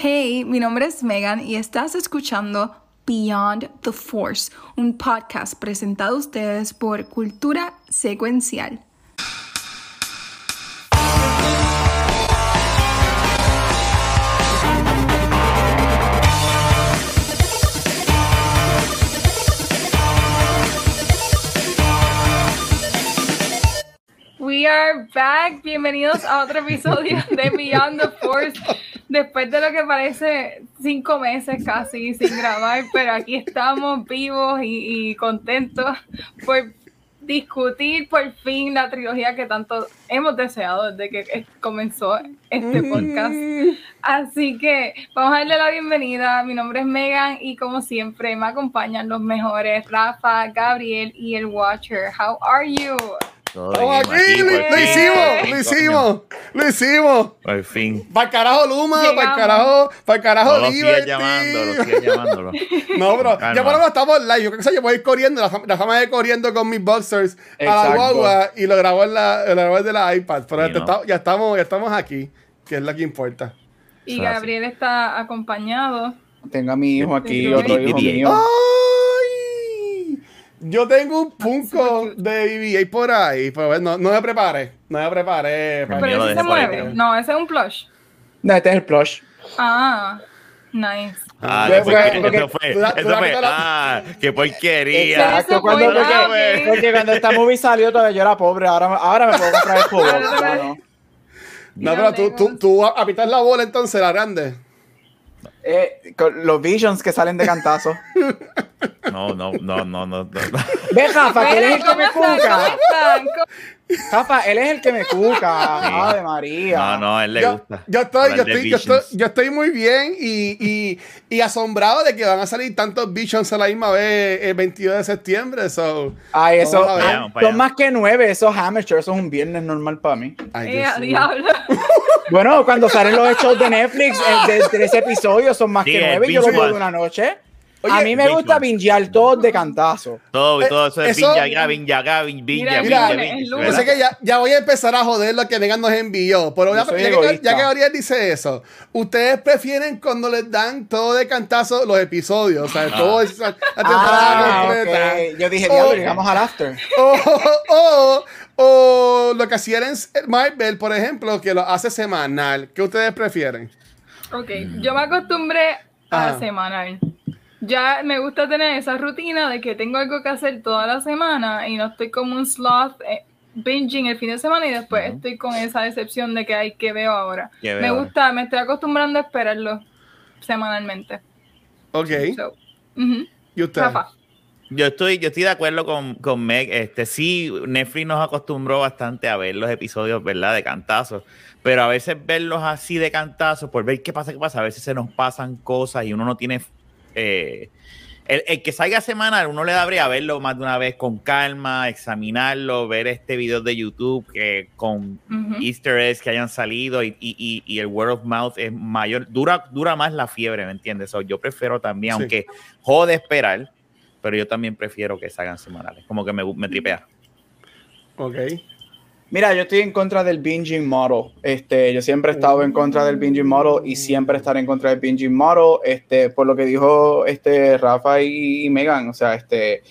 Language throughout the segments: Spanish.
Hey, mi nombre es Megan y estás escuchando Beyond the Force, un podcast presentado a ustedes por Cultura Secuencial. We are back. Bienvenidos a otro episodio de Beyond the Force. Después de lo que parece cinco meses casi sin grabar, pero aquí estamos vivos y, y contentos por discutir por fin la trilogía que tanto hemos deseado desde que comenzó este podcast. Así que vamos a darle la bienvenida. Mi nombre es Megan y como siempre me acompañan los mejores Rafa, Gabriel y el Watcher. How are you? Estamos aquí, lo, lo, hicimos, lo hicimos, lo hicimos. Por fin. Para el carajo Luma, para el carajo, para el carajo no, lo Liberty. llamándolo, lo llamándolo. no, bro, ya por lo menos estamos live. Yo creo que yo voy a ir corriendo, la, la fama de corriendo con mis boxers Exacto. a la guagua y lo grabó en la, lo grabó de la iPad. Pero sí, no. ya, estamos, ya estamos aquí, que es lo que importa. Y Gabriel está acompañado. Tengo a mi hijo aquí, otro hijo mío. Yo tengo un punco de BBA por ahí, pero no, no me preparé. No me preparé. Pero ese se mueve. No, ese es un plush. No, este es el plush. Ah, nice. Ah, eso fue, eso fue, eso fue, ah, qué porquería. Exacto, cuando, porque, porque, cuando esta movie salió todavía yo era pobre, ahora, ahora me puedo comprar el juego. no, no. no, pero tú, tú, tú apitas la bola entonces, la grande. Eh, los visions que salen de cantazo. No, no, no, no, no. no. Ve, Jafa, que él es el que me cuca. Jafa, él es el que me cuca. Ave María. No, no, a él le yo, gusta. Yo estoy, yo estoy, yo estoy, yo estoy, muy bien y, y, y, asombrado de que van a salir tantos visions a la misma vez el 22 de septiembre. So, Ay, eso ah, son más que nueve. Esos amateurs, eso es un viernes normal para mí. Ay, eh, diablo. Bueno, cuando salen los shows de Netflix de tres episodios son más sí, que nueve. Yo lo veo de una noche. Oye, a mí me gusta bingear todos de cantazo. Todo, todo eso es binge, binge, binge, binge, mira, binge, Yo sé que ya, ya voy a empezar a joder lo que Megan nos envió. Pero ya, ya, que, ya que Gabriel dice eso, ¿ustedes prefieren cuando les dan todo de cantazo los episodios? O sea, ah. todo esa, la temporada ah, completa. Okay. Yo dije, diablo, llegamos al after. O, o, o lo que hacían en Marvel, por ejemplo, que lo hace semanal. ¿Qué ustedes prefieren? Ok, yo me acostumbré a ah. semanal ya me gusta tener esa rutina de que tengo algo que hacer toda la semana y no estoy como un sloth eh, binging el fin de semana y después uh -huh. estoy con esa decepción de que hay que veo ahora. Veo me ahora? gusta, me estoy acostumbrando a esperarlo semanalmente. Ok. So, uh -huh. ¿Y usted? Rafa. Yo estoy, yo estoy de acuerdo con, con Meg. Este, sí, Netflix nos acostumbró bastante a ver los episodios, ¿verdad? De cantazos. Pero a veces verlos así de cantazos, por ver qué pasa, qué pasa, a veces se nos pasan cosas y uno no tiene eh, el, el, que salga semanal, uno le daría a verlo más de una vez con calma, examinarlo, ver este video de YouTube que con uh -huh. Easter eggs que hayan salido y, y, y, el word of mouth es mayor, dura, dura más la fiebre, ¿me entiendes? So, yo prefiero también, sí. aunque jode esperar, pero yo también prefiero que salgan semanales, como que me, me tripea. Ok. Mira, yo estoy en contra del binging model. Este, yo siempre he estado en contra del binging model y siempre estaré en contra del binging model. Este, por lo que dijo este Rafa y, Megan, o sea, este,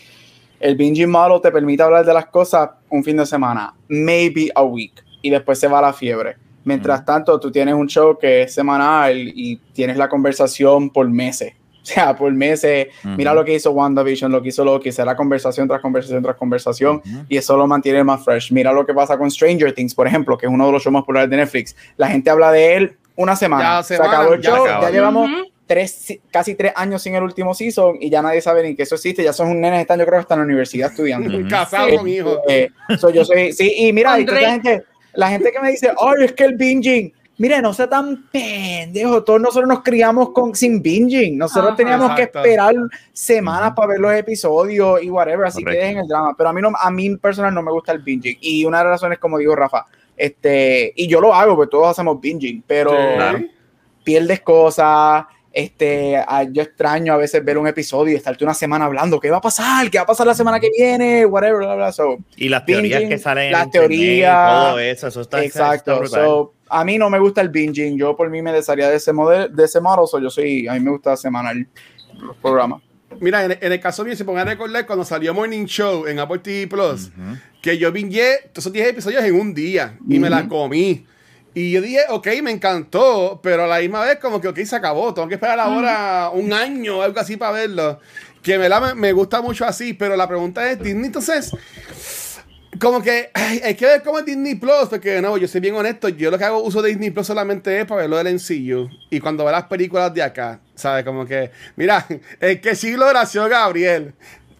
el binging model te permite hablar de las cosas un fin de semana, maybe a week, y después se va la fiebre. Mientras mm. tanto, tú tienes un show que es semanal y tienes la conversación por meses. O sea, por meses, uh -huh. mira lo que hizo WandaVision, lo que hizo Loki, será conversación tras conversación tras conversación, uh -huh. y eso lo mantiene más fresh. Mira lo que pasa con Stranger Things, por ejemplo, que es uno de los shows más populares de Netflix. La gente habla de él una semana. Ya, se, se acabó el ya show, acabó. ya llevamos uh -huh. tres, casi tres años sin el último season y ya nadie sabe ni que eso existe. Ya son un nene, están yo creo que están en la universidad estudiando. Casado con hijos. Eh, so yo soy, sí, y mira, y toda la gente, la gente que me dice, ay, es que el binging, mire, no sea tan pendejo, todos nosotros nos criamos con, sin binging, nosotros Ajá, teníamos exacto. que esperar semanas para ver los episodios y whatever, así Correcto. que dejen el drama, pero a mí, no, a mí personal no me gusta el binging, y una de las razones, como digo Rafa, este, y yo lo hago, porque todos hacemos binging, pero Sí. Claro. pierdes cosas, este, a- yo extraño a veces ver un episodio y estarte una semana hablando, ¿qué va a pasar? ¿Qué va a pasar la semana que viene? Whatever, bla, bla, so, Y las teorías binging, que salen en las teorías, todo eso, eso está, Exacto. está. So, a mí no me gusta el binging. Yo por mí me desharía de ese modelo, de ese modo. yo soy, a mí me gusta semanal los programas. Mira, en, el caso mío, se pongan a recordar cuando salió Morning Show en Apple TV Plus, que yo vingué esos 10 episodios en un día y me la comí. Y yo dije, ok, me encantó, pero a la misma vez como que, ok, se acabó, tengo que esperar ahora un año o algo así para verlo. Que me, la, me gusta mucho así, pero la pregunta es, Disney, entonces, como que hay que ver cómo es Disney Plus, porque no, yo soy bien honesto, yo lo que hago uso de Disney Plus solamente es para verlo del MCU y cuando veo las películas de acá, ¿sabes? Como que, mira, es que sí lo nació Gabriel.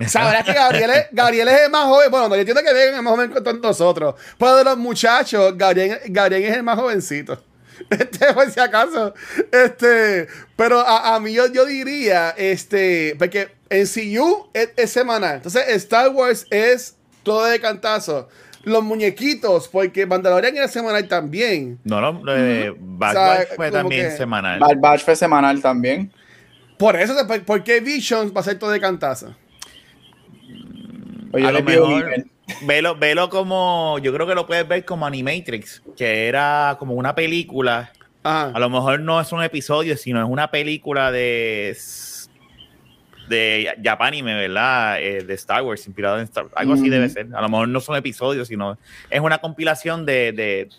Sabrás que Gabriel es, Gabriel es el más joven. Bueno, yo entiendo que vengan es más joven que todos nosotros. Pero de los muchachos, Gabriel, Gabriel es el más jovencito. Este, por si acaso. Este, pero a, a mí yo, yo, diría, este, porque en CU es, es, semanal. Entonces, Star Wars es todo de cantazo. Los muñequitos, porque Mandalorian era semanal también. No, no, eh, Bad Batch fue también semanal. Bad Batch fue semanal también. Por eso, ¿por qué Visions va a ser todo de cantazo? Oye, a lo mejor, velo, velo como, yo creo que lo puedes ver como Animatrix, que era como una película. A lo mejor no es un episodio, sino es una película de de Japanime, ¿verdad? Eh, de Star Wars, inspirado en Star Wars. Algo así debe ser. A lo mejor no son episodios, sino es una compilación de, de,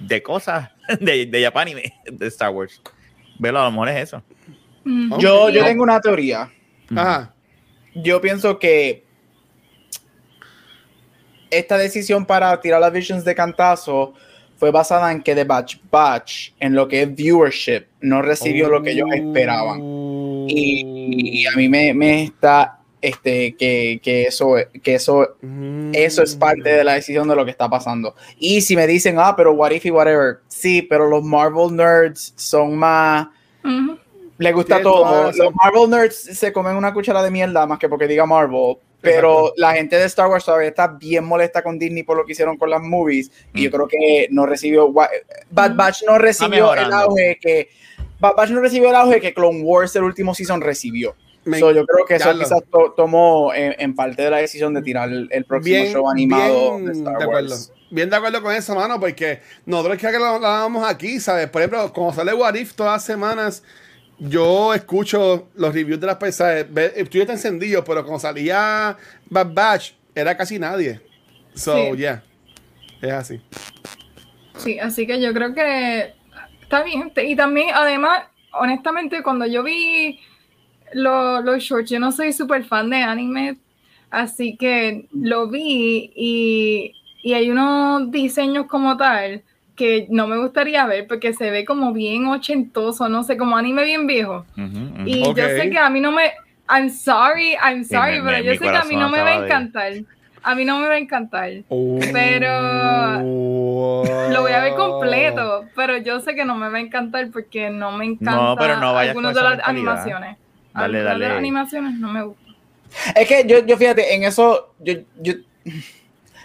de cosas de, de Japanime, de Star Wars. Velo, a lo mejor es eso. Yo, yo tengo una teoría. Ajá. Yo pienso que esta decisión para tirar las visions de cantazo fue basada en que The Batch Batch, en lo que es viewership, no recibió lo que ellos esperaban. Y, a mí me, me está este, que, que, eso, que eso, eso es parte de la decisión de lo que está pasando. Y si me dicen, ah, pero what if y whatever, sí, pero los Marvel nerds son más... Le gusta todo. Los Marvel nerds se comen una cuchara de mierda más que porque diga Marvel. Pero la gente de Star Wars todavía está bien molesta con Disney por lo que hicieron con las movies. Y yo mm. creo que no recibió. Bad Batch no recibió el auge que. Bad Batch no recibió el auge que Clone Wars, el último season, recibió. yo creo que eso quizás tomó en, parte de la decisión de tirar el, próximo show animado de Star Wars. Bien de acuerdo con eso, mano, porque nosotros que lo hablábamos aquí, ¿sabes? Por ejemplo, como sale What If todas las semanas yo escucho los reviews de las personas. Estoy encendido, pero cuando salía Bad Batch, era casi nadie. So, yeah. Es así. Sí, así que yo creo que está bien. Y también, además, honestamente, cuando yo vi los shorts, yo no soy súper fan de anime, así que lo vi y, y hay unos diseños como tal que no me gustaría ver porque se ve como bien ochentoso, no sé, como anime bien viejo. Y yo sé que a mí no me... I'm sorry, I'm sorry, pero yo sé que a mí no me va a encantar. A mí no me va a encantar. Oh. Pero lo voy a ver completo. Pero yo sé que no me va a encantar porque no me encanta no, pero no algunas de las animaciones. Dale, dale. de las animaciones no me gustan. Es que yo, yo fíjate, en eso, yo, yo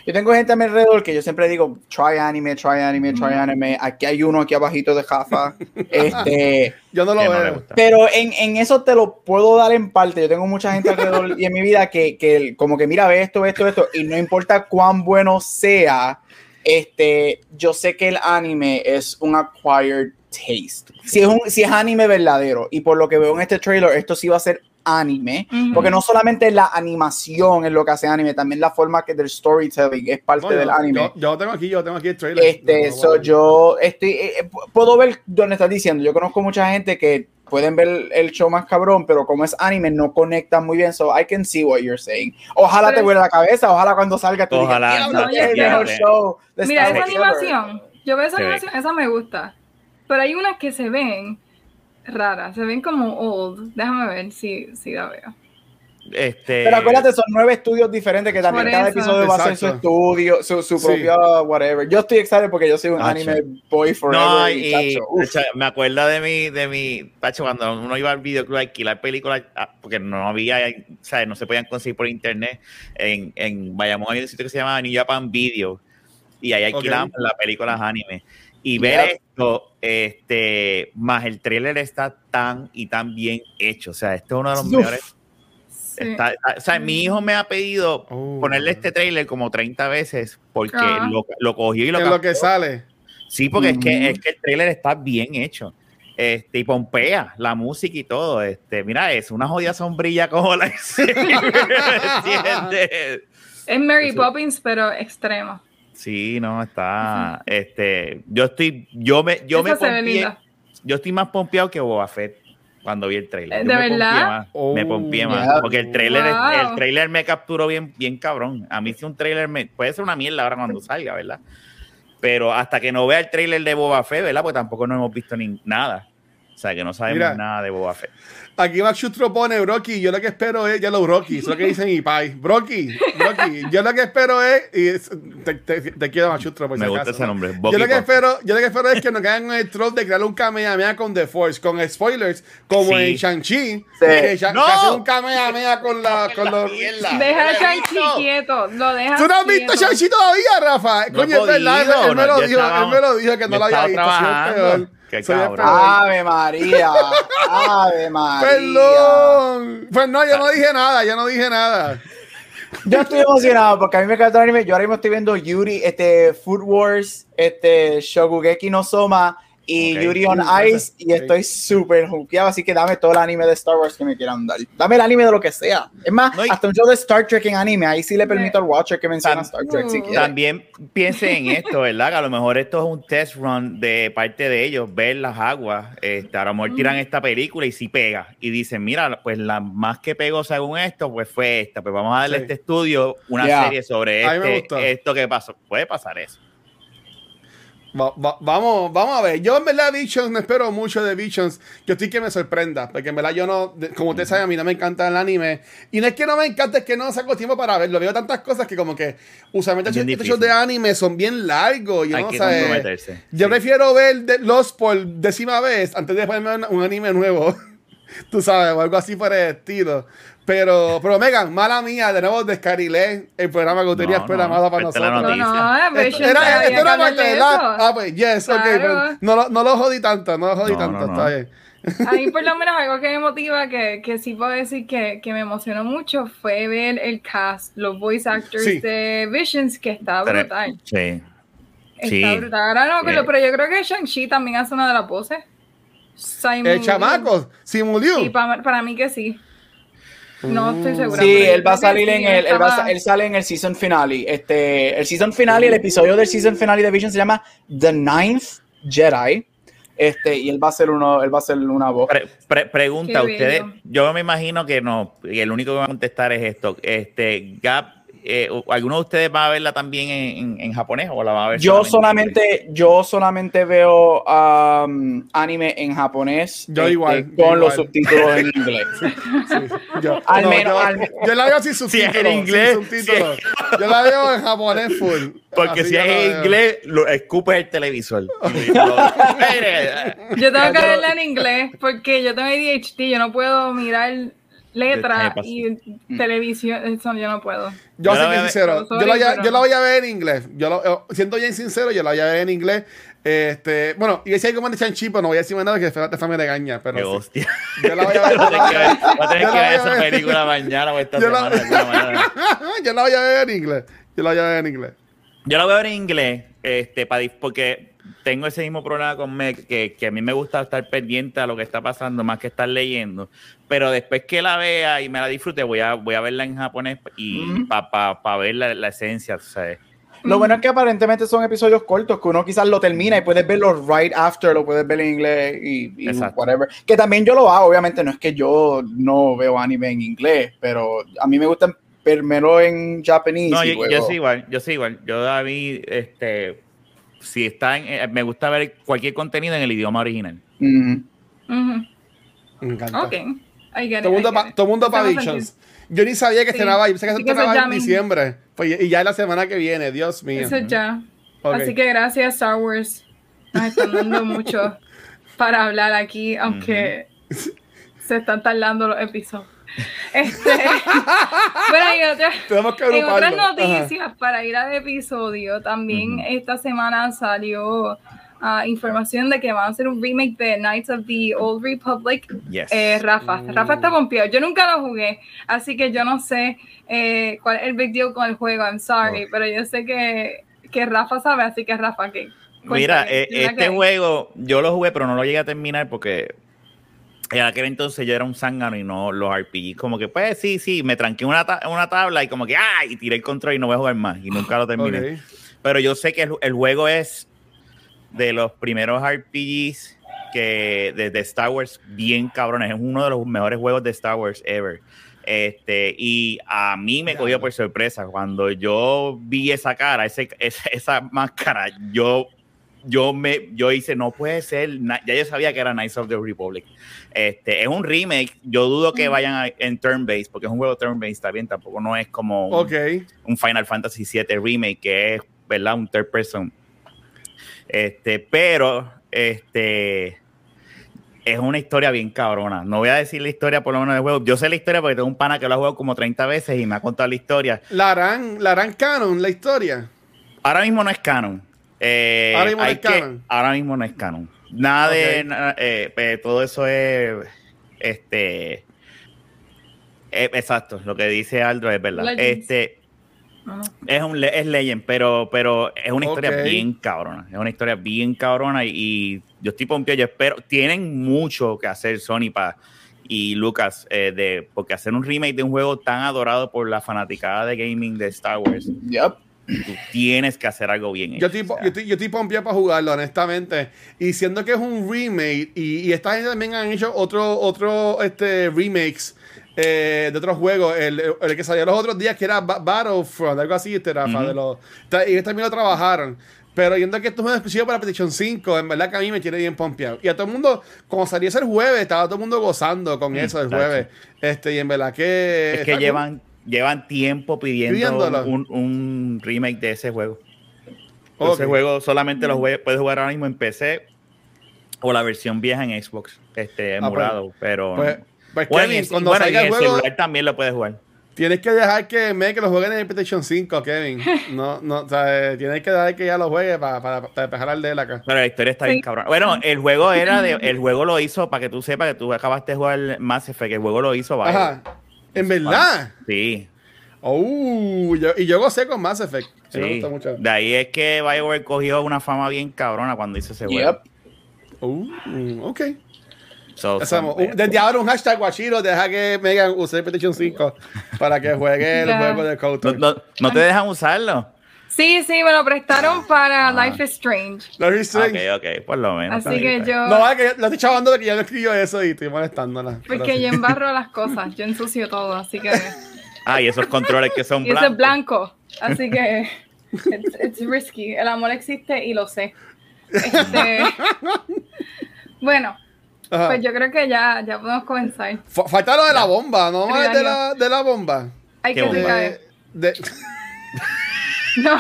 yo tengo gente a mi alrededor que yo siempre digo, try anime, try anime, try anime. Aquí hay uno aquí abajito de Jafa. este, yo no lo veo. pero en, en, eso te lo puedo dar en parte. Yo tengo mucha gente alrededor y en mi vida que, que como que mira, ve esto, esto, esto. Y no importa cuán bueno sea, este, yo sé que el anime es un acquired taste. Si es, un, si es anime verdadero, y por lo que veo en este trailer, esto sí va a ser anime, porque no solamente la animación es lo que hace anime, también la forma que del storytelling es parte del anime. Yo, tengo aquí, yo tengo aquí el trailer. Este, yo estoy, eh, eh, puedo ver dónde estás diciendo. Yo conozco mucha gente que pueden ver el show más cabrón, pero como es anime no conectan muy bien, so I can see what you're saying. Ojalá te vuelva la cabeza, ojalá cuando salga tú ojalá, digas, show Mira, esa animación, yo veo esa animación, esa me gusta, pero hay unas que se ven rara, se ven como old. Déjame ver si, si la veo. Este... Pero acuérdate, son nueve estudios diferentes que también cada episodio va a ser su estudio, su, su propio whatever. Yo estoy excited porque yo soy un anime boy forever. No, y, me acuerdo de mi, de mi, Pacho, cuando uno iba al videoclub a alquilar películas, ah, porque no había, ¿sabes? no se podían conseguir por internet. En, en Bayamón hay un sitio que se llama New Japan Video y ahí alquilamos las películas anime. Y ver esto, este, más el trailer está tan y tan bien hecho. O sea, este es uno de los mejores. o sea, mi hijo me ha pedido oh. ponerle este trailer como 30 veces porque lo, lo cogió y lo Es lo que sale. Sí, porque es, que, es que el trailer está bien hecho. Este, y pompea la música y todo. Este, mira, es una jodida sombrilla como la Es Mary Poppins, pero extremo. Sí, no, está. Este, yo estoy, yo me, yo me pompeé, yo estoy más pompeado que Boba Fett cuando vi el trailer. ¿De verdad? me pompeé más. Porque el trailer, el trailer me capturó bien, bien cabrón. A mí si un trailer me, puede ser una mierda ahora cuando salga, ¿verdad? Pero hasta que no vea el trailer de Boba Fett, ¿verdad? Pues tampoco no hemos visto ni nada. O sea, que no sabemos nada de Boba Fett. Aquí Max Schustro pone Brocky. Yo lo que espero es, ya lo Brocky, eso es lo que dicen mi pai. Brocky, Brocky. Yo lo que espero es, y te, te, quiero Max Schustro, por Me gusta ese nombre. yo lo, que espero, yo lo que espero es que nos caigan el troll de crear un Kamehameha con The Force, con spoilers, como en Shang-Chi. Sí. Que, no. hace un Kamehameha con, la, con los. Deja a Shang-Chi quieto. Lo deja ¿Tú no has visto Shang-Chi todavía, Rafa? Coño, es verdad. Él me lo dijo, él me lo dijo que no lo había visto. Ave María. Ave María. Perdón. Pues no, yo no dije nada, yo no dije nada. Yo estoy emocionado porque a mí me encanta el anime. Yo ahora mismo estoy viendo Yuri, este Food Wars, este Shogugeki no Soma y Yuri on Ice y estoy súper jukeado, así que dame todo el anime de Star Wars que me quieran dar. Dame el anime de lo que sea. Es más, hasta un show de Star Trek en anime, ahí sí le permito al Watcher que mencione Star Trek si quiere. También piense en esto, ¿verdad? Que a lo mejor esto es un test run de parte de ellos, ver las aguas, este, a lo mejor tiran esta película y si pega y dicen, mira, pues la más que pegó según esto, pues fue esta, pues vamos a darle a este estudio una serie sobre este, esto que pasó. Puede pasar eso vamos, vamos a ver. Yo en verdad Visions no espero mucho de Visions. Yo estoy que me sorprenda. Porque en verdad yo no, como ustedes saben, a mí no me encanta el anime. Y no es que no me encante, es que no saco tiempo para verlo. Veo tantas cosas que como que usualmente estos shows de anime son bien largos. Yo, no, yo prefiero ver Los por décima vez antes de ponerme un, anime nuevo. Tú sabes, o algo así por el estilo. Pero, pero Megan, mala mía, de nuevo descarilé el programa que usted tenía programado para nosotros. No, no, esto, era, esto era parte de la. Ah, pues, yes, ok, pero no, lo, no lo jodí tanto, no lo jodí tanto, está bien. A mí, por lo menos, algo que me motiva, que, que sí puedo decir que, que, me emocionó mucho, fue ver el cast, los voice actors de Visions, que está brutal. Sí. Está sí. brutal. Ahora no, pero, pero yo creo que Shang-Chi también hace una de las voces. el chamaco, Simuliu. Sí, para, para mí que sí. No estoy segura. Sí, él va a salir en el, él, va, él, sale en el season finale. Este, el season finale, el episodio del season finale de Vision se llama The Ninth Jedi. Este, y él va a ser uno, él va a ser una voz. pregunta, ustedes, yo me imagino que no, y el único que va a contestar es esto. Este, Gap eh, ¿alguno de ustedes va a verla también en, en, japonés o la va a ver? Yo solamente, yo solamente veo um, anime en japonés. Yo este, igual. Con los subtítulos en inglés. yo, al menos, yo la veo sin subtítulos. en inglés. Yo la veo en japonés full. Porque si es en inglés, lo escupes el televisor. yo tengo que verla en inglés porque yo tengo ADHD, yo no puedo mirar letra y mm. televisión, eso yo no puedo. Yo, soy sincero, yo, la, yo, la, voy a ver en inglés. Yo lo, eh, siento bien sincero, yo la voy a ver en inglés. Este, bueno, y si hay como de Chanchi, pero no voy a decir nada que te me regaña. Pero Qué hostia. Yo la voy a ver. Va a tener que ver esa película mañana o esta yo semana. La, yo la voy a ver en inglés. Yo la voy a ver en inglés. Yo la voy a ver en inglés, este, porque tengo ese mismo problema con Meg, que, que, a mí me gusta estar pendiente a lo que está pasando más que estar leyendo. Pero después que la vea y me la disfrute, voy a, voy a verla en japonés y para pa, ver la, la esencia. ¿sabes? Lo bueno es que aparentemente son episodios cortos, que uno quizás lo termina y puedes verlo right after, lo puedes ver en inglés y, whatever. Que también yo lo hago, obviamente, no es que yo no veo anime en inglés, pero a mí me gusta verlo en japonés. No, yo, yo, soy igual, yo soy igual. Yo a mí, este, si está en, eh, me gusta ver cualquier contenido en el idioma original. Me encanta. Ok. todo el mundo, todo mundo para Visions. Yo ni sabía que sí. estrenaba, yo pensé que se estrenaba en diciembre. Pues, y ya es la semana que viene, Dios mío. Eso ya. Así que gracias, Star Wars. Nos están dando mucho para hablar aquí, aunque se están tardando los episodios. Este, bueno, hay otras noticias para ir al episodio. También esta semana salió uh, información de que van a hacer un remake de Knights of the Old Republic. Eh, Rafa, Rafa está confiado. Yo nunca lo jugué, así que yo no sé eh, cuál es el big deal con el juego. I'm sorry, pero yo sé que, que Rafa sabe, así que Rafa, ¿qué, Mira, eh, este juego yo lo jugué, pero no lo llegué a terminar porque en aquel entonces yo era un zángano y no los RPG. Como que, pues sí, sí, me tranqué una, una tabla y como que, ¡ay! Y tiré el control y no voy a jugar más. Y nunca lo terminé. Pero yo sé que el, juego es de los primeros RPGs que de, Star Wars bien cabrones. Es uno de los mejores juegos de Star Wars ever. Este, y a mí me cogió por sorpresa cuando yo vi esa cara, ese, esa máscara. Yo yo me yo hice no puede ser ya yo sabía que era Knights of the Republic este es un remake yo dudo que vayan en turn based porque es un juego turn based está bien tampoco no es como un, Final Fantasy VII remake que es verdad un third person este pero este es una historia bien cabrona. No voy a decir la historia por lo menos del juego. Yo sé la historia porque tengo un pana que lo ha jugado como 30 veces y me ha contado la historia. ¿La harán, la harán canon, la historia? Ahora mismo no es canon eh, ahora mismo no es canon. Ahora mismo no es canon. Nada de. Eh, pues, todo eso es. Este. Eh, exacto, lo que dice Aldo es verdad. Este. Es un es Legend, pero, pero es una historia bien cabrona. Es una historia bien cabrona y, yo estoy pompio. Yo espero. Tienen mucho que hacer Sony para y Lucas, de, porque hacer un remake de un juego tan adorado por la fanaticada de gaming de Star Wars. Yep tú tienes que hacer algo bien. Yo estoy, yo, estoy, yo estoy para jugarlo, honestamente. Y siendo que es un remake, y, y esta gente también han hecho otro, otro este, remakes eh, de otros juegos. El, el, que salió los otros días, que era Battlefront, algo así, este, Rafa. de los, y también lo trabajaron. Pero yendo que esto es un exclusivo para PlayStation 5, en verdad que a mí me tiene bien pompeado. Y a todo el mundo, como salió ese el jueves, estaba todo el mundo gozando con mm, eso el jueves. Este, y en verdad que. Es que llevan llevan tiempo pidiendo un, remake de ese juego. Ese juego solamente lo puedes jugar ahora mismo en PC o la versión vieja en Xbox, este, ah, pues, emulado, pero pues, pues bueno, cuando salga el juego, celular también lo puedes jugar. Tienes que dejar que me que lo jueguen en el PlayStation 5, Kevin. No, no, o sea, tienes que dejar que ya lo juegue para, para, despejar al de él acá. Pero la historia está bien cabrón. Bueno, el juego era de, el juego lo hizo, para que tú sepas que tú acabaste de jugar Mass Effect, el juego lo hizo Ajá. ¿En verdad? Sí. Oh, y yo gocé con Mass Effect. Sí. Me gusta mucho. De ahí es que BioWare cogió una fama bien cabrona cuando hizo ese juego. Oh, ok. desde ahora un hashtag guachiro deja que Megan use el PlayStation 5 para que juegue el juego de Counter. ¿No, no, te dejan usarlo? Sí, sí, me lo prestaron para ah. Life is Strange. Life is Strange. Ok, ok, por lo menos. Así que yo. No, es que lo estoy chavando de que ya no escribió eso y estoy molestándola. Porque yo embarro las cosas, yo ensucio todo, así que. Ah, y esos controles que son blancos. Y es blanco, así que. It's, risky. El amor existe y lo sé. Este, bueno, pues yo creo que ya, ya podemos comenzar. falta lo de la bomba, ¿no? De la, de la bomba. Hay que bomba? De, no.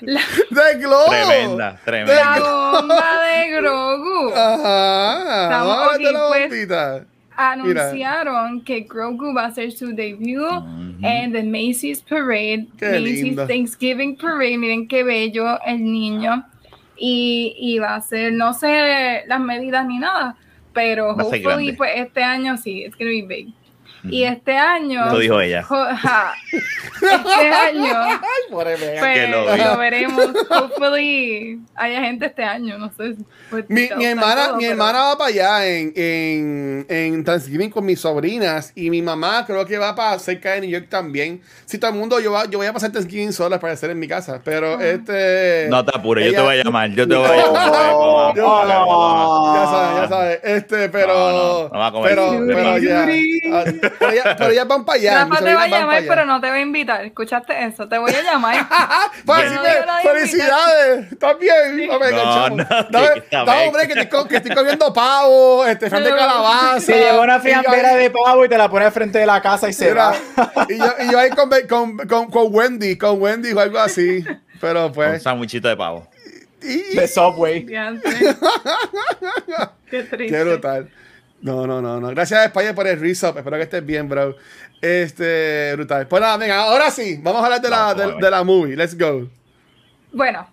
La, de. Tremenda, tremenda. La bomba de Grogu. Ajá. Estamos aquí, la pues, anunciaron que Grogu va a hacer su debut en The Macy's Parade, Macy's Thanksgiving Parade. Miren qué bello el niño. Y, y, va a ser, no sé las medidas ni nada, pero hopefully, pues este año sí, it's gonna be big. Y este año. Lo dijo ella. este año. pues, lo, veremos. Hopefully haya gente este año, no sé. Pues, mi, mi, hermana, mi hermana va para allá en, en, en, Thanksgiving con mis sobrinas y mi mamá creo que va para cerca de New York también. Si todo el mundo, yo, yo voy a pasar Thanksgiving sola para hacer en mi casa, pero este. No te apures, yo te voy a llamar. Yo te voy a llamar. ya sabes, ya sabes. Este, pero. pero, pero ya pero, ya, pero ya van para allá. Rafa te va a llamar, pero no te va a invitar. ¿Escuchaste eso? Te voy a llamar. felicidades. Estás bien. No, no, no, dame, hombre, que estoy, que estoy comiendo pavo, este, de calabaza. Se lleva una fiambera de pavo y te la pone al frente de la casa y se va. y, yo, y yo ahí con, con, con, con Wendy, con Wendy o algo así. Pero pues. Un sandwichito de pavo. De Subway. Qué triste. Qué brutal. No, no, no, no. Gracias a España por el resub. Espero que estés bien, bro. Este, brutal. Pues nada, venga, ahora sí. Vamos a hablar de, la, de, la movie. Let's go. Bueno,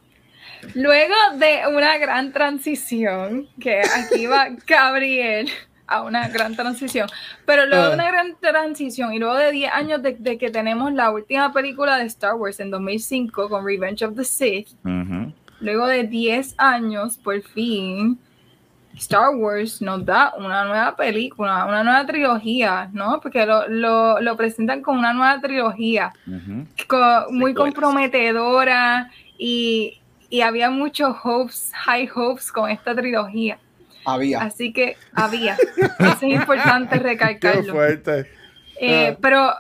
luego de una gran transición, que aquí va Gabriel a una gran transición, pero luego de ah. una gran transición y luego de 10 años de, que tenemos la última película de Star Wars en 2005 con Revenge of the Sith, luego de 10 años, por fin, Star Wars nos da una nueva película, una nueva trilogía, ¿no? Porque lo, presentan como una nueva trilogía, muy comprometedora y, había muchos hopes, high hopes con esta trilogía. Había. Así que había. Eso es importante recalcarlo. Qué fuerte. Eh, ah. Pero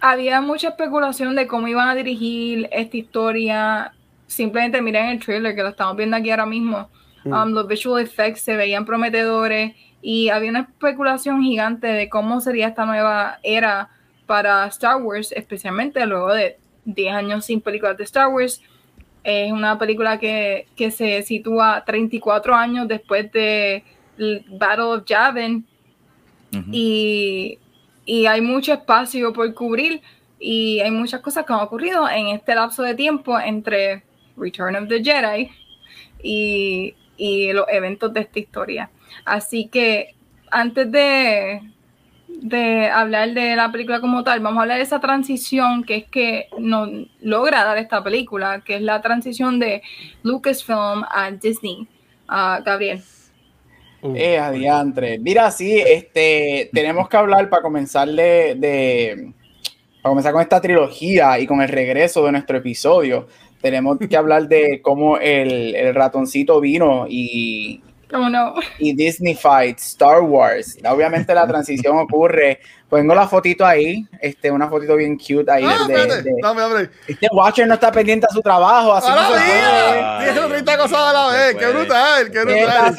había mucha especulación de cómo iban a dirigir esta historia. Simplemente miren el trailer que lo estamos viendo aquí ahora mismo. Um, los visual effects se veían prometedores y había una especulación gigante de cómo sería esta nueva era para Star Wars, especialmente luego de 10 años sin películas de Star Wars. Es una película que, se sitúa 34 años después de Battle of Yavin. Y, y hay mucho espacio por cubrir y hay muchas cosas que han ocurrido en este lapso de tiempo entre Return of the Jedi y y los eventos de esta historia. Así que antes de, de hablar de la película como tal, vamos a hablar de esa transición que es que nos logra dar esta película, que es la transición de Lucasfilm a Disney. Uh, Gabriel. Eh, adiantre. Mira, sí, este, tenemos que hablar para comenzar de, para comenzar con esta trilogía y con el regreso de nuestro episodio tenemos que hablar de cómo el, el ratoncito vino y, no? y Disney Fight, Star Wars. Obviamente la transición ocurre Pongo la fotito ahí, este, una fotito bien cute ahí. Ah, de, de, Este Watcher no está pendiente a su trabajo, así no Tiene 30 cosas a la vez, qué brutal, qué brutal.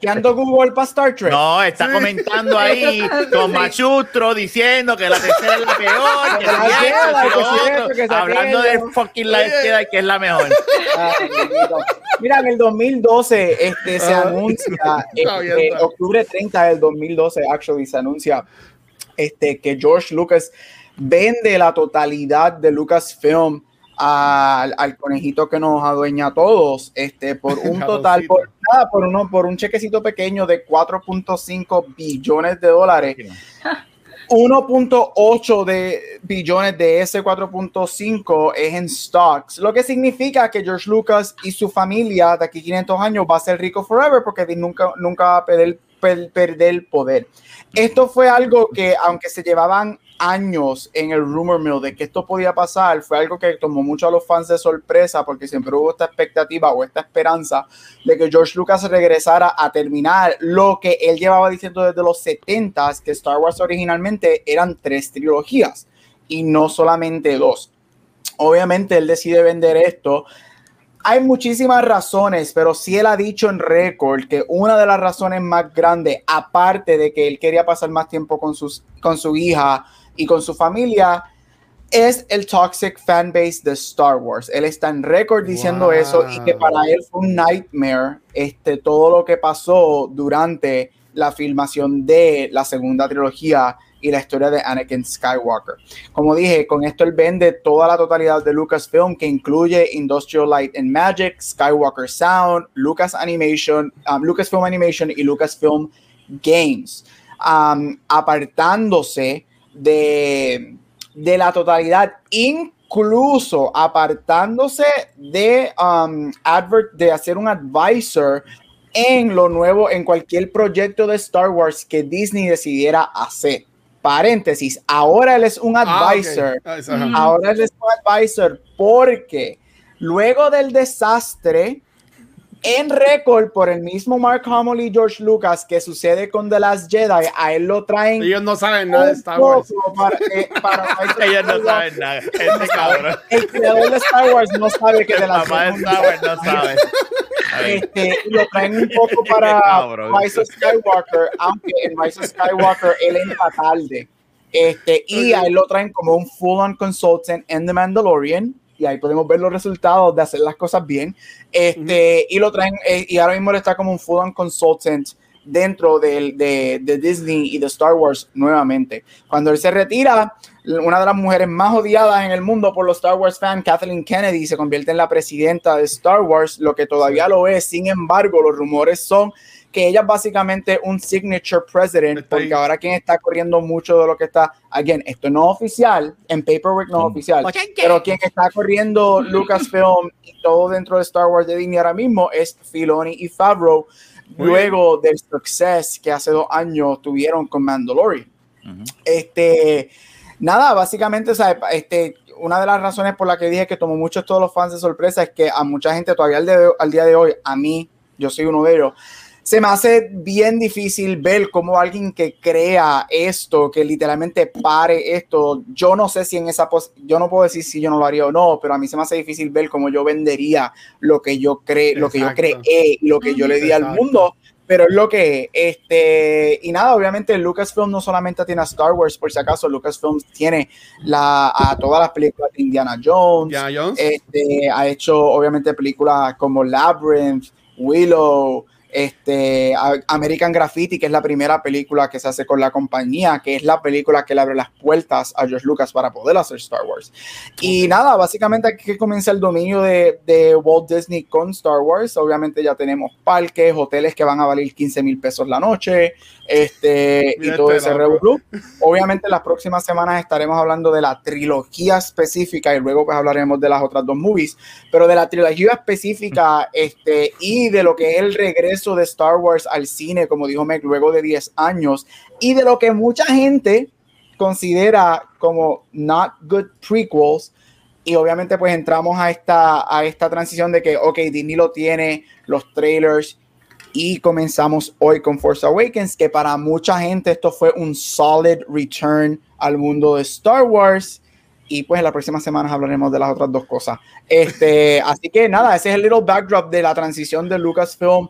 ¿Qué ando Google para Star Trek? No, está comentando ahí con Machutro diciendo que la tercera es la peor, que, la hablando de fucking Life Jedi que es la mejor. Mira, en el 2012 este, se ah. anuncia, este, octubre 30 del 2012, actually, se anuncia este, que George Lucas vende la totalidad de Lucasfilm al, al conejito que nos adueña a todos, este, por un total, por, nada, por, uno, por un chequecito pequeño de 4.5 billones de dólares. 1.8 de billones de ese 4.5 es en stocks, lo que significa que George Lucas y su familia de aquí 500 años va a ser rico forever porque nunca, nunca va a perder, perder el poder. Esto fue algo que, aunque se llevaban años en el rumor mill de que esto podía pasar, fue algo que tomó mucho a los fans de sorpresa porque siempre hubo esta expectativa o esta esperanza de que George Lucas regresara a terminar lo que él llevaba diciendo desde los 70 que Star Wars originalmente eran tres trilogías y no solamente dos. Obviamente él decide vender esto hay muchísimas razones, pero sí él ha dicho en récord que una de las razones más grandes, aparte de que él quería pasar más tiempo con, sus, con su hija y con su familia, es el toxic fanbase de Star Wars. Él está en récord diciendo eso y que para él fue un nightmare este, todo lo que pasó durante la filmación de la segunda trilogía y la historia de Anakin Skywalker. Como dije, con esto él vende toda la totalidad de Lucasfilm, que incluye Industrial Light and Magic, Skywalker Sound, Lucas Animation, um, Lucasfilm Animation y Lucasfilm Games, um, apartándose de, de la totalidad, incluso apartándose um, de hacer un advisor en lo nuevo, en cualquier proyecto de Star Wars que Disney decidiera hacer paréntesis, ahora él es un ah, advisor. Ah, ahora él es un advisor porque luego del desastre en récord por el mismo Mark Hamill y George Lucas que sucede con The Last Jedi, a él lo traen. Ellos no saben nada de Star Wars. Eh, Ellos no saben nada. Este cabrón. El creador de Star Wars no sabe que The Last Jedi. Star Wars no sabe. Este, lo traen un poco para Rise of Skywalker, aunque en Rise of Skywalker él entra tarde. Este, y a él lo traen como un full-on consultant en The Mandalorian. Y ahí podemos ver los resultados de hacer las cosas bien. Este, Y lo traen, eh, y ahora mismo está como un full-on consultant dentro de, de, de, Disney y de Star Wars nuevamente. Cuando él se retira, una de las mujeres más odiadas en el mundo por los Star Wars fans, Kathleen Kennedy, se convierte en la presidenta de Star Wars, lo que todavía lo es. Sin embargo, los rumores son que ella es básicamente un signature president, porque ahora quien está corriendo mucho de lo que está, again, esto no es oficial, en paperwork no es oficial, pero quien está corriendo Lucasfilm y todo dentro de Star Wars de Disney ahora mismo es Filoni y Favreau, luego del success que hace dos años tuvieron con Mandalorian. Este, nada, básicamente, o sea, este, una de las razones por la que dije que tomó muchos todos los fans de sorpresa es que a mucha gente todavía al, día de hoy, a mí, yo soy uno de ellos, se me hace bien difícil ver cómo alguien que crea esto, que literalmente pare esto, yo no sé si en esa pos yo no puedo decir si yo no lo haría o no, pero a mí se me hace difícil ver cómo yo vendería lo que yo creo, lo que yo creé lo que yo le di al mundo. Pero es lo que este y nada obviamente Lucasfilm no solamente tiene a Star Wars por si acaso Lucasfilm tiene la a todas las películas de Indiana Jones, Este, ha hecho obviamente películas como Labyrinth Willow este, American Graffiti, que es la primera película que se hace con la compañía, que es la película que le abre las puertas a George Lucas para poder hacer Star Wars. Y nada, básicamente aquí que comienza el dominio de, de, Walt Disney con Star Wars. Obviamente ya tenemos parques, hoteles que van a valer 15 mil pesos la noche, este, y todo ese revolú. Obviamente las próximas semanas estaremos hablando de la trilogía específica y luego pues hablaremos de las otras dos movies, pero de la trilogía específica este, y de lo que es el regreso de Star Wars al cine, como dijo Meg, luego de 10 años, y de lo que mucha gente considera como not good prequels, y obviamente pues entramos a esta, a esta transición de que, ok, Disney lo tiene, los trailers, y comenzamos hoy con Force Awakens, que para mucha gente esto fue un solid return al mundo de Star Wars. Y pues en las próximas semanas hablaremos de las otras dos cosas. Este, así que nada, ese es el little backdrop de la transición de Lucasfilm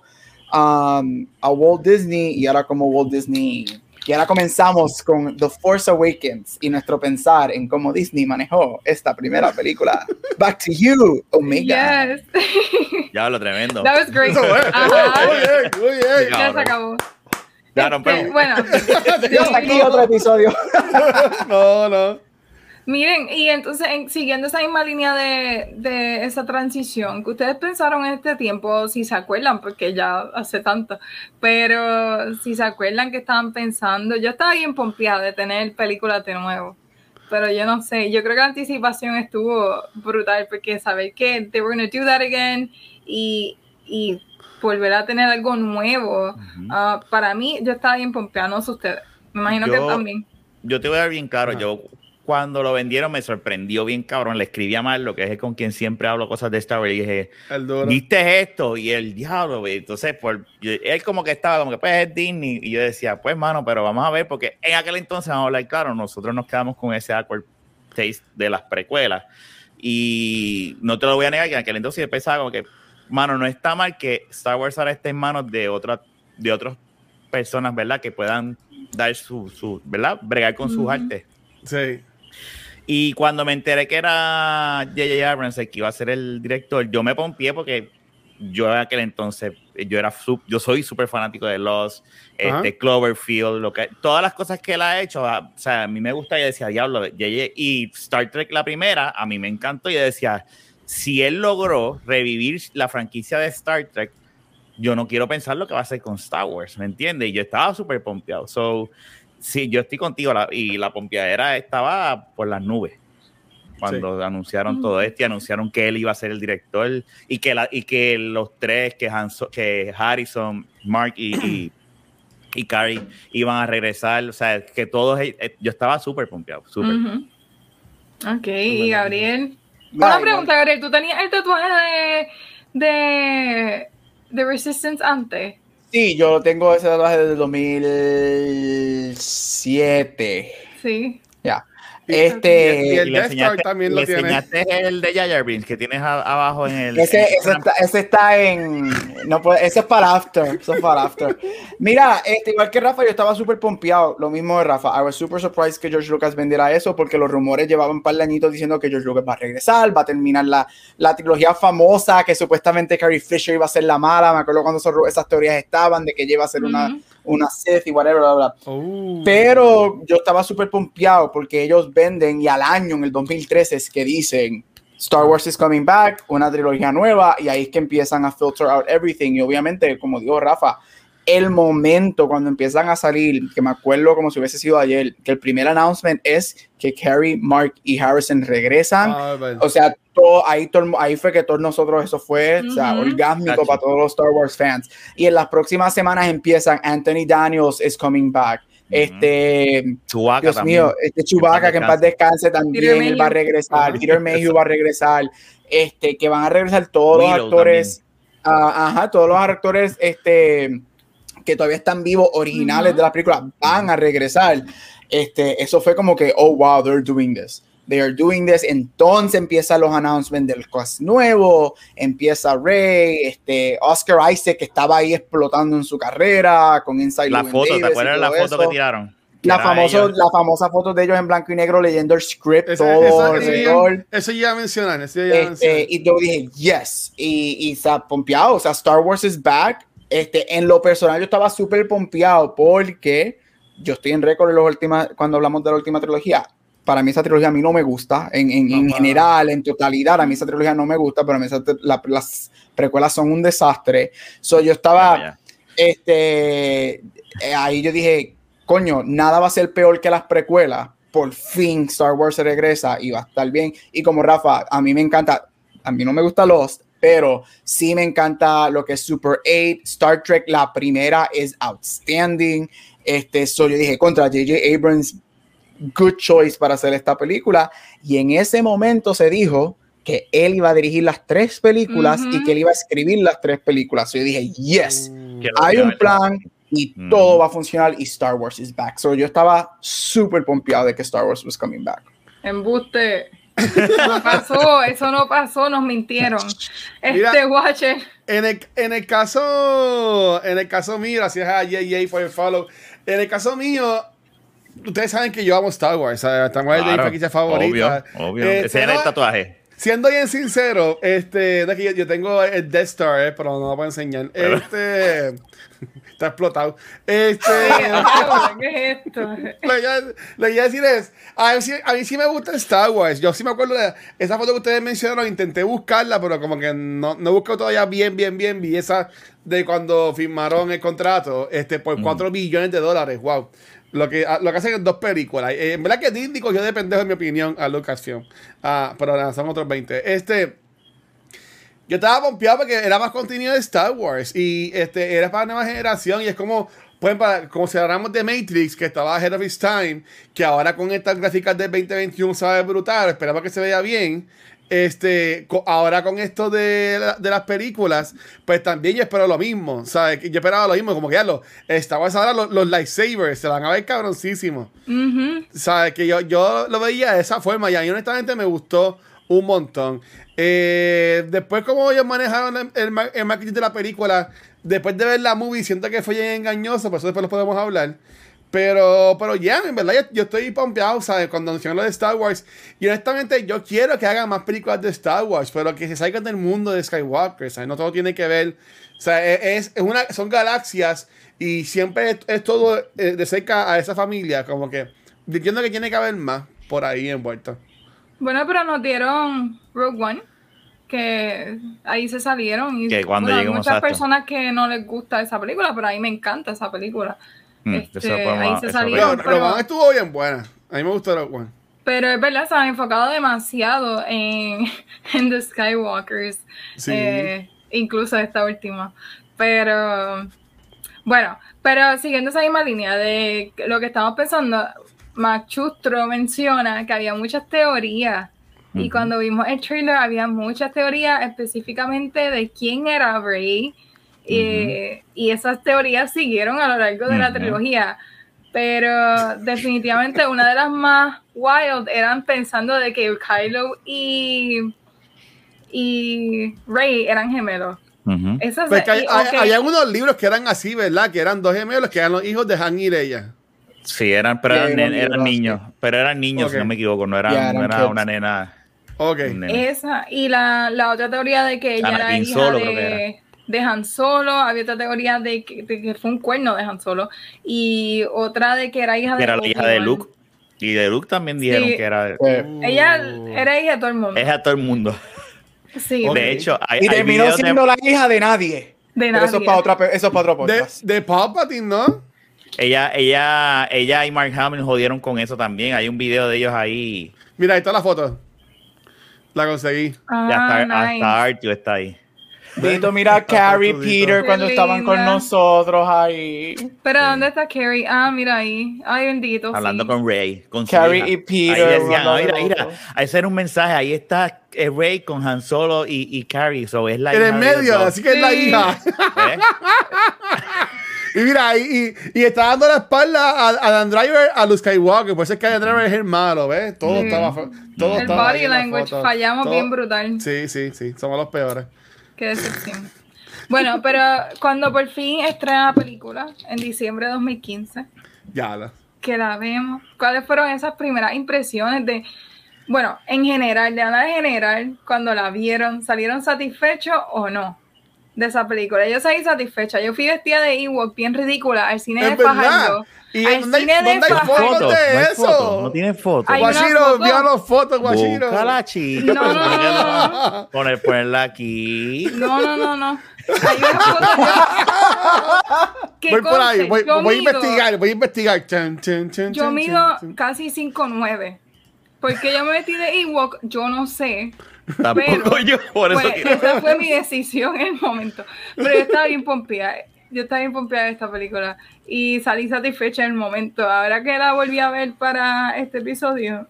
um, a Walt Disney y ahora como Walt Disney y ahora comenzamos con The Force Awakens y nuestro pensar en cómo Disney manejó esta primera película. Back to you, Omega. Yes. ya lo tremendo. That was great. Muy bien, muy bien. Ya se acabó. Ya rompemos. Este, bueno. Hasta aquí otro episodio. no, no. Miren, y entonces, siguiendo esa misma línea de, de, esa transición, que ustedes pensaron en este tiempo, si se acuerdan, porque ya hace tanto, pero si se acuerdan que estaban pensando, yo estaba bien pompeada de tener películas de nuevo, pero yo no sé, yo creo que la anticipación estuvo brutal, porque saber que they were going to do that again y, y volver a tener algo nuevo, ah, para mí, yo estaba bien pompeada, no sé ustedes, me imagino que también. Yo te voy a dar bien claro, yo cuando lo vendieron me sorprendió bien cabrón. Le escribí a Marlo, que es con quien siempre hablo cosas de Star Wars, y dije, ¿viste esto? Y el diablo, entonces, por, él como que estaba como que, pues es Disney. Y yo decía, pues, mano, pero vamos a ver, porque en aquel entonces, vamos a hablar claro, nosotros nos quedamos con ese awkward taste de las precuelas. Y no te lo voy a negar, que en aquel entonces yo pensaba como que, mano, no está mal que Star Wars ahora esté en manos de, otra, de otras personas, ¿verdad? Que puedan dar su, su ¿verdad? Bregar con sus artes. Sí. Y cuando me enteré que era J.J. Abrams el que iba a ser el director, yo me pompié porque yo en aquel entonces, yo era yo soy súper fanático de Lost, este, Cloverfield, lo que, todas las cosas que él ha hecho, ah, o sea, a mí me gusta y decía, diablo, J.J. y Star Trek la primera, a mí me encantó y decía, si él logró revivir la franquicia de Star Trek, yo no quiero pensar lo que va a hacer con Star Wars, ¿me entiendes? Y yo estaba súper pompeado. So, Sí, yo estoy contigo y la pompeadera estaba por las nubes cuando anunciaron todo esto y anunciaron que él iba a ser el director y que, la, y que los tres, que, que Harrison, Mark y, y, Carrie iban a regresar, o sea, que todos, eh, eh, yo estaba súper pompeado, súper. Ok, y Gabriel. Una pregunta, Gabriel, ¿tú tenías el tatuaje de, de, de Resistance antes? Sí, yo tengo ese tatuaje desde 2007. Sí. Este, y, el, Death Star también lo tiene. el de que tienes abajo en el. Ese, está, ese está, en. No puede, ese es para after. Eso es para after. Mira, este, igual que Rafa, yo estaba súper pompeado. Lo mismo de Rafa. I was super surprised que George Lucas vendiera eso porque los rumores llevaban un par de añitos diciendo que George Lucas va a regresar, va a terminar la, la trilogía famosa que supuestamente Carrie Fisher iba a ser la mala. Me acuerdo cuando esas teorías estaban de que ella iba a ser una una Seth y whatever, bla, bla. Oh. Pero yo estaba súper pompeado porque ellos venden y al año, en el 2013, es que dicen Star Wars is coming back, una trilogía nueva y ahí es que empiezan a filter out everything. Y obviamente, como dijo Rafa, el momento cuando empiezan a salir, que me acuerdo como si hubiese sido ayer, que el primer announcement es que Carrie, Mark y Harrison regresan. Ah, o sea, todo, ahí, ahí fue que todos nosotros, eso fue o sea, orgásmico para todos los Star Wars fans. Y en las próximas semanas empiezan Anthony Daniels is coming back. Este, Chewbacca Dios mío, este Chewbacca que en paz descanse. también, él va a regresar, Peter Mayhew va a regresar, este, que van a regresar todos los actores, ah, ajá, todos los actores, este, que todavía están vivos, originales de la película, van a regresar. Este, eso fue como que, oh, wow, they're doing this. They are doing this. Entonces empiezan los announcements del cast nuevo, empieza Ray, este, Oscar Isaac, que estaba ahí explotando en su carrera, con Inside La foto, ¿te acuerdas la foto que tiraron? La, famoso, la famosa foto de ellos en blanco y negro leyendo el script, todo. eso, ya mencionan, eso ya este, Y yo dije, yes. Y, y se ha pompeado, o sea, Star Wars is back este, en lo personal, yo estaba súper pompeado porque yo estoy en récord en los últimas, cuando hablamos de la última trilogía. Para mí esa trilogía a mí no me gusta, en, en, general, en totalidad, a mí esa trilogía no me gusta, pero a mí las precuelas son un desastre. So, yo estaba, este, eh, ahí yo dije, coño, nada va a ser peor que las precuelas. Por fin Star Wars se regresa y va a estar bien. Y como Rafa, a mí me encanta, a mí no me gusta Lost, pero sí me encanta lo que es Super 8, Star Trek, la primera es outstanding. Este, so yo dije contra JJ Abrams, good choice para hacer esta película. Y en ese momento se dijo que él iba a dirigir las tres películas y que él iba a escribir las tres películas. So yo dije, yes, mm. hay un plan y mm. todo va a funcionar y Star Wars is back. So yo estaba súper pompeado de que Star Wars was coming back. Embuste. No pasó, eso no pasó, nos mintieron. Este Watcher. En el, en el caso, en el caso mío, gracias a JJ por el follow. En el caso mío, ustedes saben que yo amo Star Wars. Star Wars es mi franquicia favorita. Obvio, obvio. Ese este, era el tatuaje. Siendo bien sincero, este, yo, yo tengo el Death Star, eh, pero no lo puedo enseñar. Este. Está explotado. Este. ¿Qué es esto? Lo que iba a decir es: a mí, a mí, sí me gusta Star Wars. Yo sí me acuerdo de esa foto que ustedes mencionaron. Intenté buscarla, pero como que no, no busco todavía bien, bien, bien. Vi esa de cuando firmaron el contrato este, por 4 billones de dólares. Wow. Lo que, lo que hacen en dos películas. Eh, en verdad que Disney yo de pendejo, en mi opinión, a Lucasfilm. Ah, pero son otros 20. Este. Yo estaba pompeado porque era más contenido de Star Wars y este, era para la nueva generación y es como, pues, para, como si hablamos de Matrix, que estaba ahead of its time, que ahora con estas gráficas del 2021 sabe brutal, esperaba que se vea bien. Este, ahora con esto de, de, las películas, pues también yo espero lo mismo, ¿sabes? Yo esperaba lo mismo, como que ya lo, Star Wars ahora los, los, lightsabers se van a ver cabroncísimos. ¿Sabes? Que yo, yo lo veía de esa forma y a mí honestamente me gustó un montón. Eh, después, como ellos manejaron el, marketing de la película, después de ver la movie, siento que fue engañoso, por eso después lo podemos hablar. Pero, pero ya, en verdad, yo, estoy pompeado, ¿sabes? Cuando anunciaron lo de Star Wars. Y honestamente, yo quiero que hagan más películas de Star Wars, pero que se salgan del mundo de Skywalker, ¿sabes? No todo tiene que ver. O sea, e, es, una, son galaxias y siempre es, todo eh, de cerca a esa familia. Como que entiendo que tiene que haber más por ahí envuelto. Bueno, pero nos dieron Rogue One, que ahí se salieron. Y cuando hay muchas personas que no les gusta esa película, pero a mí me encanta esa película. Mm, este, ahí se salieron. One estuvo bien buena. A mí me gustó. Pero es verdad, se han enfocado demasiado en, en The Skywalkers. Eh, incluso esta última. Pero bueno, pero siguiendo esa misma línea de lo que estamos pensando, Machustro menciona que había muchas teorías y cuando vimos el trailer había muchas teorías específicamente de quién era Rey eh, y esas teorías siguieron a lo largo de la trilogía pero definitivamente una de las más wild eran pensando de que Kylo y y Rey eran gemelos pues hay, algunos libros que eran así, ¿verdad? Que eran dos gemelos, que eran los hijos de Han y Leia. Sí, eran, pero eran, niños. Pero eran niños, si no me equivoco, no, era una nena. Ok. Esa, y la, la, otra teoría de que ella era hija de, de, Han Solo, había otra teoría de que, que, fue un cuerno de Han Solo, y otra de que era hija de. Era la hija de Luke. Y de Luke también dijeron que era. De... Ella era hija de todo el mundo. Es a todo el mundo. Sí. De hecho, hay, y terminó siendo la hija de nadie. De Pero eso es para otra, eso es para otro De, de Palpatine, ¿no? Ella, ella, ella y Mark Hamill jodieron con eso también. Hay un video de ellos ahí. Mira, ahí está la foto. La conseguí. Ah, ya está, nice. hasta Artio está ahí. Dito, mira a Carrie. Peter Qué cuando estaban con nosotros ahí. Pero ¿dónde está Carrie? Ah, mira ahí. Ay, bendito. Hablando sí. con Ray. Con su Carrie hija. y Peter, Ahí decían, del mira, mira, otro. ese era un mensaje. Ahí está eh, Ray con Han Solo y, y Carrie. So, es la En hija el de ellos medio, dos. así que es la Sí. hija. ¿Eh? Y mira, y, y, y está dando la espalda a, a Dan Driver a Luke Skywalker. Por eso es que Dan Driver es el malo, ¿ves? Todo Sí. estaba. Todo El estaba ahí body en la language foto. fallamos Todo- bien brutal. Sí, sí, sí. Somos los peores. Qué decepción. Bueno, pero cuando por fin estrena la película, en diciembre de 2015, Ya, la. que la vemos, ¿cuáles fueron esas primeras impresiones de, bueno, en general, de en general, cuando la vieron, ¿salieron satisfechos o no? De esa película. Yo salí satisfecha. Yo fui vestida de Ewok bien ridícula al cine de verdad. Fajardo. ¿Y al dónde hay- cine de dónde hay Fajardo. fotos? Fotos, de no eso? fotos, no tiene fotos. Hay una Guachiro, foto. envía las fotos, Guachiro. Búscala, chica. No, no, no, no. Poner, ponerla aquí. No, no, no, no. Hay una foto. Que Voy por ahí, voy, a investigar, voy a investigar. Chan, chan, chan, Yo mido casi 5'9". Porque yo me metí de Ewok, yo no sé. Tampoco Pero, yo, por eso Pues, quiero- esa fue mi decisión en el momento. Pero yo estaba bien pompeada. Yo estaba bien pompeada de esta película. Y salí satisfecha en el momento. Ahora que la volví a ver para este episodio,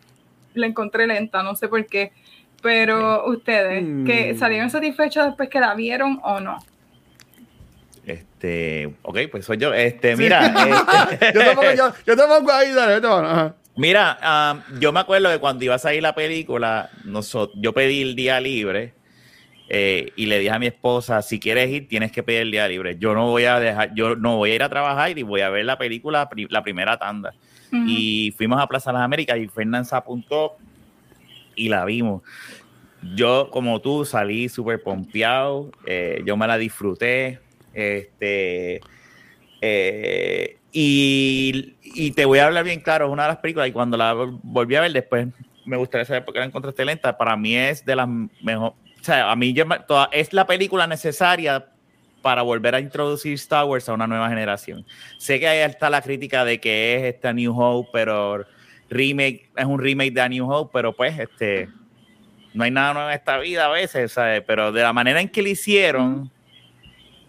la encontré lenta, no sé por qué. Pero ustedes, Mm. que salieron satisfechos después que la vieron o no. Este, ok, pues soy yo. Este, Sí. mira, este- yo, te pongo, yo, yo te pongo ahí, dale, yo te pongo, ajá. Mira, ah, yo me acuerdo que cuando iba a salir la película, yo pedí el día libre eh, y le dije a mi esposa, si quieres ir, tienes que pedir el día libre. Yo no voy a dejar, yo no voy a ir a trabajar y voy a ver la película la primera tanda. Y fuimos a Plaza de las Américas y Fernan se apuntó y la vimos. Yo, como tú, salí súper pompeado, eh, yo me la disfruté. Este, eh, y, y te voy a hablar bien claro, es una de las películas y cuando la vol- volví a ver después, me gustaría saber por qué la encontraste lenta. Para mí es de las mejor, o sea, a mí es la película necesaria para volver a introducir Star Wars a una nueva generación. Sé que ahí está la crítica de que es esta New Hope, pero remake es un remake de A New Hope, pero pues este no hay nada nuevo en esta vida a veces, ¿sabes? Pero de la manera en que lo hicieron,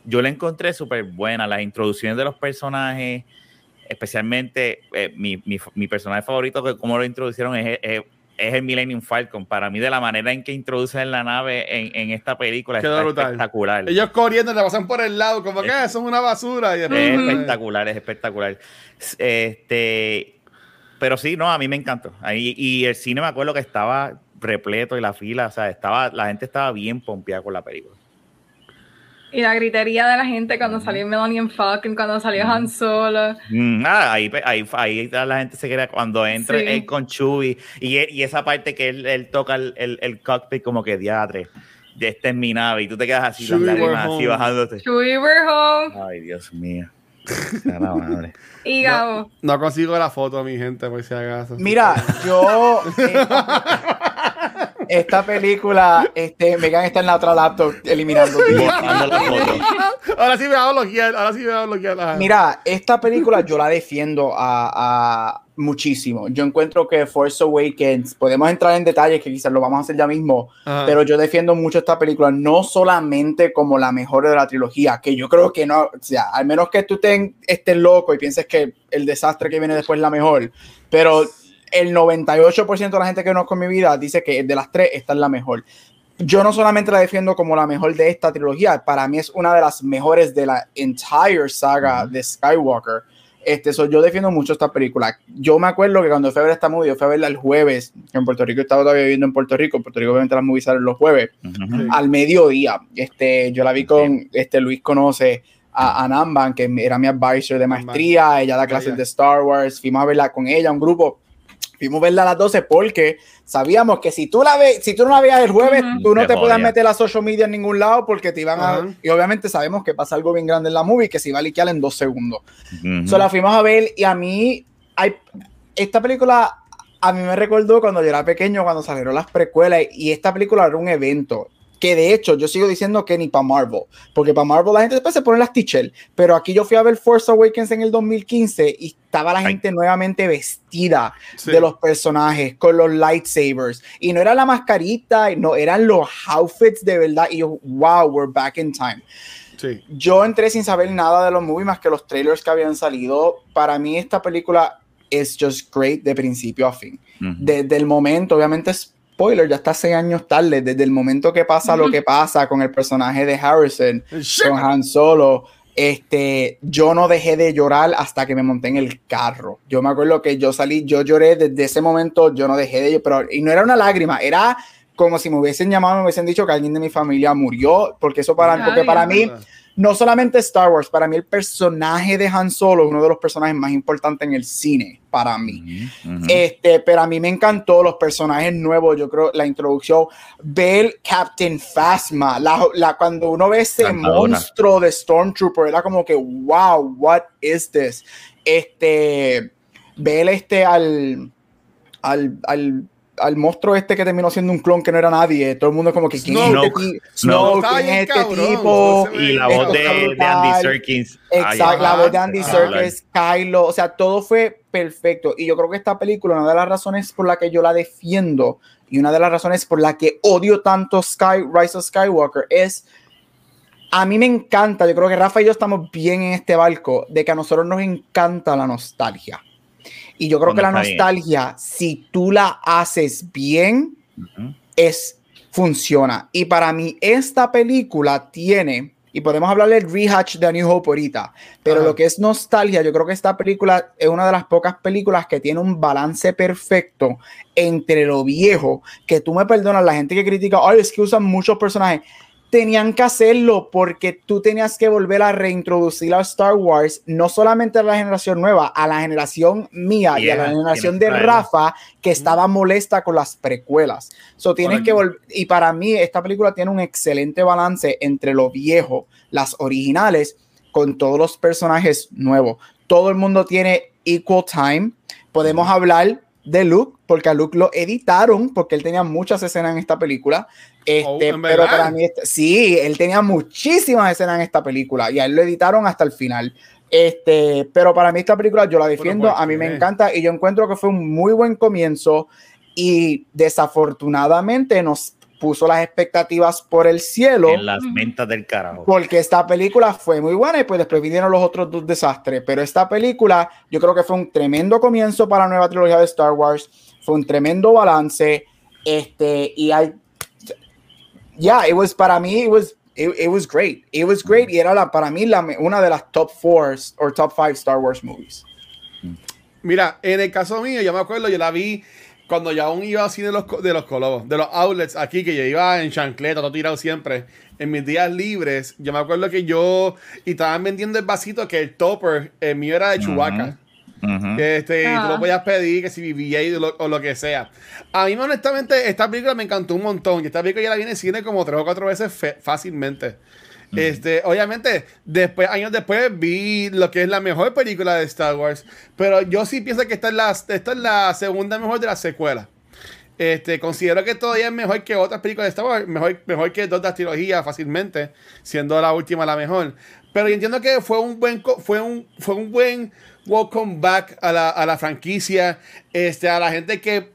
yo la encontré súper buena. Las introducciones de los personajes, especialmente eh, mi, mi, mi personaje favorito, que como lo introducieron, es, es, es el Millennium Falcon. Para mí, de la manera en que introducen la nave en, en esta película, Quedó está brutal. espectacular. Ellos corriendo, te pasan por el lado, como que "Ah, es una basura. Y Es espectacular, es espectacular. Este, pero sí, no, a mí me encantó. Ahí, y el cine me acuerdo que estaba repleto y la fila, o sea, estaba, la gente estaba bien pompeada con la película. Y la gritería de la gente cuando salió Millennium Falcon, cuando salió Han Solo. Mm, ah, ahí, ahí, ahí la gente se queda cuando entra Sí. él con Chewie y, y esa parte que él, él toca el, el, el cockpit como que diatre. Ya esta es mi nave y tú te quedas así, las Chewie, lágrimas así bajándote. Chewie, we're home. Ay, Dios mío. Madre. Y Gabo. No consigo la foto, mi gente, por si acaso. Mira, yo. Esta, esta película, este, Megan está en la otra laptop eliminando. Ahora sí me va a bloquear, ahora sí me va a bloquear. Mira, esta película yo la defiendo a, a muchísimo. Yo encuentro que Force Awakens, podemos entrar en detalles que quizás lo vamos a hacer ya mismo, Ajá. pero yo defiendo mucho esta película, no solamente como la mejor de la trilogía, que yo creo que no, o sea, al menos que tú te, estés loco y pienses que el desastre que viene después es la mejor, pero el 98% de la gente que conozco en mi vida dice que de las tres esta es la mejor. Yo no solamente la defiendo como la mejor de esta trilogía, para mí es una de las mejores de la entire saga de Skywalker. Este, so, yo defiendo mucho esta película. Yo me acuerdo que cuando fui a ver esta movie, yo fui a verla el jueves. En Puerto Rico estaba todavía viviendo en Puerto Rico. En Puerto Rico, obviamente, las movies salen los jueves Ujú. al mediodía. Este, yo la vi con, este, Luis conoce a, a Namban, que era mi advisor de maestría, ella da clases de Star Wars, fuimos a verla con ella, un grupo, fuimos a verla a las 12 porque sabíamos que si tú la ves, si tú no la veías el jueves, tú no Te te podías meter a social media en ningún lado porque te iban a, y obviamente sabemos que pasa algo bien grande en la movie que se iba a liquear en dos segundos. Ujú. So, la fuimos a ver y a mí, hay, esta película a mí me recordó cuando yo era pequeño, cuando salieron las precuelas y esta película era un evento. Que de hecho yo sigo diciendo que ni para Marvel, porque para Marvel la gente después se pone las t pero aquí yo fui a ver Force Awakens en el 2015 y estaba la gente nuevamente vestida de los personajes con los lightsabers y no era la mascarita, no eran los outfits de verdad y yo, wow, we're back in time. Yo entré sin saber nada de los movies más que los trailers que habían salido. Para mí esta película es just great de principio a fin. Desde el momento, obviamente spoiler, ya está seis años tarde, desde el momento que pasa lo que pasa con el personaje de Harrison, con Han Solo, este, yo no dejé de llorar hasta que me monté en el carro. Yo me acuerdo que yo salí, yo lloré desde ese momento, yo no dejé de llorar, pero, y no era una lágrima, era como si me hubiesen llamado, me hubiesen dicho que alguien de mi familia murió, porque eso para, porque para mí, no solamente Star Wars, para mí el personaje de Han Solo es uno de los personajes más importantes en el cine, para mí. Este, pero a mí me encantó los personajes nuevos, yo creo, la introducción, ver Captain Phasma, la, cuando uno ve ese monstruo de Stormtrooper, era como que, wow, what is this? Este, ver este al, al, al al monstruo este que terminó siendo un clon que no era nadie. Todo el mundo como que ¿quién es este, tipo? Y la voz de, Andy Serkis. Exacto, la voz de Andy Serkis, Kylo, o sea, todo fue perfecto. Y yo creo que esta película, una de las razones por la que yo la defiendo y una de las razones por la que odio tanto Sky, Rise of Skywalker es a mí me encanta, yo creo que Rafa y yo estamos bien en este barco, de que a nosotros nos encanta la nostalgia. Y yo creo que la nostalgia, si tú la haces bien, es funciona. Y para mí esta película tiene, y podemos hablar del rehatch de A New Hope ahorita, pero lo que es nostalgia, yo creo que esta película es una de las pocas películas que tiene un balance perfecto entre lo viejo, que tú me perdonas, la gente que critica, ay, es que usan muchos personajes tenían que hacerlo porque tú tenías que volver a reintroducir a Star Wars, no solamente a la generación nueva, a la generación mía y a la generación de Rafa que estaba molesta con las precuelas. So, tienes que y para mí esta película tiene un excelente balance entre lo viejo, las originales, con todos los personajes nuevos. Todo el mundo tiene equal time. Podemos hablar de Luke, porque a Luke lo editaron, porque él tenía muchas escenas en esta película. Este, oh, pero para mí, este, sí, él tenía muchísimas escenas en esta película y a él lo editaron hasta el final. Este, pero para mí esta película yo la defiendo, a mí me encanta y yo encuentro que fue un muy buen comienzo y desafortunadamente nos puso las expectativas por el cielo. En las ventas del carajo. Porque esta película fue muy buena y pues después vinieron los otros dos desastres. Pero esta película yo creo que fue un tremendo comienzo para la nueva trilogía de Star Wars. Fue un tremendo balance. Este, y hay... Ya, yeah, it was para mí, it was, it, was great. It was great y era la, para mí la, una de las top four o top five Star Wars movies. Mira, en el caso mío, yo me acuerdo, yo la vi cuando ya aún iba así de los, de los colobos, de los outlets aquí, que yo iba en chancleta, todo tirado siempre, en mis días libres, yo me acuerdo que yo, y estaban vendiendo el vasito que el topper, el mío era de Chewbacca. Que este, tú lo ah. podías pedir, que si vivía ahí o lo que sea. A mí, honestamente, esta película me encantó un montón. Y esta película ya la viene en cine como tres o cuatro veces fácilmente. Este, obviamente, después, años después vi lo que es la mejor película de Star Wars. Pero yo sí pienso que esta es la, esta es la segunda mejor de la secuela. Este, considero que todavía es mejor que otras películas de Star Wars, mejor, mejor que dos de las trilogías fácilmente, siendo la última la mejor. Pero yo entiendo que fue un buen fue un fue un buen welcome back a la, a la franquicia, este, a la gente que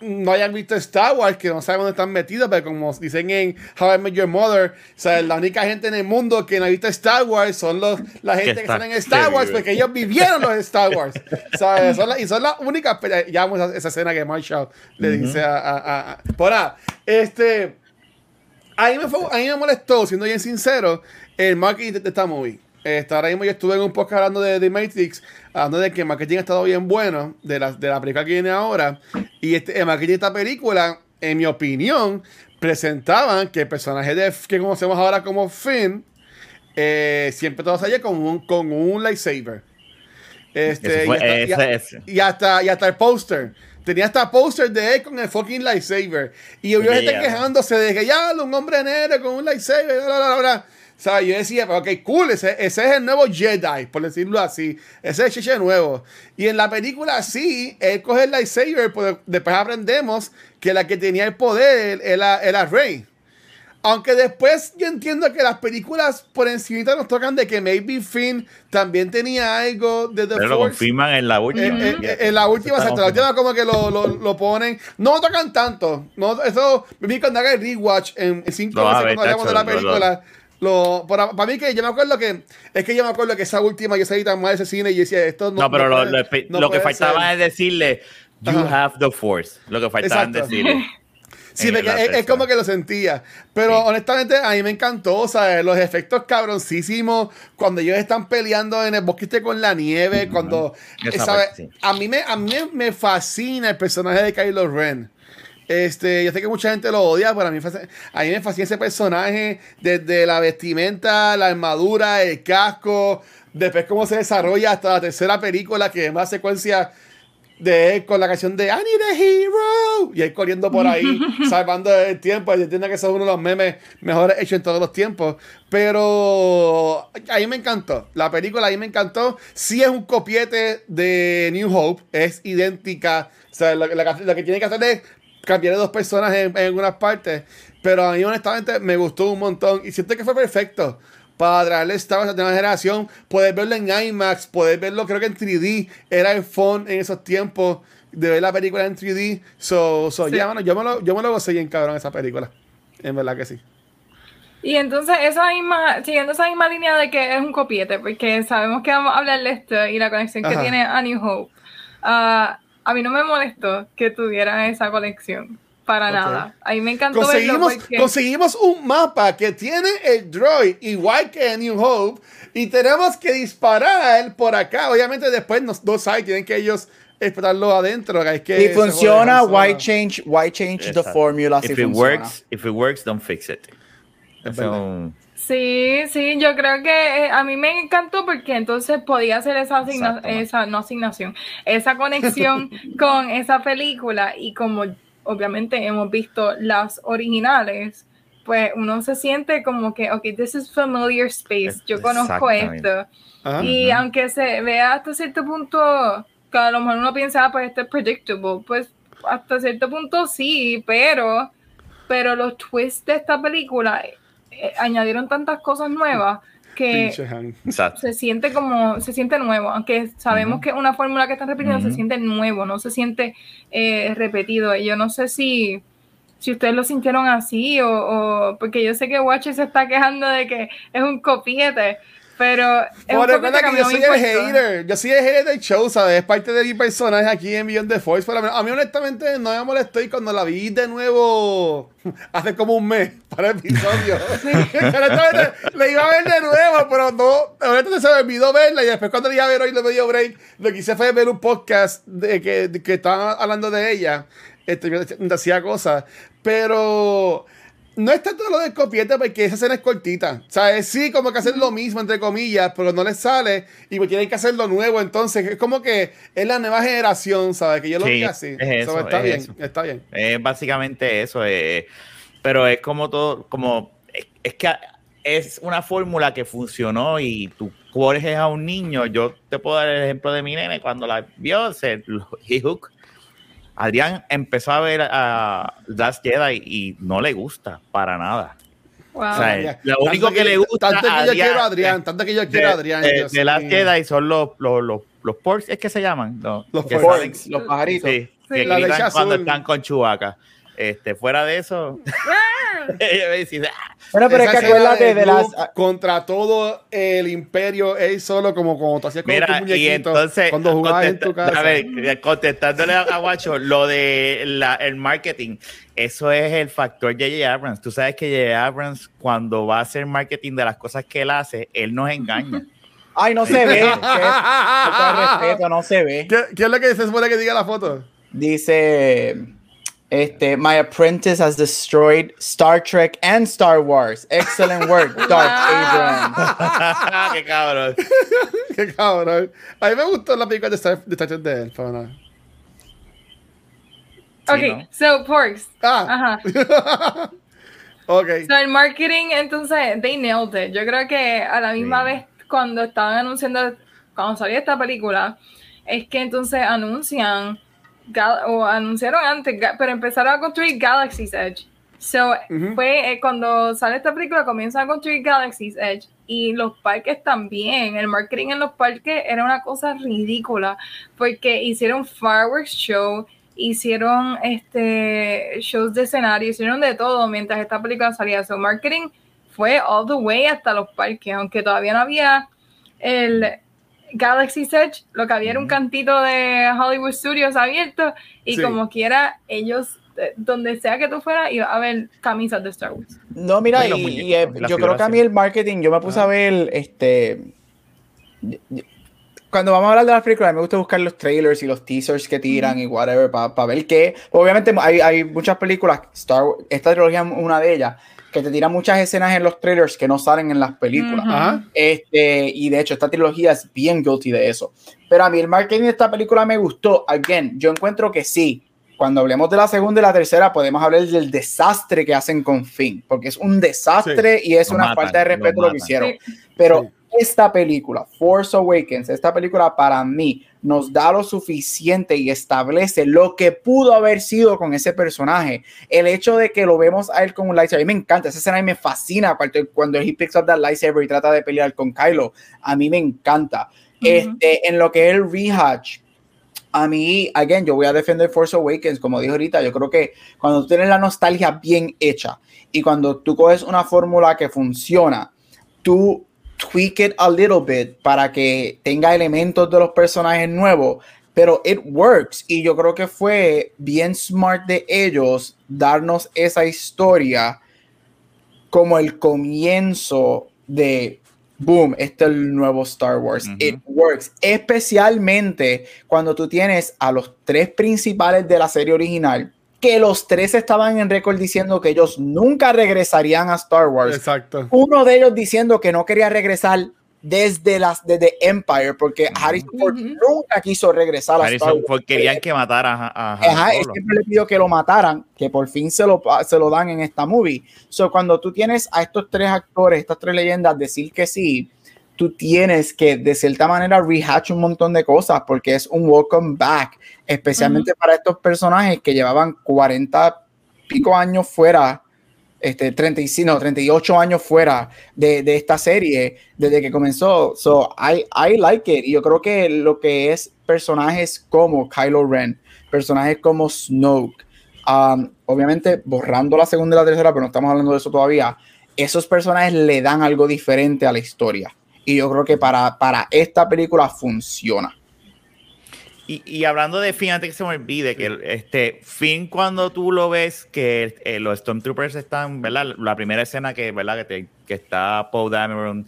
no hayan visto Star Wars, que no saben dónde están metidos, pero como dicen en How I Met Your Mother, o sea, la única gente en el mundo que no ha visto Star Wars son los, la gente que están en Star Wars, porque ellos vivieron los Star Wars. Son y son las únicas, ya vamos a esa escena que Marshall le dice a, a, a, Por nada, este, a mí, me fue, a mí me molestó, siendo bien sincero, el marketing de esta movie. Este, ahora mismo yo estuve en un podcast hablando de, The Matrix, hablando de que el marketing ha estado bien bueno, de la, de la película que viene ahora. Y este, el marketing de esta película, en mi opinión, presentaban que el personaje de, que conocemos ahora como Finn, eh, siempre todo salía con un, con un lightsaber. Este, y, hasta, y, hasta, el póster. Tenía hasta póster de él con el fucking lightsaber. Y hubo gente quejándose de que ya, un hombre negro con un lightsaber. Bla, bla, sea, yo decía, ok, cool, ese, ese, es el nuevo Jedi, por decirlo así. Ese es el chiche nuevo. Y en la película, sí, él coge el lightsaber, pues después aprendemos que la que tenía el poder era, era Rey. Aunque después yo entiendo que las películas por encima nos tocan de que maybe Finn también tenía algo de The Pero lo confirman en la última. Eh, eh, en la última, o la última como que lo, lo, lo, ponen. No tocan tanto. No, eso, vi cuando haga el rewatch en, cinco no, veces cuando hablamos de la película. Lo, para, para, mí que yo me acuerdo que es que yo me acuerdo que esa última yo salí tan mal de ese cine y decía esto no, no pero lo, lo, que faltaba es decirle you have the force lo que faltaba es decirle Sí, es, como que lo sentía. Pero honestamente, a mí me encantó, ¿sabes? Los efectos cabroncísimos cuando ellos están peleando en el bosque con la nieve, cuando... ¿sabes? A mí, me, a mí me fascina el personaje de Kylo Ren. Este, yo sé que mucha gente lo odia, pero a mí, a mí me fascina ese personaje desde la vestimenta, la armadura, el casco, después cómo se desarrolla hasta la tercera película, que es más secuencia de él con la canción de I need a hero y él corriendo por ahí salvando el tiempo. Y entiendo que es uno de los memes mejores hechos en todos los tiempos pero a mí me encantó. La película a mí me encantó. Sí es un copiete de New Hope es idéntica. O sea lo, que tiene que hacer es cambiar de dos personas en, en algunas partes pero a mí honestamente me gustó un montón y siento que fue perfecto para traerle Star Wars a la nueva generación, poder verlo en IMAX, poder verlo creo que en 3D, era el fun en esos tiempos de ver la película en 3D. So, so ya, yo, me lo, yo me lo gocé bien cabrón esa película. En verdad que sí. Y entonces, esa misma, siguiendo esa misma línea de que es un copiete, porque sabemos que vamos a hablar de esto y la conexión que tiene a New Hope. Uh, a mí no me molestó que tuviera esa conexión. Para nada. A mí me encantó conseguimos, conseguimos un mapa que tiene el droid igual que en New Hope y tenemos que disparar por acá. Obviamente después los dos hay, tienen que ellos explotarlo adentro. Hay que y funciona, why change, why change the formula? If it works, if it works, don't fix it. Sí, sí, yo creo que eh, a mí me encantó porque entonces podía hacer esa, esa no asignación, esa conexión con esa película y como obviamente hemos visto las originales, pues uno se siente como que, ok, this is familiar space, yo conozco esto. y aunque se vea hasta cierto punto, que a lo mejor uno piensa, ah, pues esto es predictable, pues hasta cierto punto sí, pero, pero los twists de esta película eh, añadieron tantas cosas nuevas que se siente como, se siente nuevo, aunque sabemos que una fórmula que están repitiendo se siente nuevo, no se siente eh, repetido. Y yo no sé si, si ustedes lo sintieron así o, o, porque yo sé que Watch se está quejando de que es un copiete, pero es Por que yo soy el hater. Yo soy el hater del show, ¿sabes? Es parte de mi personaje aquí en Beyond the Force. Pero a mí, honestamente, no me molestó. Y cuando la vi de nuevo hace como un mes para el episodio, honestamente le iba a ver de nuevo, pero no. Honestamente se me olvidó verla. Y después, cuando le iba a ver hoy, le me dio break. Lo que hice fue ver un podcast de que, de que estaban hablando de ella. Este, hacía cosas. Pero no es tanto lo de copiete porque esa escena es cortita. O sea, es sí como que hacer lo mismo, entre comillas, pero no les sale y pues tienen que hacer lo nuevo. Entonces, es como que es la nueva generación, ¿sabes? Que yo lo sí, así. Es eso, está bien, está bien. Es básicamente eso. Eh, pero es como todo, como. Es, que es una fórmula que funcionó y tú corres a un niño. Yo te puedo dar el ejemplo de mi nene cuando la vio, se hook Adrián empezó a ver a Last Jedi y no le gusta para nada. O sea, lo único que, le gusta tanto que yo quiero a Adrián, tanto que yo quiero a Adrián. De, Last Jedi son los, los, los, los porks, ¿es que se llaman? los porks, los pajaritos. Sí, que gritan cuando están con Chubaca. Este, fuera de eso, ella me dice, ah". bueno, pero es que acuérdate de, las contra todo el imperio, él solo como como tú hacías con Mira, tu y entonces, cuando jugabas en tu casa. A ver, contestándole a Guacho, lo de la, el marketing, eso es el factor J.J. Abrams. Tú sabes que J.J. Abrams, cuando va a hacer marketing de las cosas que él hace, él nos engaña. Ay, no se ve. respeto, no se ve. ¿Qué, ¿Qué, es lo que se supone que diga la foto? Dice este, My apprentice has destroyed Star Trek and Star Wars. Excellent work, Dark Abrams. Qué cabrón. Qué cabrón. A mí me gustó la película de Star, de Star Trek de él, pero no. Ok, so Porks. Ah. Ajá. ok. So el marketing, entonces, they nailed it. Yo creo que a la misma vez cuando estaban anunciando, cuando salió esta película, es que entonces anuncian o anunciaron antes, pero empezaron a construir Galaxy's Edge. So, fue eh, cuando sale esta película, comienzan a construir Galaxy's Edge y los parques también. El marketing en los parques era una cosa ridícula porque hicieron fireworks show, hicieron este shows de escenario, hicieron de todo mientras esta película salía. Su marketing fue all the way hasta los parques, aunque todavía no había el Galaxy's Edge, lo que había era un cantito de Hollywood Studios abierto y como quiera ellos eh, donde sea que tú fueras, iba a ver camisas de Star Wars. No, mira, y, eh, yo creo que a mí el marketing, yo me puse a ver, este, cuando vamos a hablar de las películas, me gusta buscar los trailers y los teasers que tiran y whatever, para ver qué. Obviamente hay, hay, muchas películas, Star esta trilogía es una de ellas, que te tiran muchas escenas en los trailers que no salen en las películas. este, y de hecho, esta trilogía es bien guilty de eso. Pero a mí el marketing de esta película me gustó. Again, yo encuentro que sí, cuando hablemos de la segunda y la tercera, podemos hablar del desastre que hacen con Finn, porque es un desastre y es una falta de respeto lo, que hicieron. Pero esta película, Force Awakens, esta película para mí nos da lo suficiente y establece lo que pudo haber sido con ese personaje. El hecho de que lo vemos a él con un lightsaber, a mí me encanta, esa escena me fascina, aparte cuando él picks up that lightsaber y trata de pelear con Kylo, a mí me encanta. este, en lo que es el rehatch, a mí, again, yo voy a defender Force Awakens, como dije ahorita, yo creo que cuando tú tienes la nostalgia bien hecha y cuando tú coges una fórmula que funciona, tú tweak it a little bit para que tenga elementos de los personajes nuevos, pero it works y yo creo que fue bien smart de ellos darnos esa historia como el comienzo de boom, este es el nuevo Star Wars. It works. Especialmente cuando tú tienes a los tres principales de la serie original, que los tres estaban en récord diciendo que ellos nunca regresarían a Star Wars. Exacto. Uno de ellos diciendo que no quería regresar desde las desde Empire porque Harrison Ford nunca quiso regresar a Star Wars. Ford querían que mataran a, a Ajá, siempre le pidió que lo mataran, que por fin se lo, se lo dan en esta movie. So cuando tú tienes a estos tres actores, estas tres leyendas decir que sí, tú tienes que de cierta manera rehatch un montón de cosas porque es un welcome back, especialmente para estos personajes que llevaban 40 pico años fuera este, 35, no, 38 años fuera de, de, esta serie desde que comenzó. So, I, I like it. Y yo creo que lo que es personajes como Kylo Ren, personajes como Snoke, um, obviamente borrando la segunda y la tercera, pero no estamos hablando de eso todavía, esos personajes le dan algo diferente a la historia. Y yo creo que para, para esta película funciona. Y, hablando de Finn, antes que se me olvide, que este Finn, cuando tú lo ves, que eh, los Stormtroopers están, ¿verdad? La primera escena que, ¿verdad? Que, que está Paul Dameron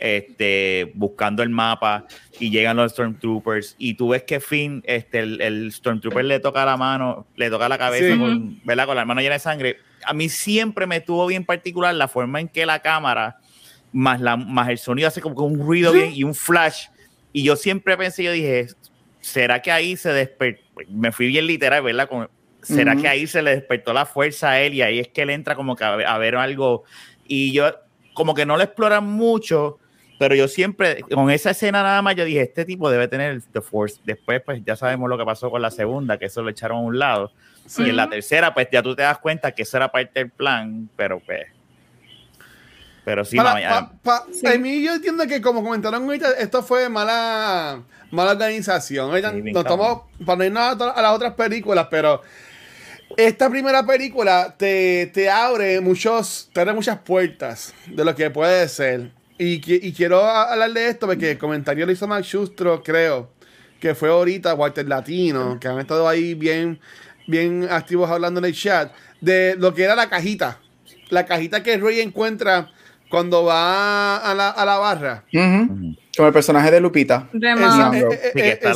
este, buscando el mapa y llegan los Stormtroopers y tú ves que Finn, este, el, Stormtrooper le toca la mano, le toca la cabeza, con, ¿verdad? Con la mano llena de sangre. A mí siempre me tuvo bien particular la forma en que la cámara, más, la, más el sonido hace como un ruido bien y un flash. Y yo siempre pensé, yo dije, ¿será que ahí se despertó? Me fui bien literal, ¿verdad? ¿Será que ahí se le despertó la fuerza a él y ahí es que él entra como que a, ver algo? Y yo, como que no lo exploran mucho, pero yo siempre, con esa escena nada más, yo dije, este tipo debe tener The Force. Después, pues ya sabemos lo que pasó con la segunda, que eso lo echaron a un lado. Y en la tercera, pues ya tú te das cuenta que eso era parte del plan, pero pues. Pero sí, para, A mí yo entiendo que, como comentaron ahorita, esto fue mala mala organización. no estamos para no ir a, las otras películas, pero esta primera película te, te, abre muchos, te abre muchas puertas de lo que puede ser. Y, y quiero hablar de esto porque el comentario lo hizo Max Schustro, creo, que fue ahorita Walter Latino, que han estado ahí bien, bien activos hablando en el chat, de lo que era la cajita. La cajita que Roy encuentra cuando va a la, a la barra. Como el personaje de Lupita. sí, que está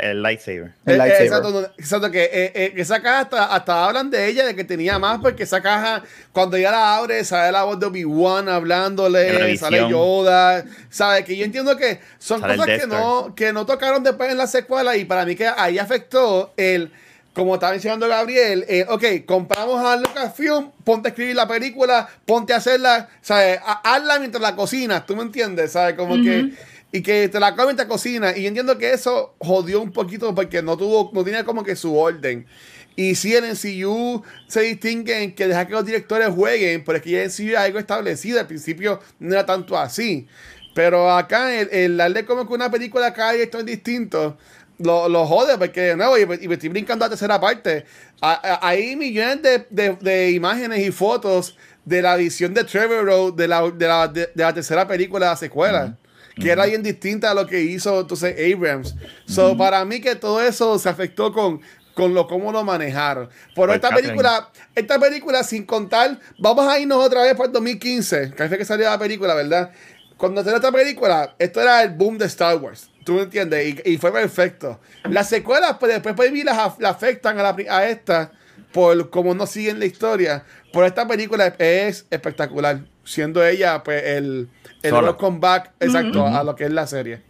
el lightsaber. El lightsaber. Exacto, que esa caja hasta, hasta, hablan de ella, de que tenía más, porque esa caja, cuando ella la abre, sale la voz de Obi-Wan hablándole, sale Yoda. ¿Sabes? Que yo entiendo que son cosas que no, que no tocaron después en la secuela y para mí que ahí afectó el como estaba mencionando Gabriel, eh, ok, compramos a Lucasfilm, ponte a escribir la película, ponte a hacerla, ¿sabes? Hazla mientras la cocinas, ¿tú me entiendes? ¿Sabes? Como que... y que te la comen te cocina. Y entiendo que eso jodió un poquito porque no tuvo, no tenía como que su orden. Y si el NCU se distingue en que deja que los directores jueguen, pero es que ya el NCU es algo establecido. Al principio no era tanto así. Pero acá el, darle como que una película esto es distinto lo, lo, jode porque de nuevo, y, me estoy brincando a tercera parte. hay millones de, de, imágenes y fotos de la visión de Trevor Road de la, de la, de, la tercera película de la secuela. Que era bien distinta a lo que hizo entonces Abrams. So, para mí que todo eso se afectó con, con lo cómo lo manejaron. Por pues esta película, esta película, sin contar, vamos a irnos otra vez para el 2015, que fue que salió la película, ¿verdad? Cuando salió esta película, esto era el boom de Star Wars. ¿Tú me entiendes? Y, fue perfecto. Las secuelas, pues después pues, las, las afectan a, la, a esta por cómo no siguen la historia. Pero esta película es espectacular. Siendo ella, pues, el, el comeback exacto a lo que es la serie.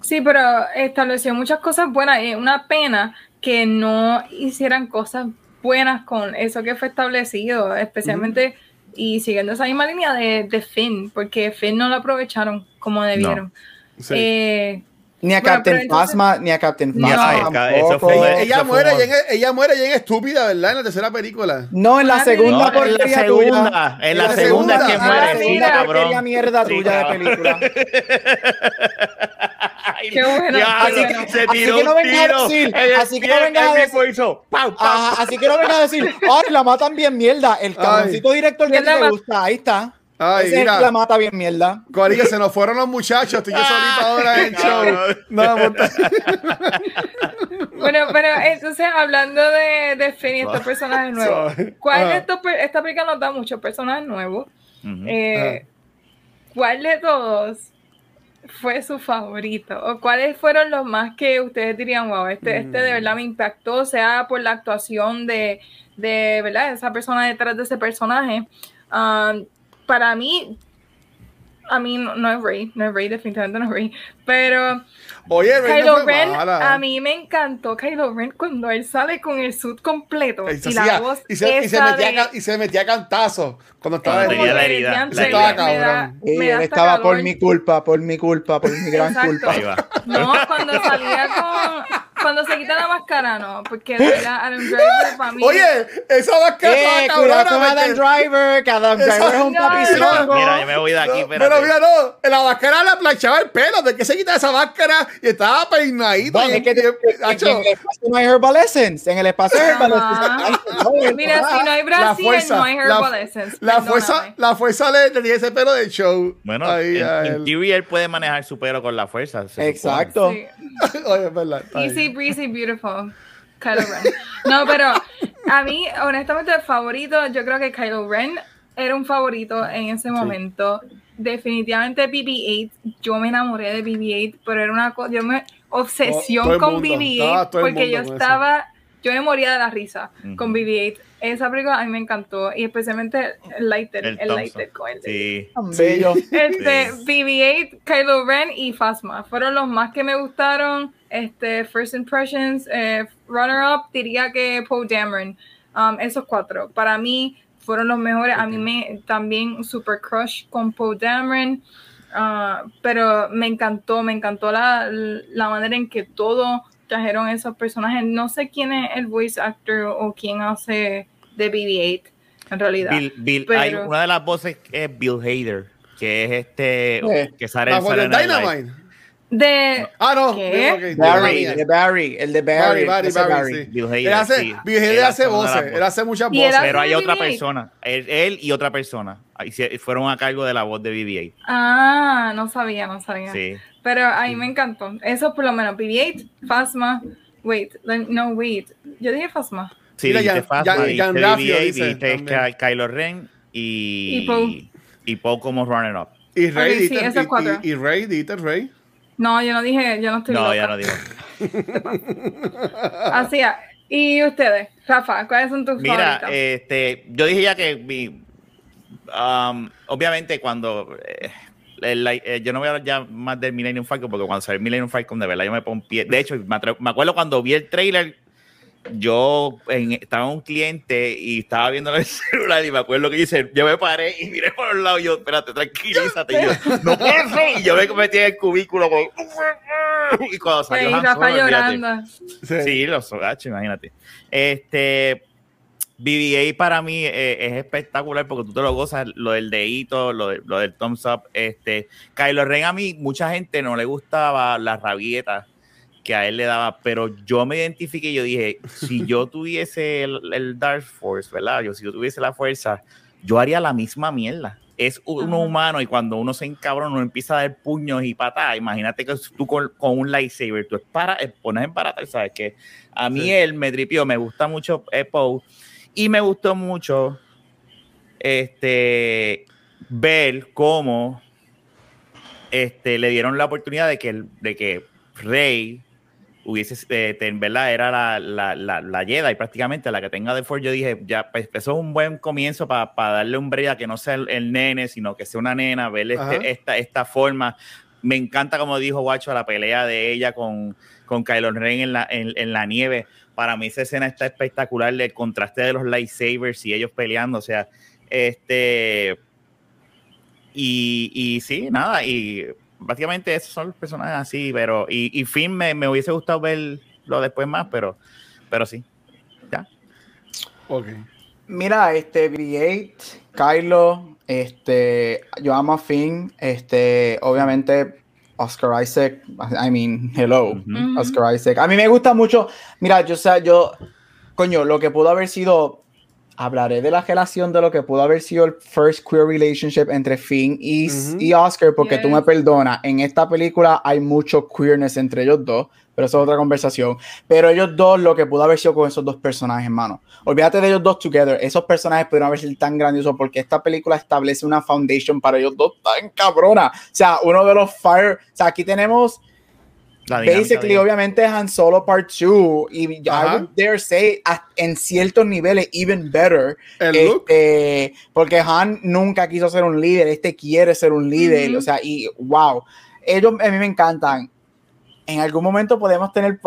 Sí, pero estableció muchas cosas buenas. Es una pena que no hicieran cosas buenas con eso que fue establecido, especialmente y siguiendo esa misma línea de, de Finn, porque Finn no lo aprovecharon como debieron. Sí. Eh, ni a Captain Phasma, ni a Captain Phasma. ella, muere y en, ella muere y en estúpida, ¿verdad? En la tercera película. No, en la segunda. No, en la segunda. En la segunda que muere. Ah, cabrón. mierda tuya de película. qué bueno. así, Se tiró así que no vengas a decir. Así que no vengas a decir. Hizo, así que no vengas a decir. Ay, la matan bien mierda. El cabroncito director que te gusta. Ahí está. Ay, Ese mira. la mata bien mierda. Corillo, se nos fueron los muchachos. Estoy yo solito ahora en el show. No, bueno, pero entonces hablando de, de Finn y estos personajes nuevos, ¿cuál de estos, esta película nos da muchos personajes nuevos? eh, ¿Cuál de todos fue su favorito? ¿O cuáles fueron los más que ustedes dirían, wow, este, este de verdad me impactó, sea por la actuación de, de ¿verdad? esa persona detrás de ese personaje? Um, para mí, a mí no, es Rey, no es Rey, definitivamente no es Rey, pero Oye, Kylo Ren, a mí me encantó Kylo Ren cuando él sale con el suit completo y, la voz y se, y se metía, a, y se metía cantazo cuando estaba en la herida. estaba cabrón. y él estaba por mi culpa, por mi culpa, por mi gran culpa. No, cuando salía con cuando se quita la máscara, no, porque era Adam Driver para mí. Oye, esa máscara eh, cuidado con Adam Driver, que Adam Driver es un papizongo. Mira, yo me voy de aquí, pero. Pero mira, no, la máscara la planchaba el pelo, ¿de qué se quita esa máscara? Y estaba peinadito. y, es que, en el espacio no hay Herbal Essence, en el espacio hay Herbal Essence. Mira, si no hay Brasil, no hay Herbal Essence. La fuerza, la fuerza le, le ese pelo de show. Bueno, ahí, en, en él puede manejar su pelo con la fuerza. Exacto. Oye, es verdad. Easy breezy, beautiful. Kylo Ren. No, pero a mí, honestamente, el favorito, yo creo que Kylo Ren era un favorito en ese momento. Definitivamente BB-8. Yo me enamoré de BB-8, pero era una cosa, yo me obsesión con BB-8 porque yo estaba, yo me moría de la risa con BB-8. Esa película a mí me encantó y especialmente el lighter, el, el lighter con el sí. Bello. Este, BB-8, Kylo Ren y Phasma fueron los más que me gustaron. Este, First Impressions, eh, Runner Up, diría que Poe Dameron. Um, esos cuatro, para mí fueron los mejores. A mí me también super crush con Poe Dameron. Uh, pero me encantó, me encantó la, la manera en que todo trajeron esos personajes. No sé quién es el voice actor o quién hace de BB-8 en realidad. Bill, hay una de las voces es Bill Hader, que es este eh, que sale en Dynamite. De. Ah, no. ¿Qué? Barry, de Barry, el de Barry. Barry, Barry, Barry sí. Bill Hader, él hace, sí. Bill Hader hace voces, él hace muchas voces. Pero hay otra persona, él, él, y otra persona. Fueron a cargo de la voz de BB-8. Ah, no sabía, no sabía. Sí. Pero a mí me encantó. Eso por lo menos. BB-8, Phasma. Wait, no, wait. Yo dije Phasma. Sí, Mira, dijiste dijiste BB-8, dijiste Kylo Ren y, y Poe. Y Poe como runner up. Y Rey, okay, sí, y, y Rey, dijiste Rey. No, yo no dije, yo no estoy No, loca. ya no digo. Así es. ¿Y ustedes, Rafa, cuáles son tus Mira, favoritas? este, yo dije ya que mi, um, obviamente cuando eh, el, eh, yo no voy a hablar ya más del Millennium Falcon porque cuando salió el Millennium Falcon de verdad yo me pongo pie. De hecho, me, me acuerdo cuando vi el trailer yo estaba un cliente y estaba viendo el celular y me acuerdo que dice, yo me paré y miré por un lado y yo, espérate, tranquilízate. Y yo, no puedo. Y yo me metí en el cubículo y cuando salió llorando. Sí, los sogachos, imagínate. Este, BBA para mí eh, es espectacular porque tú te lo gozas, lo del dedito, lo, lo del thumbs up. Este, Kylo Ren a mí, mucha gente no le gustaba las rabietas que a él le daba, pero yo me identifiqué y yo dije, si yo tuviese el, Dark Force, ¿verdad? Yo si yo tuviese la fuerza, yo haría la misma mierda. Es uno humano y cuando uno se encabrona, uno empieza a dar puños y patadas. Imagínate que tú con, un lightsaber, tú para, eh, pones en barato, ¿sabes? Que a mí él me tripió, me gusta mucho eh, Poe y me gustó mucho este, ver cómo este, le dieron la oportunidad de que, de que Rey hubiese, eh, ¿verdad? Era la, la, la, la, Jedi prácticamente, la que tenga de Force. Yo dije, ya, pues, eso es un buen comienzo para darle un brillo que no sea el, nene, sino que sea una nena, ver este, esta, esta forma. Me encanta, como dijo Guacho, la pelea de ella con, con Kylo Ren en la, en, la nieve. Para mí esa escena está espectacular, el contraste de los lightsabers y ellos peleando, o sea, este... Y, y sí, nada, y básicamente esos son los personajes así, pero y, y Finn me, me, hubiese gustado verlo después más, pero, pero sí, ya. Ok. Mira, este B8, Kylo, este, yo amo a Finn, este, obviamente Oscar Isaac, I mean, hello, Oscar Isaac. A mí me gusta mucho, mira, yo sé, yo, coño, lo que pudo haber sido hablaré de la relación de lo que pudo haber sido el first queer relationship entre Finn y, y Oscar, porque tú me perdonas, en esta película hay mucho queerness entre ellos dos, pero eso es otra conversación. Pero ellos dos, lo que pudo haber sido con esos dos personajes, hermano. Olvídate de ellos dos together. Esos personajes pudieron haber sido tan grandiosos porque esta película establece una foundation para ellos dos tan cabrona. O sea, uno de los fire. O sea, aquí tenemos Basically, obviamente Han Solo Part 2 y I would dare say en ciertos niveles even better. Este, porque Han nunca quiso ser un líder, este quiere ser un líder, o sea, y wow. Ellos a mí me encantan. En algún momento podemos tener,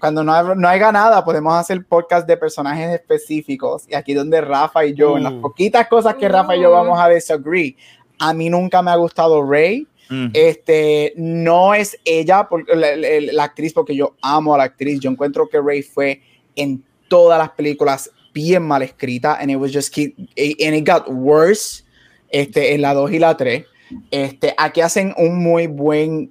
cuando no, no haya nada, podemos hacer podcast de personajes específicos. Y aquí donde Rafa y yo, en las uh. poquitas cosas que Rafa y yo uh. vamos a disagree, a mí nunca me ha gustado Rey este, no es ella, la, actriz, porque yo amo a la actriz. Yo encuentro que Ray fue en todas las películas bien mal escrita, and it was just keep, and it got worse. Este, en la 2 y la 3. Este, aquí hacen un muy buen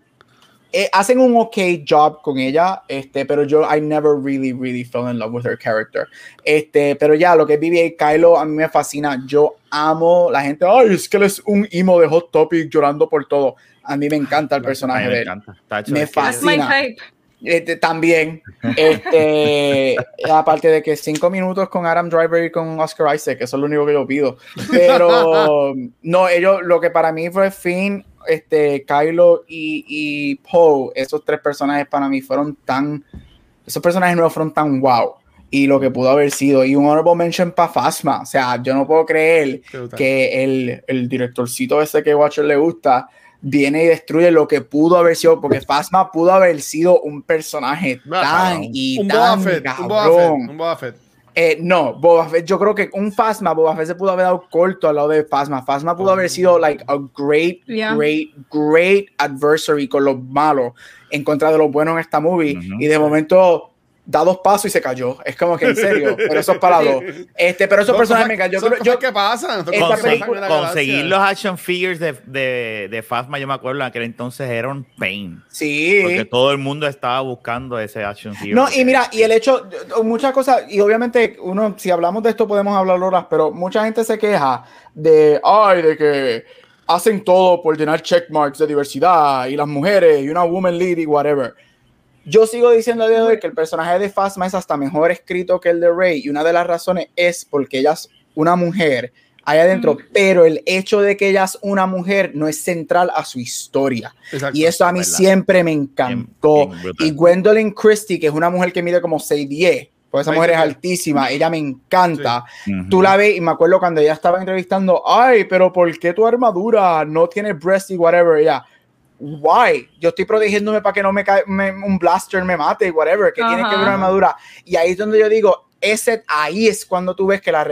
eh, hacen un ok job con ella, este, pero yo I never really, really fell in love with her character. Este, pero ya, lo que es BB Kylo a mí me fascina. Yo amo la gente, ay, es que él es un emo de Hot Topic llorando por todo. A mí me encanta el personaje de él. Me fascina. Este, también, este, aparte de que cinco minutos con Adam Driver y con Oscar Isaac, eso es lo único que yo pido. Pero no, ellos, lo que para mí fue Finn, este, Kylo y, y Poe, esos tres personajes para mí fueron tan, esos personajes nuevos fueron tan wow y lo que pudo haber sido. Y un honorable mention para Fasma. O sea, yo no puedo creer que el, el directorcito ese que Watcher le gusta viene y destruye lo que pudo haber sido, porque Phasma pudo haber sido un personaje tan y tan cabrón. Un eh, no, Boba Fett, yo creo que un Phasma, Boba Fett se pudo haber dado corto al lado de Phasma. Phasma pudo haber sido like a great, great, great adversary con los malos en contra de los buenos en esta movie. Y de momento da dos pasos y se cayó. Es como que en serio, pero eso es para dos. Este, pero esos personajes me cayó. Yo, ¿Qué pasa? conseguir los action figures de, de, de Phasma, yo me acuerdo en aquel entonces era un pain. Sí. Porque todo el mundo estaba buscando ese action figure. No, y mira, y el hecho, muchas cosas, y obviamente uno, si hablamos de esto podemos hablar horas, pero mucha gente se queja de, ay, de que hacen todo por llenar checkmarks de diversidad y las mujeres y una woman lead y whatever yo sigo diciendo de hoy que el personaje de Phasma es hasta mejor escrito que el de Rey y una de las razones es porque ella es una mujer ahí adentro, pero el hecho de que ella es una mujer no es central a su historia. y eso a mí siempre me encantó. y Gwendolyn Christie, que es una mujer que mide como 6'10, pues esa mujer es altísima, ella me encanta. Tú la ves y me acuerdo cuando ella estaba entrevistando, ay, pero ¿por qué tu armadura no tiene breast y whatever? Ella, why? Yo estoy protegiéndome para que no me cae un blaster me mate, whatever, que tiene que ver una armadura. Y ahí es donde yo digo, ese, ahí es cuando tú ves que la,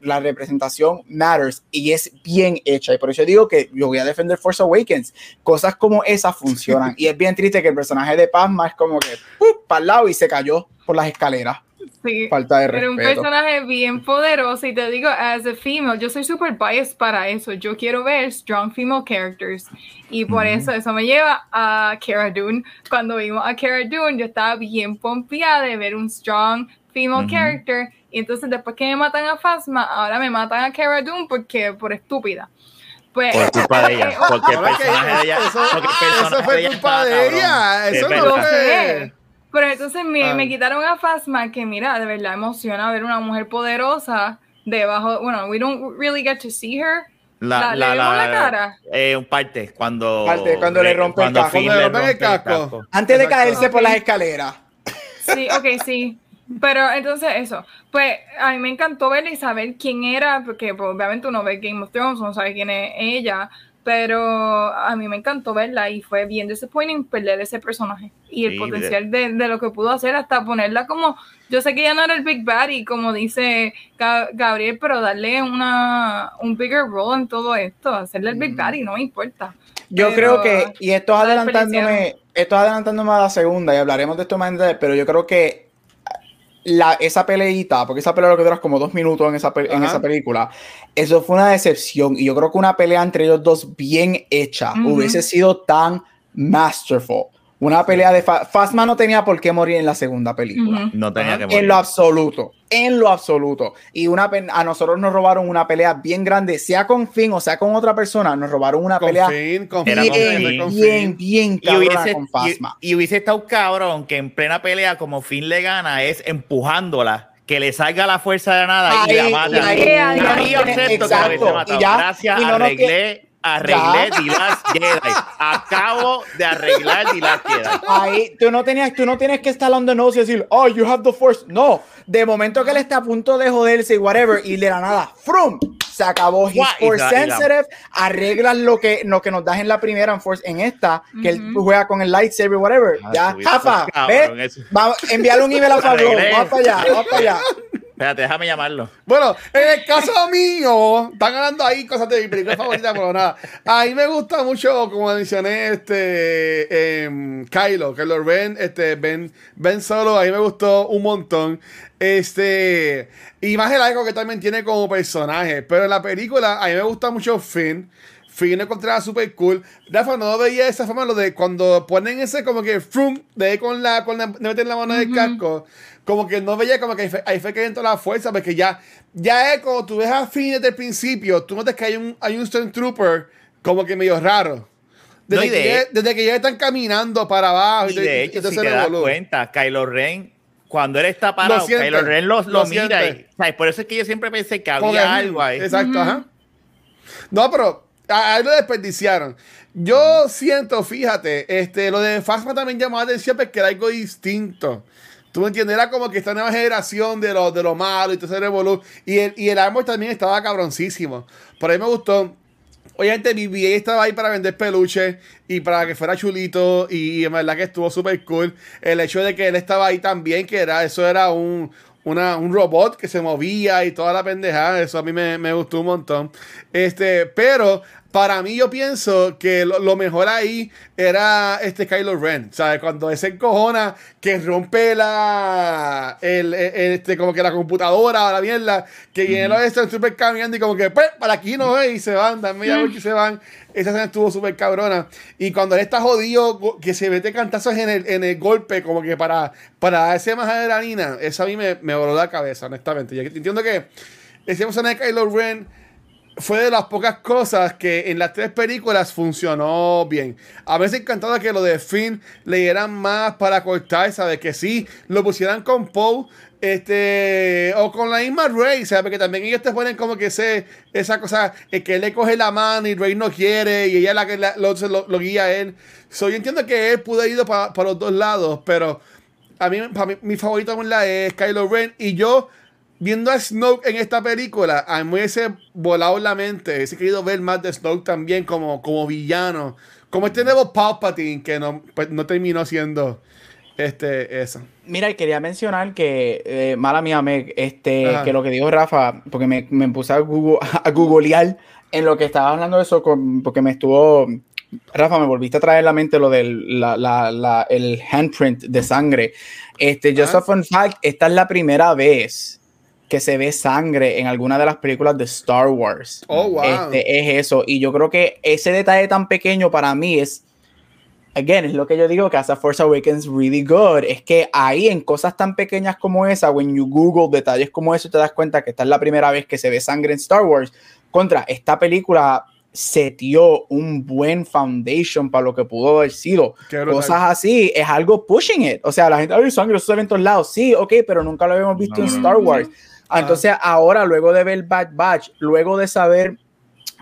la representación matters y es bien hecha. Y por eso digo que yo voy a defender Force Awakens. Cosas como esas funcionan. y es bien triste que el personaje de Pazma es como que para el lado y se cayó por las escaleras. Sí, Falta de respeto. Pero un personaje bien poderoso y te digo, as a female, yo soy super biased para eso. Yo quiero ver strong female characters y por eso eso me lleva a Cara Dune. Cuando vimos a Cara Dune, yo estaba bien pompeada de ver un strong female character y entonces después que me matan a Phasma, ahora me matan a Cara Dune porque por estúpida. Pues, por culpa de ella, porque el personaje de ella, eso, eso fue culpa de ella, eso no fue. Pero entonces me, ah. me, quitaron a Phasma, que mira, de verdad emociona ver una mujer poderosa debajo. Bueno, we don't really get to see her. La, la, la, la cara. Eh, un parte, cuando, parte, cuando le rompe el casco. Cuando le rompe el casco. Antes de caerse por las escaleras. Sí, ok, sí. Pero entonces eso, pues a mí me encantó verla y saber quién era, porque pues, obviamente uno ve Game of Thrones, no sabe quién es ella, pero a mí me encantó verla y fue bien disappointing perder ese personaje. Y el potencial de, de, lo que pudo hacer hasta ponerla como, yo sé que ya no era el Big Bad y como dice Gabriel, pero darle una, un bigger role en todo esto, hacerle el Big Bad y no me importa. Yo creo que, y esto es adelantándome, esto es adelantándome a la segunda y hablaremos de esto más pero yo creo que la, esa peleita, porque esa pelea lo que duras como dos minutos en esa, en esa película, eso fue una decepción. Y yo creo que una pelea entre ellos dos bien hecha hubiese sido tan masterful. Una pelea de Fasma no tenía por qué morir en la segunda película. No tenía que morir. En lo absoluto. En lo absoluto. Y una a nosotros nos robaron una pelea bien grande, sea con Finn o sea con otra persona, nos robaron una pelea bien, bien, bien, y hubiese, con Fasma. Y, hubiese estado cabrón que en plena pelea, como Finn le gana, es empujándola que le salga la fuerza de nada y la mata. Ahí, ahí, ahí, acepto que Gracias, arreglé arreglé The Last Jedi. Acabo de arreglar The Last Jedi. Ahí, tú no, tenías, tú no tienes que estar on the nose y decir, oh, you have the force. No, de momento que él está a punto de joderse y whatever, y de la nada, ¡frum! Se acabó. He's force sensitive. Arreglas lo que, lo que nos das en la primera en, force, en esta, que él juega con el lightsaber, whatever. Ah, ya, Jafa. Vamos, enviarle un email a Pablo. Vamos para allá, vamos para allá. Espérate, déjame llamarlo. Bueno, en el caso mío, están hablando ahí cosas de mi película favorita, pero nada. A mí me gusta mucho, como mencioné, este eh, Kylo, Kylo Ren, este Ben, Ben Solo, a mí me gustó un montón. Este, y más el algo que también tiene como personaje. Pero en la película, a mí me gusta mucho Finn. Finn encontraba súper cool. Rafa, no veía esa forma, lo de cuando ponen ese como que frum, de con la, con la, de meter la mano del casco como que no veía como que ahí fue, que entró la fuerza, porque ya, ya es como tú ves a fin desde el principio, tú notas que hay un, hay un Stormtrooper como que medio raro. Desde, que, desde que ya están caminando para abajo. Y, de hecho, si te das cuenta, Kylo Ren, cuando él está parado, Kylo Ren lo, mira. Y, Por eso es que yo siempre pensé que había algo ahí. Exacto, ajá. No, pero ahí lo desperdiciaron. Yo siento, fíjate, este, lo de Fasma también llamó la atención porque era algo distinto. Tú me entiendes, era como que esta nueva generación de lo, de lo malo y todo ese revolú. Y el, y el árbol también estaba cabroncísimo. Por ahí me gustó. Obviamente BBA estaba ahí para vender peluches y para que fuera chulito y, en verdad que estuvo súper cool. El hecho de que él estaba ahí también, que era eso era un, un robot que se movía y toda la pendejada, eso a mí me, me gustó un montón. Este, pero para mí, yo pienso que lo, mejor ahí era este Kylo Ren. ¿Sabes? Cuando ese encojona que rompe la. El, este, como que la computadora o la mierda. Que viene lo de estar súper caminando y como que, pues, para aquí no es. Y se van, dan media vuelta y se van. Esa escena estuvo súper cabrona. Y cuando él está jodido, que se mete cantazos en el, en el golpe, como que para, para darse más adrenalina. Eso a mí me, me voló la cabeza, honestamente. Yo entiendo que ese personaje de Kylo Ren fue de las pocas cosas que en las tres películas funcionó bien. A veces encantado que lo de Finn le dieran más para cortar, ¿sabes? Que sí, lo pusieran con Poe, este, o con la misma Rey, ¿sabes? Porque también ellos te ponen como que sé, esa cosa, es que él le coge la mano y Rey no quiere y ella la que lo, guía a él. So, yo entiendo que él pudo ir para los dos lados, pero a mí, para mí, mi favorito es Kylo Ren y yo viendo a Snoke en esta película, a mí me hubiese volado la mente. Hubiese querido ver más de Snoke también como, como villano. como este nuevo Palpatine que no, pues, no terminó siendo este, eso. Mira, quería mencionar que, eh, mala mía, me, este, que lo que dijo Rafa, porque me, me puse a, Google, a googlear en lo que estaba hablando de eso, con, porque me estuvo, Rafa, me volviste a traer la mente lo del la, la, el handprint de sangre. Este, just a fun fact, esta es la primera vez que se ve sangre en alguna de las películas de Star Wars. Oh, wow. Este, es eso. Y yo creo que ese detalle tan pequeño para mí es, again, es lo que yo digo que hace Force Awakens really good. Es que ahí en cosas tan pequeñas como esa, when you Google detalles como eso, te das cuenta que esta es la primera vez que se ve sangre en Star Wars. Contra esta película setió un buen foundation para lo que pudo haber sido. Cosas así, es algo pushing it. O sea, la gente, ay, sangre, eso se ve en todos lados. Sí, ok, pero nunca lo habíamos visto en Star Wars. Ah. Entonces, ahora, luego de ver Bad Batch, luego de saber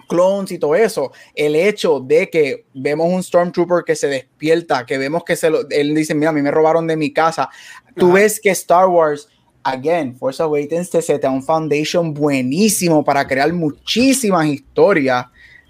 clones y todo eso, el hecho de que vemos un Stormtrooper que se despierta, que vemos que se lo, él dice, mira, a mí me robaron de mi casa. Tú ves que Star Wars again, Force Awakens te seta un foundation buenísimo para crear muchísimas historias,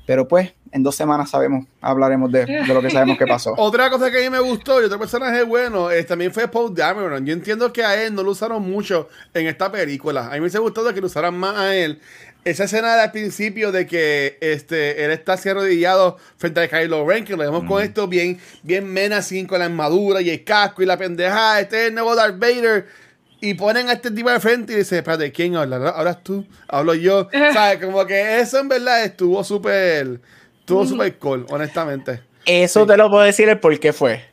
pero pues en dos semanas sabemos, hablaremos de, de, lo que sabemos que pasó. Otra cosa que a mí me gustó y otro personaje bueno es, también fue Paul Dameron. Yo entiendo que a él no lo usaron mucho en esta película. A mí me hubiese gustado que lo usaran más a él. Esa escena al principio de que este, él está así arrodillado frente a Kylo Ren, que lo vemos con esto bien, bien menacing, con la armadura y el casco y la pendeja. Este es el nuevo Darth Vader y ponen a este tipo de frente y dice, espérate, ¿quién habla? Ahora tú, hablo yo. ¿Sabes? Como que eso en verdad estuvo súper, estuvo súper cool, honestamente. Eso te lo puedo decir el por qué fue.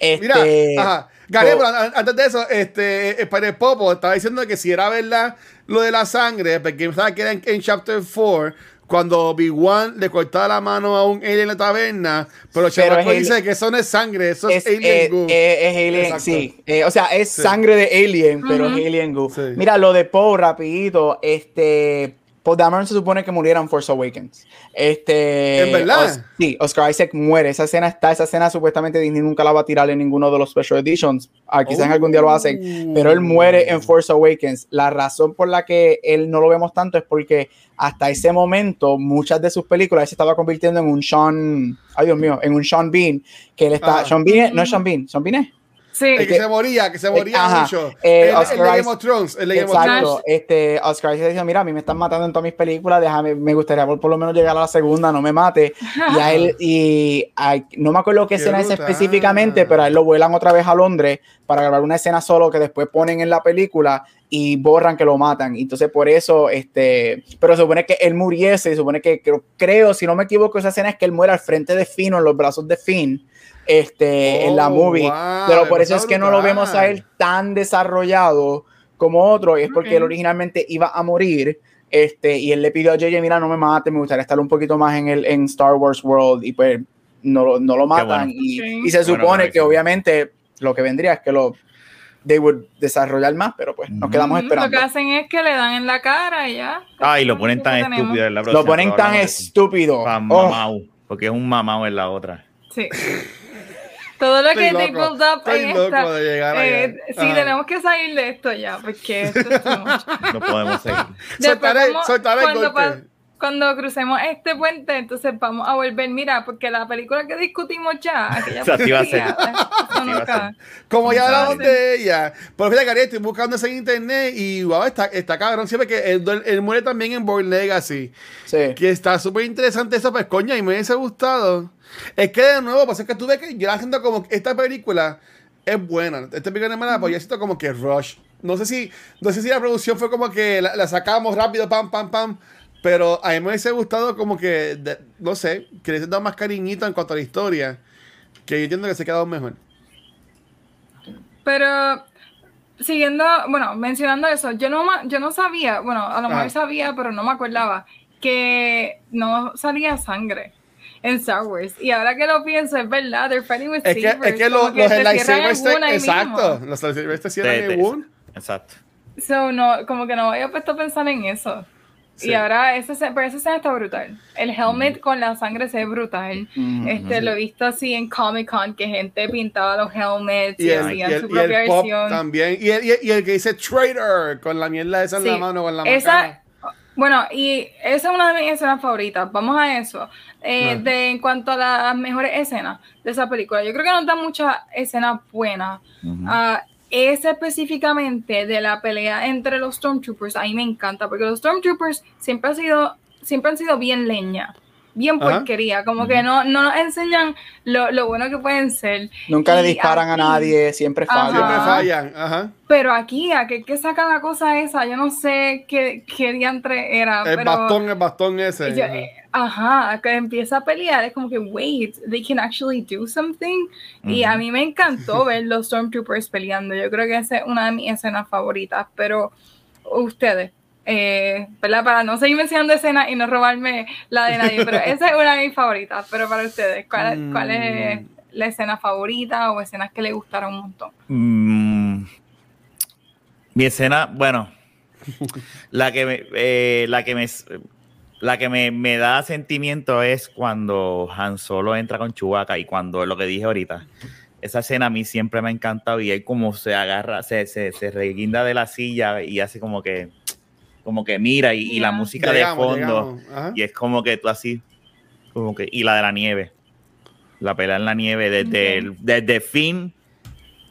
Mira, este, ajá. Gané, antes de eso, este, eh, para el Popo estaba diciendo que si era verdad lo de la sangre, porque sabes que era en, en Chapter 4, cuando Big One le cortaba la mano a un alien en la taberna, pero Chavaco dice que eso no es sangre, eso es, alien eh, goo. Eh, es, alien, sí. Eh, o sea, es sangre de alien, pero es alien goo. Mira, lo de Poe, rapidito, este... Paul Dameron se supone que muriera en Force Awakens. Este, ¿En verdad? sí, Oscar Isaac muere. Esa escena está, esa escena supuestamente Disney nunca la va a tirar en ninguno de los Special Editions. Ah, quizás en algún día lo hacen. Pero él muere en Force Awakens. La razón por la que él no lo vemos tanto es porque hasta ese momento muchas de sus películas se estaba convirtiendo en un Sean, ay Dios mío, en un Sean Bean, que él está, Sean Bean, no es Sean Bean, Sean Bean es. Sí. El que, se moría, que se moría mucho. Eh, el, el, Game of Thrones. El exacto. Este, Oscar Isaac dijo, mira, a mí me están matando en todas mis películas, déjame, me gustaría por, lo menos llegar a la segunda, no me mate. y a él, y no me acuerdo qué, escena es específicamente, pero a él lo vuelan otra vez a Londres para grabar una escena solo que después ponen en la película y borran que lo matan. Entonces, por eso, este, pero se supone que él muriese, se supone que creo, creo, si no me equivoco, esa escena es que él muere al frente de Finn o en los brazos de Finn este, en la oh, movie. pero por eso es que no lo vemos a él tan desarrollado como otro, y es porque él originalmente iba a morir. Este, y él le pidió a JJ, mira, no me mate, me gustaría estar un poquito más en el en Star Wars World, y pues no, no lo matan. Y, y, se supone que obviamente lo que vendría es que lo they would desarrollar más, pero pues nos quedamos esperando. Lo que hacen es que le dan en la cara y ya. Ah, y lo ponen tan estúpido Lo ponen tan estúpido. Oh. porque es un mamau en la otra. Sí. Todo lo que they build up en esta. Eh, sí, tenemos que salir de esto ya, porque esto es No podemos seguir. Soltaré, soltaré cuando, cuando crucemos este puente, entonces vamos a volver, mira, porque la película que discutimos ya, aquella va a ser. Como ya hablamos de ella. Por fíjate, Cari, estoy buscando eso en internet y wow, está, está cabrón. Siempre que él, muere también en Born Legacy. Sí. Que está súper interesante eso, pues coña, y me hubiese gustado. Es que de nuevo, pues es que tú ves que yo la siento como que esta película es buena. Esta película es mala, pues yo siento como que rush. No sé si, no sé si la producción fue como que la, sacamos rápido, pam, pam, pam. Pero a mí me hubiese gustado como que, no sé, que le dado más cariñito en cuanto a la historia. Que yo entiendo que se ha quedado mejor. Pero siguiendo, bueno, mencionando eso, yo no, yo no sabía, bueno, a lo mejor sabía, pero no me acordaba, que no salía sangre en Star Wars. Y ahora que lo pienso, es verdad, they're fighting with es que, sabers. Es que, los lightsabers, exacto, los lightsabers te cierran en. Exacto. So, no, como que no había puesto a pensar en eso. Y ahora, ese, pero esa escena está brutal. El helmet con la sangre se ve brutal. este, Lo he visto así en Comic Con, que gente pintaba los helmets y, hacían su propia versión. También. Y el, y, el, que dice Traitor, con la mierda esa en la mano en la esa, Bueno, y esa es una de mis escenas favoritas. Vamos a eso. Eh, de, en cuanto a las mejores escenas de esa película, yo creo que nos da muchas escenas buenas. Uh ese específicamente de la pelea entre los Stormtroopers, a mí me encanta, porque los Stormtroopers siempre han sido, siempre han sido bien leña bien porquería, como que no, no nos enseñan lo, lo, bueno que pueden ser. Nunca le disparan a nadie, siempre fallan. Siempre fallan, ajá. Pero aquí, ¿a qué, qué saca la cosa esa? Yo no sé qué, qué diantre era. El bastón, el bastón ese. ajá, que empieza a pelear, es como que, wait, they can actually do something. Y a mí me encantó ver los Stormtroopers peleando. Yo creo que esa es una de mis escenas favoritas, pero ustedes, eh, Para no seguir mencionando escenas y no robarme la de nadie, pero esa es una de mis favoritas. Pero para ustedes, ¿cuál, cuál es mm. la escena favorita o escenas que les gustaron un montón? Mm. mi escena, bueno, la que me, eh, la que me, la que me, da sentimiento es cuando Han Solo entra con Chewbacca y cuando lo que dije ahorita. Esa escena a mí siempre me ha encantado y él como se agarra, se, se, se reguinda de la silla y hace como que como que mira y, la música de fondo y es como que tú así como que y la de la nieve la pelea en la nieve desde desde fin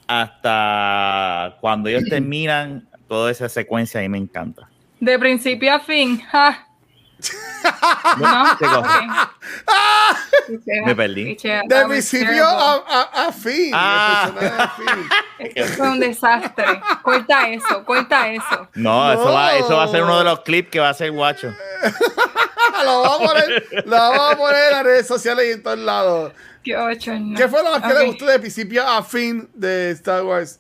hasta cuando ellos terminan toda esa secuencia ahí me encanta. De principio a fin Me perdí. De principio a, fin. Ah. fue un desastre. Cuenta eso, cuenta eso. No, Eso, va, eso va a ser uno de los clips que va a ser guacho. lo vamos a poner, lo vamos a poner en las redes sociales y en todos lados. Qué, ocho, ¿Qué fue lo más que le gustó de principio a fin de Star Wars?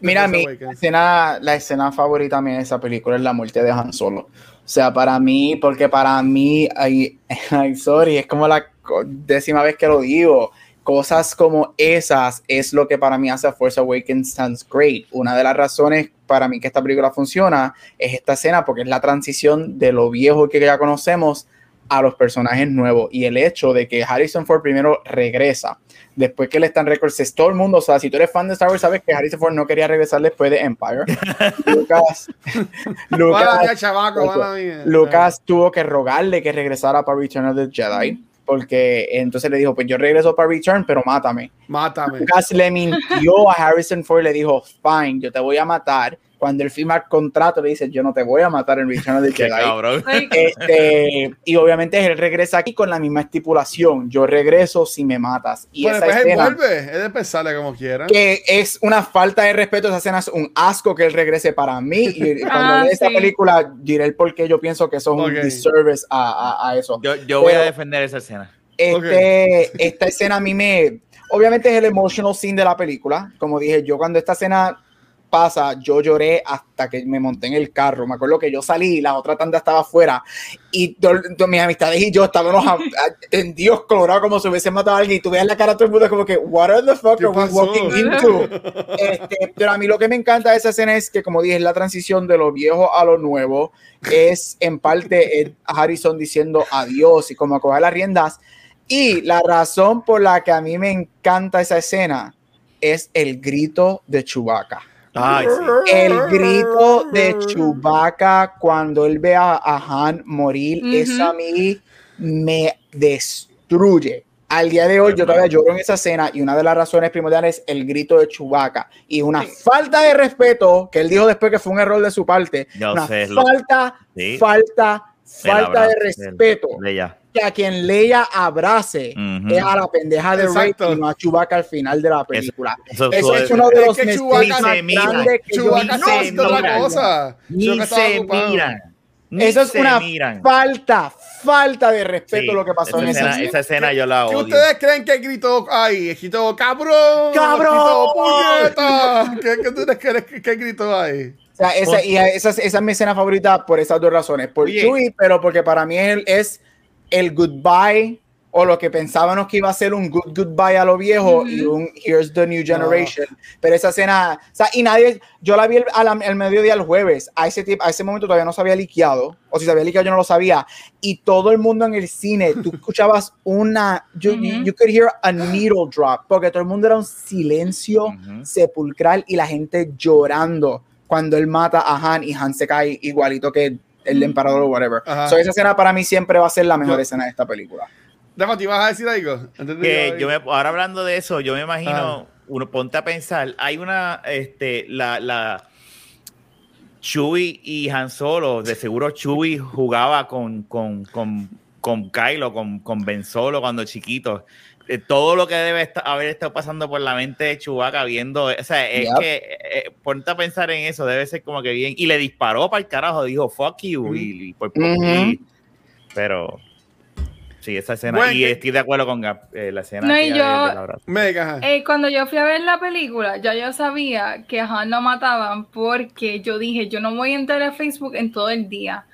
Mira, mi escena, la escena favorita mía de esa película es la muerte de Han Solo. O sea, para mí, porque para mí, ay, sorry, es como la décima vez que lo digo. Cosas como esas es lo que para mí hace a Force Awakens stands great. Una de las razones para mí que esta película funciona es esta escena porque es la transición de lo viejo que ya conocemos a los personajes nuevos y el hecho de que Harrison Ford primero regresa después que le están records, todo el mundo, o sea, si tú eres fan de Star Wars, sabes que Harrison Ford no quería regresar después de Empire. Lucas, Lucas, tuvo que rogarle que regresara para Return of the Jedi. Porque entonces le dijo, pues yo regreso para Return, pero mátame. Mátame. Lucas le mintió a Harrison Ford y le dijo, fine, yo te voy a matar, cuando él firma el contrato le dice yo no te voy a matar en Return of the Jedi este, y obviamente él regresa aquí con la misma estipulación. Yo regreso si me matas. Y esa escena, él vuelve es de pensarle como quiera. que es una falta de respeto esa escena es un asco que él regrese para mí. Y cuando ah, esta película diré el por qué yo pienso que eso es un disservice a, a, eso. Yo, yo voy a defender esa escena. este, esta escena a mí me obviamente es el emotional scene de la película. Como dije yo cuando esta escena pasa, yo lloré hasta que me monté en el carro. Me acuerdo que yo salí, la otra tanda estaba afuera y mis amistades y yo estábamos en Dios colorado como si hubiesen matado a alguien y tú veías la cara de todo el mundo como que, what are the fuck are we walking into? Este, pero a mí lo que me encanta de esa escena es que, como dije, es la transición de lo viejo a lo nuevo. Es en parte Harrison diciendo adiós y como coger las riendas. Y la razón por la que a mí me encanta esa escena es el grito de Chewbacca el grito de Chewbacca cuando él ve a, Han morir, eso a mí me destruye. Al día de hoy yo todavía lloro en esa escena y una de las razones primordiales es el grito de Chewbacca. Y una falta de respeto que él dijo después que fue un error de su parte. una falta, falta, falta de respeto que a quien Leia abrace es a la pendeja de Rey y no a Chewbacca al final de la película. Eso, es uno de los es más grandes que Chewbacca no es otra cosa. Ni se miran. Eso es una falta, falta de respeto lo que pasó en esa escena. Esa escena yo la odio. ¿Qué ustedes creen que gritó ahí? Gritó cabrón. ¡Cabrón! puñeta. ¿Qué, ¿Qué ustedes creen que gritó ahí? O sea, esa, y esa, esa, es mi escena favorita por esas dos razones. Por Chewie, pero porque para mí él es el goodbye o lo que pensábamos que iba a ser un good goodbye a lo viejo y un here's the new generation. Pero esa escena, o sea, y nadie, yo la vi al, mediodía el jueves, a ese, a ese momento todavía no se había liqueado, o si se había liqueado yo no lo sabía, y todo el mundo en el cine, tú escuchabas una, you, you could hear a needle drop, porque todo el mundo era un silencio sepulcral y la gente llorando cuando él mata a Han y Han se cae igualito que el emperador o whatever. So, esa escena para mí siempre va a ser la mejor escena de esta película. Dama, ¿te vas a decir algo? Que yo me, ahora hablando de eso, yo me imagino, uno ponte a pensar, hay una, este, la, la Chewie y Han Solo, de seguro Chewie jugaba con, con, con, con Kylo, con, con Ben Solo cuando chiquito. Eh, todo lo que debe haber estado pasando por la mente de Chewbacca viendo, o sea, es que eh, ponte a pensar en eso, debe ser como que bien, y le disparó para el carajo, dijo fuck you, y, pero sí, esa escena, y estoy de acuerdo con eh, la escena. No, y yo, cuando yo fui a ver la película, ya yo sabía que a Han no mataban porque yo dije, yo no voy a entrar a Facebook en todo el día,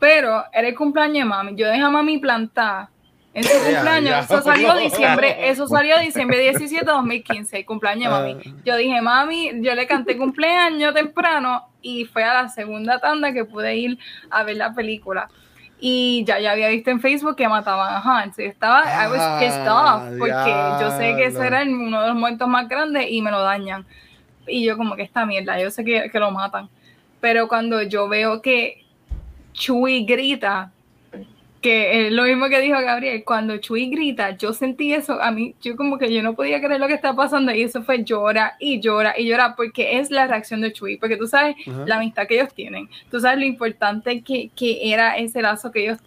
pero era el cumpleaños de mami, yo dejé a mami plantar en su cumpleaños, eso salió diciembre, eso salió diciembre 17 de 2015, el cumpleaños de mami. Ah. Yo dije, mami, yo le canté cumpleaños temprano y fue a la segunda tanda que pude ir a ver la película. Y ya, ya había visto en Facebook que mataban a Hans. Y estaba, I was pissed ah, off, porque yo sé que ese era uno de los muertos más grandes y me lo dañan. Y yo como que esta mierda, yo sé que, que lo matan. Pero cuando yo veo que Chuy grita, que es lo mismo que dijo Gabriel, cuando Chuy grita, yo sentí eso, a mí, yo como que yo no podía creer lo que estaba pasando y eso fue llora y llora y llora porque es la reacción de Chuy, porque tú sabes la amistad que ellos tienen, tú sabes lo importante que, que era ese lazo que ellos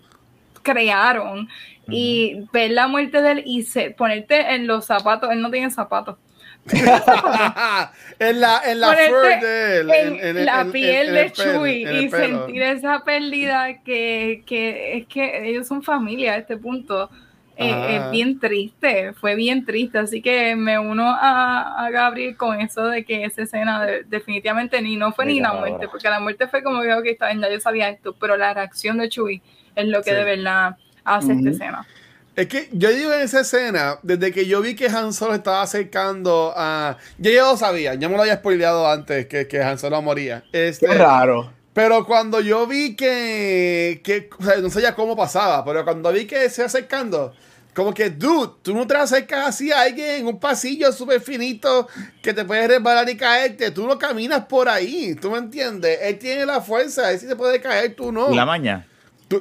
crearon y ver la muerte de él y ponerte en los zapatos, él no tiene zapatos, en la, en la de En, la piel de Chuy y sentir esa pérdida que, que, es que ellos son familia a este punto. Eh, es bien triste, fue bien triste, así que me uno a, a Gabriel con eso de que esa escena definitivamente ni no fue ni la muerte, porque la muerte fue como que está ya yo sabía esto, pero la reacción de Chuy es lo que de verdad hace esta escena. Es que yo digo en esa escena, desde que yo vi que Han Solo estaba acercando a. Yo ya lo sabía, ya me lo había spoileado antes que, que Han Solo moría. Este, Qué raro. Pero cuando yo vi que. que o sea, no sabía cómo pasaba, pero cuando vi que se acercando, como que, dude, tú no te acercas así a alguien en un pasillo súper finito que te puedes resbalar y caerte. Tú no caminas por ahí, ¿tú me entiendes? Él tiene la fuerza, él sí se puede caer, tú no. La maña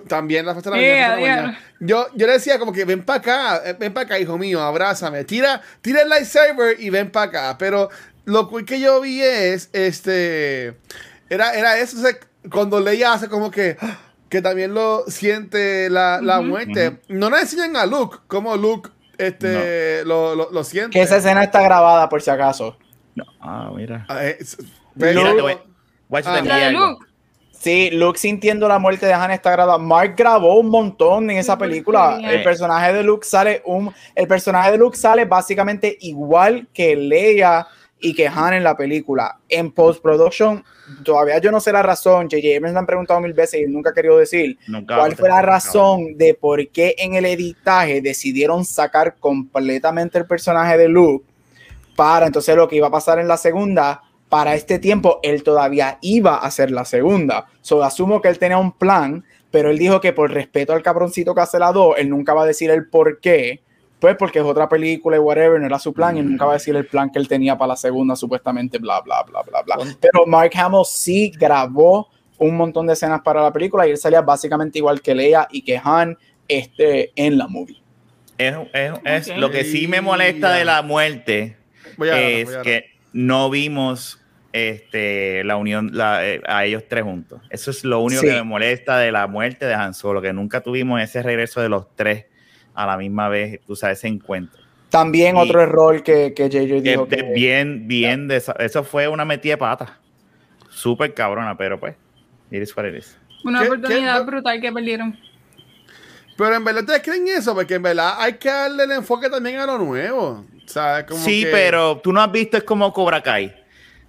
también la fiesta de la mañana. Yo, yo le decía como que ven para acá, eh, ven para acá, hijo mío, abrázame. Tira, tira el lightsaber y ven para acá. Pero lo que yo vi es, este, era, era eso, cuando leía hace como que, que también lo siente la, la muerte. No le enseñan a Luke como Luke este, lo, lo, lo, siente. Que esa escena está grabada por si acaso. No. Ah, mira. Ah, eh, mira, ah, Luke. Sí, Luke sintiendo la muerte de Han está grabada. Mark grabó un montón en esa película. El personaje de Luke sale un, el personaje de Luke sale básicamente igual que Leia y que Han en la película. En post production todavía yo no sé la razón. J.J. me han preguntado mil veces y nunca he querido decir cuál fue la razón de por qué en el editaje decidieron sacar completamente el personaje de Luke para entonces lo que iba a pasar en la segunda para este tiempo él todavía iba a hacer la segunda. So, asumo que él tenía un plan, pero él dijo que por respeto al cabroncito que hace la 2, él nunca va a decir el por qué. Pues porque es otra película y whatever, no era su plan, y él nunca va a decir el plan que él tenía para la segunda, supuestamente, bla, bla, bla, bla, bla. Pero Mark Hamill sí grabó un montón de escenas para la película y él salía básicamente igual que Leia y que Han este, en la movie. Es, es, lo que sí me molesta de la muerte es que no vimos este, la unión eh, a ellos tres juntos. Eso es lo único que me molesta de la muerte de Han Solo, que nunca tuvimos ese regreso de los tres a la misma vez, tú sabes, ese encuentro. También otro error que, que JJ dijo. que, bien, bien, eso fue una metida de pata. Súper cabrona, pero pues, iris what it Una oportunidad brutal que perdieron. Pero en verdad ustedes creen eso, porque en verdad hay que darle el enfoque también a lo nuevo. Sí, pero tú no has visto, es como Cobra Kai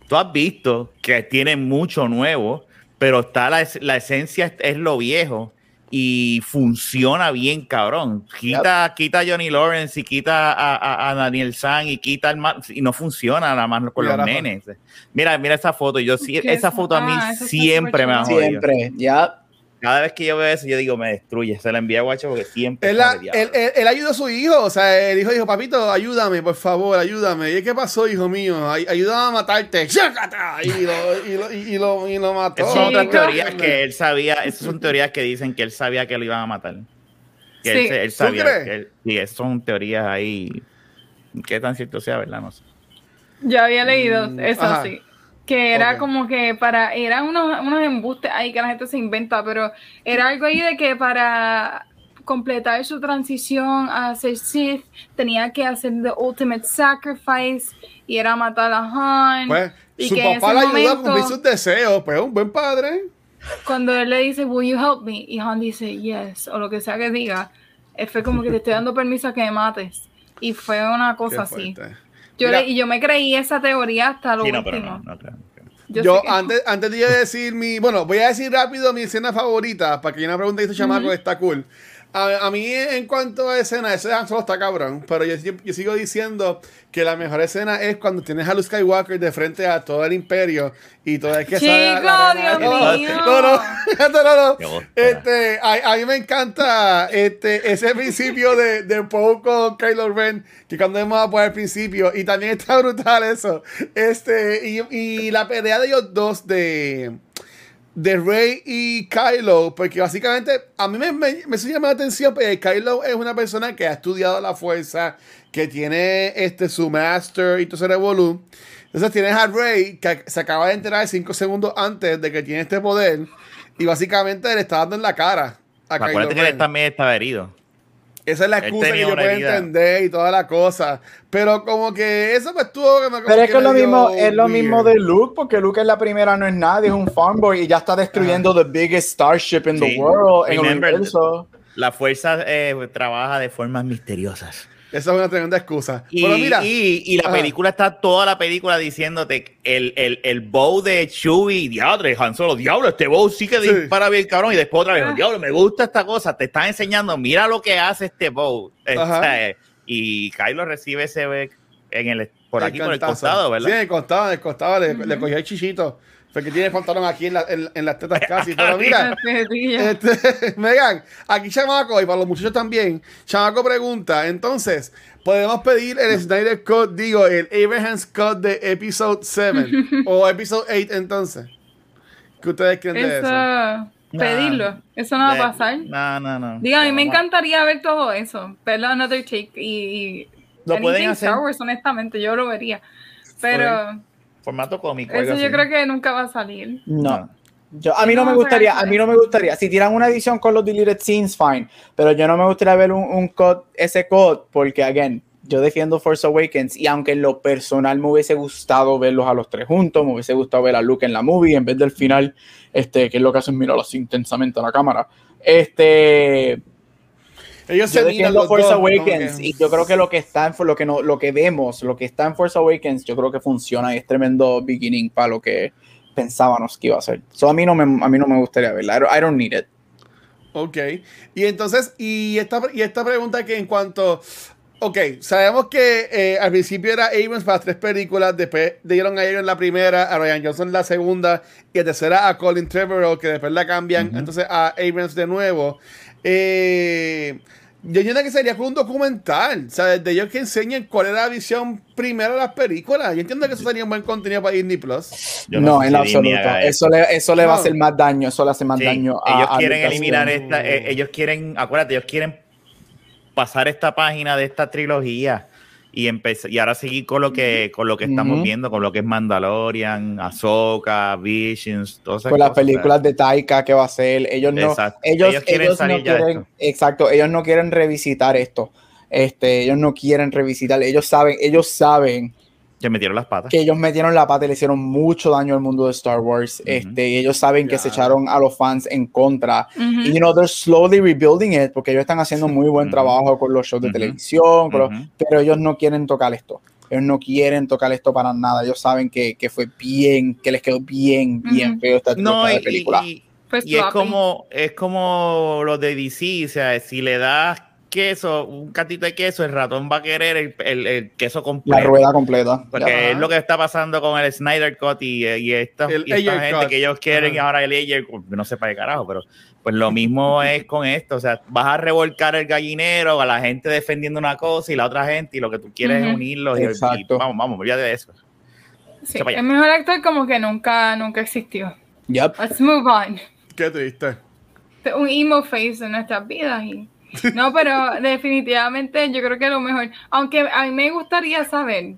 tú has visto que tiene mucho nuevo, pero está la, la esencia es, lo viejo y funciona bien, cabrón. Quita, quita a Johnny Lawrence y quita a, a, Daniel San y quita el y no funciona nada más con los nenes. Mira, mira esa foto. Yo sí, esa foto a mí siempre me ha jodido. Siempre, ya. Cada vez que yo veo eso, yo digo, me destruye. Se la envía a Guacho porque siempre. Él, él, él, ayudó a su hijo. O sea, el hijo dijo, papito, ayúdame, por favor, ayúdame. ¿Y qué pasó, hijo mío? Ayúdame a matarte. Y lo, y lo, y lo, y lo mató. Esas son otras teorías que él sabía. Esas son teorías que dicen que él sabía que lo iban a matar. Que sí. él, sabía. Que él, sí, esas son teorías ahí. ¿Qué tan cierto sea, verdad? No sé. Yo había leído mm, eso, sí que era como que para, eran unos, unos embustes ahí que la gente se inventa, pero era algo ahí de que para completar su transición a ser Sith tenía que hacer the ultimate sacrifice y era matar a Han. Pues, y su papá le ayuda a cumplir sus deseos, pues un buen padre. Cuando él le dice, Will you help me? Y Han dice, Yes, o lo que sea que diga, fue como que te estoy dando permiso a que me mates. Y fue una cosa así. Yo y yo me creí esa teoría hasta lo último. Yo, antes, antes de decir mi. Bueno, voy a decir rápido mi escena favorita para que yo una pregunta y este chamaco está cool. A, mí, en cuanto a escena, ese Han Solo está cabrón. Pero yo, yo, sigo diciendo que la mejor escena es cuando tienes a Luke Skywalker de frente a todo el imperio y todo el que Chico, Dios mío. No, no, no, no. Este, a, a, mí me encanta este, ese principio de, de Poe con Kylo Ren, que cuando hemos a poner al principio, y también está brutal eso. Este, y, y la pelea de ellos dos de de Rey y Kylo, porque básicamente a mí me, me, me llama la atención, porque Kylo es una persona que ha estudiado la fuerza, que tiene este, su master y todo ese revolú. Entonces tienes a Rey, que se acaba de enterar cinco segundos antes de que tiene este poder, y básicamente le está dando en la cara a Acuérdate que él también estaba herido. Esa es la excusa que yo puedo entender y toda la cosa. Pero como que eso pues tuvo que Pero es que, es lo mismo, es lo mismo de Luke, porque Luke es la primera, no es nadie, es un farmboy y ya está destruyendo the biggest starship in the world. La fuerza eh, trabaja de formas misteriosas. Esa es una tremenda excusa. Y, mira, y, la película está toda la película diciéndote el, el, el bow de Chewie, diablo, Han Solo, diablo, este bow sí que dispara bien cabrón. Y después otra vez, ah. diablo, me gusta esta cosa. Te están enseñando, mira lo que hace este bow. Este, y Kylo recibe ese en el, por aquí, por el costado, ¿verdad? Sí, en el costado, en el costado, le, le cogió el chichito. Porque tiene pantalón aquí en, la, en, las tetas casi. Pero mira, este, Megan, aquí Chamaco, y para los muchachos también, Chamaco pregunta, entonces, ¿podemos pedir el Snyder Code, digo, el Abraham's Code de Episode 7 o Episode 8 entonces? ¿Qué ustedes creen de eso? Pedirlo, eso no va a pasar. No, no, no. Diga, a mí me encantaría ver todo eso, verlo Another Take y, y lo pueden hacer. Star Wars, honestamente, yo lo vería. Pero formato cómico. Eso yo creo que nunca va a salir. No. Yo, a mí no, me gustaría, a mí no me gustaría. Si tiran una edición con los deleted scenes, fine. Pero yo no me gustaría ver un, un ese code, porque, again, yo defiendo Force Awakens y aunque en lo personal me hubiese gustado verlos a los tres juntos, me hubiese gustado ver a Luke en la movie en vez del final, este, que es lo que hacen mirarlos intensamente a la cámara. Este, ellos yo se Force Awakens y yo creo que lo que está en lo que no, lo que vemos, lo que está en Force Awakens, yo creo que funciona y es tremendo beginning para lo que pensábamos que iba a ser. So a mí no me, a mí no me gustaría verla. I don't, need it. Ok. Y entonces, y esta, y esta pregunta que en cuanto Ok, sabemos que eh, al principio era Abrams para tres películas, después dieron a Abrams la primera, a Ryan Johnson la segunda y la tercera a Colin Trevorrow, que después la cambian, entonces a Abrams de nuevo. Eh, yo entiendo que sería como un documental, o sea, de ellos que enseñen cuál era la visión primera de las películas. Yo entiendo que eso sería un buen contenido para Disney Plus. No, en absoluto. Eso le, eso le va a hacer más daño, eso le hace más daño a Ellos quieren eliminar esta, eh, ellos quieren, acuérdate, ellos quieren pasar esta página de esta trilogía y y ahora seguir con lo que con lo que estamos viendo con lo que es Mandalorian, Ahsoka, Visions, todas esas con las películas de Taika que va a ser, ellos no ellos, quieren no quieren, exacto, ellos no quieren revisitar esto. Este, ellos no quieren revisitar, ellos saben, ellos saben que metieron las patas. Que ellos metieron la pata y le hicieron mucho daño al mundo de Star Wars. este, ellos saben que se echaron a los fans en contra. Y, you know, they're slowly rebuilding it porque ellos están haciendo muy buen trabajo con los shows de televisión, pero ellos no quieren tocar esto. Ellos no quieren tocar esto para nada. Ellos saben que, que fue bien, que les quedó bien, bien feo esta no, película. Y, pues y es como, es como lo de DC, o sea, si le das queso, un catito de queso, el ratón va a querer el, el, el queso completo. La rueda completa. Porque es lo que está pasando con el Snyder Cut y, y esta, El y esta Ayer gente Cut. que ellos quieren y Ajá. ahora el Ayer, no sé para qué carajo, pero pues lo mismo es con esto. O sea, vas a revolcar el gallinero a la gente defendiendo una cosa y la otra gente y lo que tú quieres es unirlos. y- Y, Exacto. vamos, vamos, olvídate de eso. Sí, el mejor actor como que nunca, nunca existió. Yep. Let's move on. Qué triste. Un emo face en nuestras vidas. Y... No, pero definitivamente yo creo que lo mejor. Aunque a mí me gustaría saber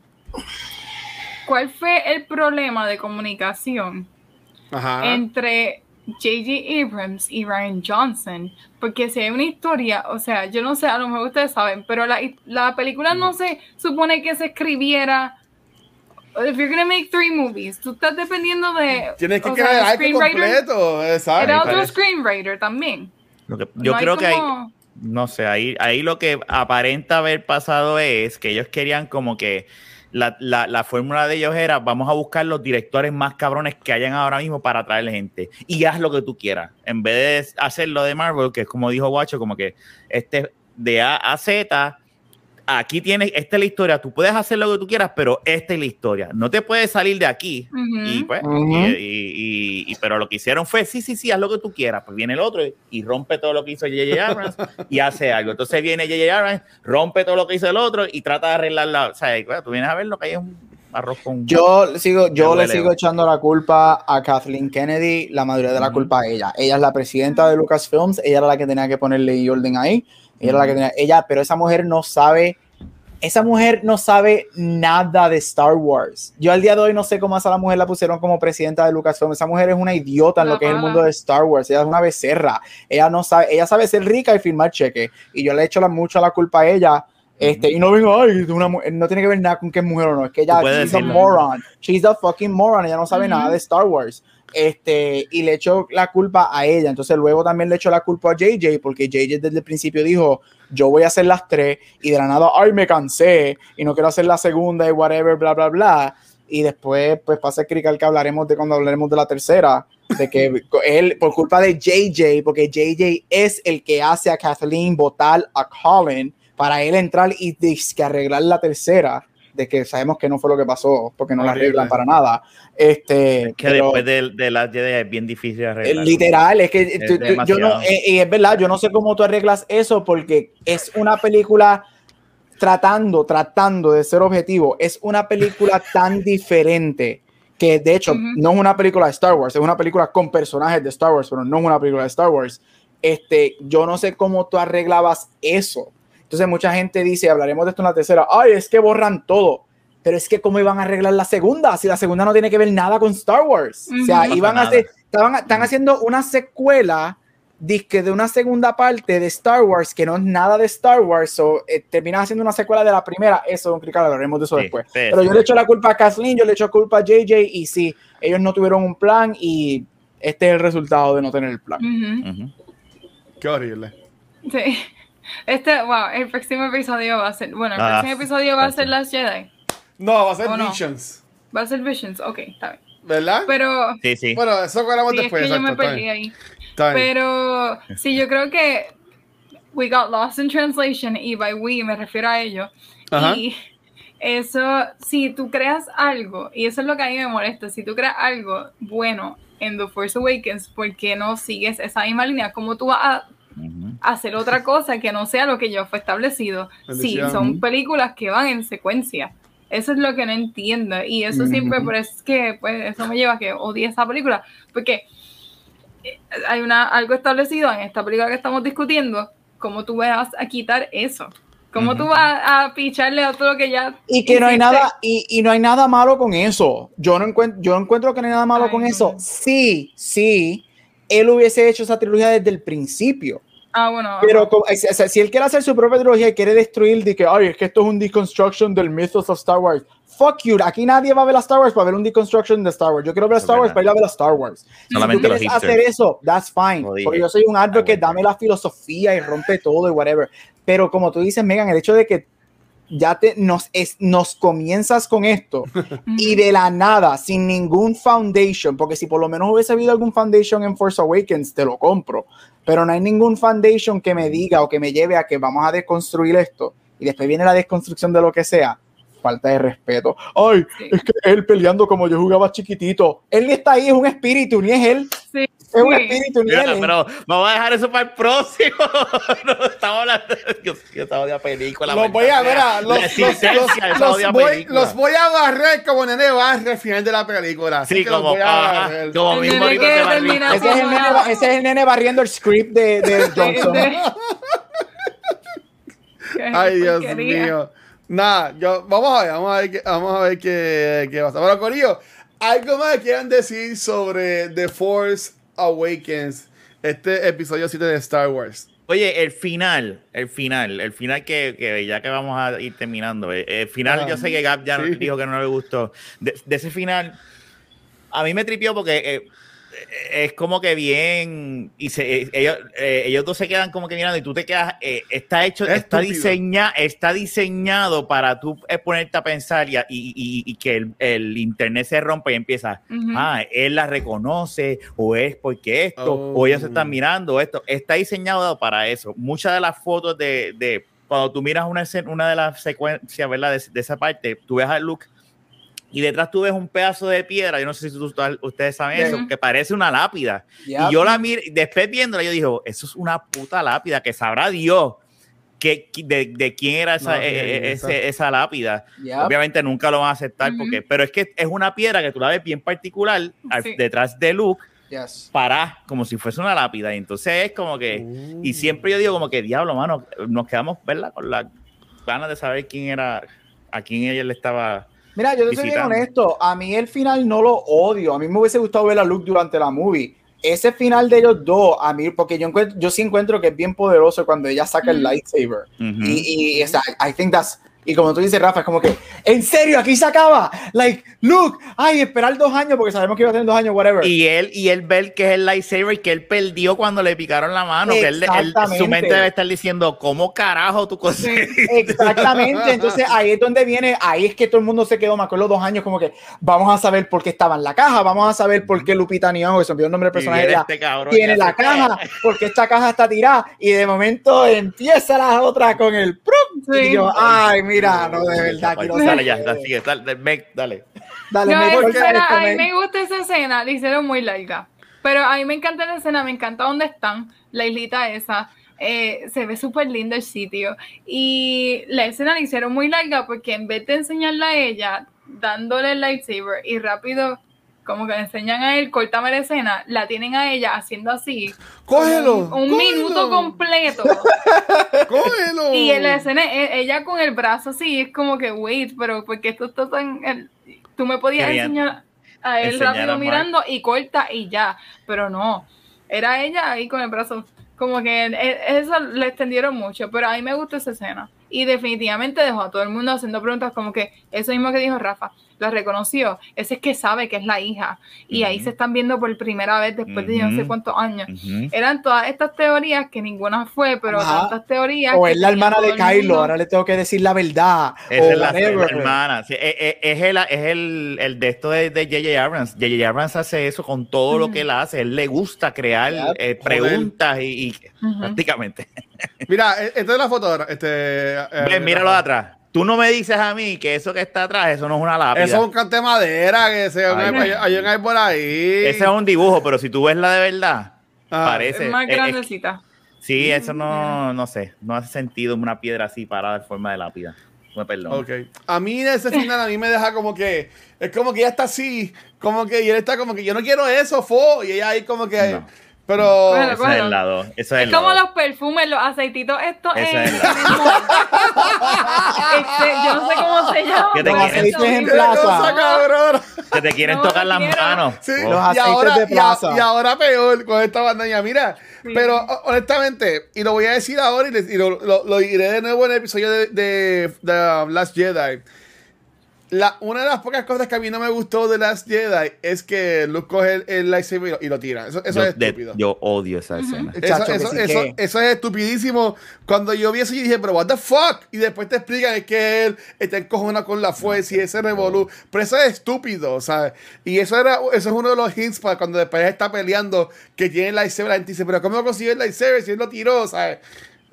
cuál fue el problema de comunicación Ajá. entre J.J. Abrams y Ryan Johnson. Porque si hay una historia, o sea, yo no sé, a lo mejor ustedes saben, pero la, la película no se supone que se escribiera. If you're gonna make three movies, tú estás dependiendo de. Tienes que crear el algo completo. Exacto. Era otro parece. screenwriter también. Lo que- yo No hay creo que hay, no sé, ahí, ahí lo que aparenta haber pasado es que ellos querían como que la, la, la fórmula de ellos era vamos a buscar los directores más cabrones que hayan ahora mismo para traerle gente. Y haz lo que tú quieras en vez de hacer lo de Marvel que es como dijo Guacho como que este de A a Z aquí tienes esta es la historia tú puedes hacer lo que tú quieras pero esta es la historia no te puedes salir de aquí Ujú. y pues, Ujú. y, y- y- y- pero lo que hicieron fue, sí, sí, sí, haz lo que tú quieras. Pues viene el otro y, y rompe todo lo que hizo J.J. Abrams y hace algo. Entonces viene J.J. Abrams, rompe todo lo que hizo el otro y trata de arreglar la. O sea, bueno, tú vienes a ver lo que hay es un arroz con. Yo sigo, yo le sigo echando la culpa a Kathleen Kennedy, la mayoría de la Ujú. culpa a ella. Ella es la presidenta de Lucasfilms, ella era la que tenía que ponerle orden ahí. Ella era la que tenía, ella, pero esa mujer no sabe, esa mujer no sabe nada de Star Wars. Yo al día de hoy no sé cómo a esa mujer la pusieron como presidenta de Lucasfilms. Esa mujer es una idiota en lo que es el mundo de Star Wars. Ella es una becerra. Ella no sabe, ella sabe ser rica y firmar cheques. Y yo le echo la, mucho la culpa a ella. Este, y no vengo, ay, una mujer", no tiene que ver nada con que es mujer o no, es que ella she's a decirlo. moron, she's a fucking moron, ella no sabe nada de Star Wars. Este, y le echo la culpa a ella. Entonces, luego también le echo la culpa a JJ, porque JJ desde el principio dijo: Yo voy a hacer las tres, y de la nada, ay, me cansé, y no quiero hacer la segunda, y whatever, bla, bla, bla. Y después, pues, pasa a criticar que hablaremos de cuando hablaremos de la tercera, de que él, por culpa de JJ, porque JJ es el que hace a Kathleen votar a Colin para él entrar y que arreglar la tercera de que sabemos que no fue lo que pasó porque no la Horrible. arreglan para nada este que pero, después de, de las Jedi es bien difícil arreglar. literal es que Es tú- tú- yo no eh, y es verdad yo no sé cómo tú arreglas eso porque es una película tratando tratando de ser objetivo es una película tan diferente que de hecho Ujú. no es una película de Star Wars es una película con personajes de Star Wars pero no es una película de Star Wars este yo no sé cómo tú arreglabas eso entonces mucha gente dice hablaremos de esto en la tercera ay es que borran todo pero es que cómo iban a arreglar la segunda si la segunda no tiene que ver nada con Star Wars. O sea iban No a hacer estaban están haciendo una secuela disque de una segunda parte de Star Wars que no es nada de Star Wars o eh, terminan haciendo una secuela de la primera. Eso don Crical hablaremos de eso Sí, después. sí, pero sí. yo le echo la culpa a Kathleen yo le echo culpa a JJ y sí ellos no tuvieron un plan y este es el resultado de no tener el plan. Qué horrible. Sí. Este, wow, el próximo episodio va a ser. Bueno, el Ah, próximo episodio va a ser. Las Jedi. No, va a ser. Visions. Va a ser Visions. Ok, está bien. ¿Verdad? Pero. Sí, sí. bueno, eso hablamos Sí, es después. que yo me perdí bien, ahí. está bien. Pero sí, yo creo que we got lost in translation y by we me refiero a ello. Ajá. Y eso, si tú creas algo, y eso es lo que a mí me molesta, si tú creas algo bueno en The Force Awakens, ¿por qué no sigues esa misma línea? ¿Cómo tú vas a Hacer otra cosa que no sea lo que ya fue establecido? Sí, son películas que van en secuencia. Eso es lo que no entiendo. Y eso siempre, Ujú. por eso es que pues, eso me lleva a que odie esa película. Porque eh, hay una, algo establecido en esta película que estamos discutiendo. ¿Cómo tú vas a quitar eso? ¿Cómo tú vas a picharle a todo lo que ya. y que no hay nada y, y no hay nada malo con eso yo no encuentro yo no encuentro que no hay nada malo Ay, con no. eso sí sí él hubiese hecho esa trilogía desde el principio Ah, bueno. Pero como- o sea, si él quiere hacer su propia trilogía y quiere destruir de que, ay, es que esto es un deconstruction del mythos of Star Wars. Fuck you, aquí nadie va a ver a Star Wars para ver un deconstruction de Star Wars. Yo quiero ver a Star Wars para ir a ver a Star Wars. Solamente si tú quieres hacer eso, that's fine. Porque yo soy un advocate, dame la filosofía y rompe todo y whatever. Pero como tú dices, Megan, el hecho de que ya te, nos, es, nos comienzas con esto y de la nada, sin ningún foundation, porque si por lo menos hubiese habido algún foundation en Force Awakens, te lo compro, pero no hay ningún foundation que me diga o que me lleve a que vamos a deconstruir esto y después viene la desconstrucción de lo que sea. Falta de respeto. Ay, es que él peleando como yo jugaba chiquitito. Él ni está ahí, es un espíritu, ni es él. Sí. Es un espíritu, él. Pero vamos a dejar eso para el próximo. no, estamos hablando. Yo, yo estaba de película. Los voy a ver. Los, los, los, los, voy, los, voy, a barrer como nene barre al final de la película. Sí, como, como mismo ese, es el nene, ese es el nene barriendo el script de, de Johnson. Ay, Dios mío. Nada, yo, vamos a ver, vamos a ver qué, vamos a ver qué, qué pasa. Bueno, Corillo, ¿algo más que quieran decir sobre The Force Awakens, este episodio 7 de Star Wars? Oye, el final, el final, el final que, que ya que vamos a ir terminando, eh, el final, yo sé que Gab ya sí. dijo que no le gustó. De, de, ese final, a mí me tripió porque eh, es como que bien y se, eh, ellos, eh, ellos dos se quedan como que mirando y tú te quedas eh, está hecho es está diseñado está diseñado para tú ponerte a pensar y, y, y que el, el, internet se rompe y empieza uh -huh. ah él la reconoce o es porque esto oh. o ellos se están mirando esto está diseñado para eso muchas de las fotos de, de cuando tú miras una, una de las secuencias verdad de, de esa parte tú ves a Luke y detrás tú ves un pedazo de piedra, yo no sé si tú, ustedes saben yeah. eso, que parece una lápida. Yeah. Y yo la miré, después viéndola, yo dije, eso es una puta lápida, que sabrá Dios que, de, de quién era esa, no, eh, ese, esa lápida. Yeah. Obviamente nunca lo van a aceptar, porque, pero es que es una piedra que tú la ves bien particular sí. detrás de Luke. Yes. para como si fuese una lápida y entonces es como que uh. y siempre yo digo como que diablo mano nos quedamos verla con la ganas de saber quién era a quién ella le estaba Mira, yo te soy bien honesto. A mí el final no lo odio. A mí me hubiese gustado ver a Luke durante la movie. Ese final de ellos dos, a mí, porque yo, encuentro, yo sí encuentro que es bien poderoso cuando ella saca el lightsaber. Uh -huh. Y, y o sea, I think that's y como tú dices, Rafa, es como que, ¿en serio? Aquí se acaba. Like, look, ay, esperar dos años porque sabemos que iba a tener dos años, whatever. Y él, y él ver que es el lightsaber que él perdió cuando le picaron la mano. Que él, él, su mente debe estar diciendo, ¿cómo carajo tú conseguiste? Exactamente. Entonces ahí es donde viene, ahí es que todo el mundo se quedó, me acuerdo, dos años, como que vamos a saber por qué estaba en la caja, vamos a saber por qué Lupita Nyong'o, que se olvidó el nombre del personaje, ya, este cabrón, tiene la caja, porque esta caja está tirada. Y de momento empieza la otra con el prum. Sí. Y yo, ay, mira, no de verdad. Quiero dale ya, dale, sigue, dale, dale. dale. dale no, escena, a mí me gusta esa escena, la hicieron muy larga. Pero a mí me encanta la escena, me encanta dónde están, la islita esa. Eh, se ve súper lindo el sitio. Y la escena la hicieron muy larga porque en vez de enseñarla a ella, dándole el lightsaber y rápido como que le enseñan a él, cortame la escena, la tienen a ella haciendo así. ¡Cógelo! Un, un cógelo. minuto completo. ¡Cógelo! Y en la escena, e, ella con el brazo así, es como que, wait, pero porque esto está tan. El, tú me podías Querían enseñar a él rápido a mirando y corta y ya. Pero no. Era ella ahí con el brazo. Como que e, eso le extendieron mucho, pero a mí me gusta esa escena. Y definitivamente dejó a todo el mundo haciendo preguntas como que eso mismo que dijo Rafa, la reconoció, ese es que sabe que es la hija y uh -huh. ahí se están viendo por primera vez después uh -huh. de yo no sé cuántos años. Uh -huh. Eran todas estas teorías que ninguna fue, pero Ajá. tantas teorías. O es la hermana de Kylo, ahora le tengo que decir la verdad. Esa es la, la, hermana. Sí, es, es, el, es el, el, de esto de J.J. Abrams. J.J. Abrams hace eso con todo lo que él hace. Él le gusta crear eh, preguntas y, y prácticamente. Mira, e, esta es la foto. Este, eh, míralo de atrás. Tú no me dices a mí que eso que está atrás, eso no es una lápida. Eso es un cante de madera que se hay, un por ahí. Ese es un dibujo, pero si tú ves la de verdad, ah, parece. Es más grandecita. Es, sí, eso no, no sé, no hace sentido una piedra así parada en forma de lápida. Me perdón. Okay. A mí ese final a mí me deja como que es como que ella está así, como que y él está como que yo no quiero eso, fo, y ella ahí como que no. Pero bueno, eso es el lado. Eso es, es el como lado. los perfumes, los aceititos, esto es. es este, yo no sé cómo se llama. Que te los aceites en plaza. Cosa, que te quieren no tocar las quiero. manos. Sí, oh. los aceites ahora, de plaza. Y, y, ahora peor con esta bandana. Mira, sí. pero honestamente, y lo voy a decir ahora y, y lo, lo, lo, diré de nuevo en el episodio de, de, de Last Jedi La, una de las pocas cosas que a mí no me gustó de Last Jedi es que Luke coge el, el lightsaber y lo tira. Eso, eso yo, es estúpido. De, yo odio esa escena. Eso, eso, eso, eso, es estupidísimo. Cuando yo vi eso, yo dije, pero what the fuck? Y después te explican es que él está encojonado con la fuerza y ese revolú. Pero eso es estúpido, ¿sabes? Y eso era eso es uno de los hints para cuando después está peleando que tiene el lightsaber. La gente dice, pero ¿cómo consiguió el lightsaber si él lo tiró? ¿sabes?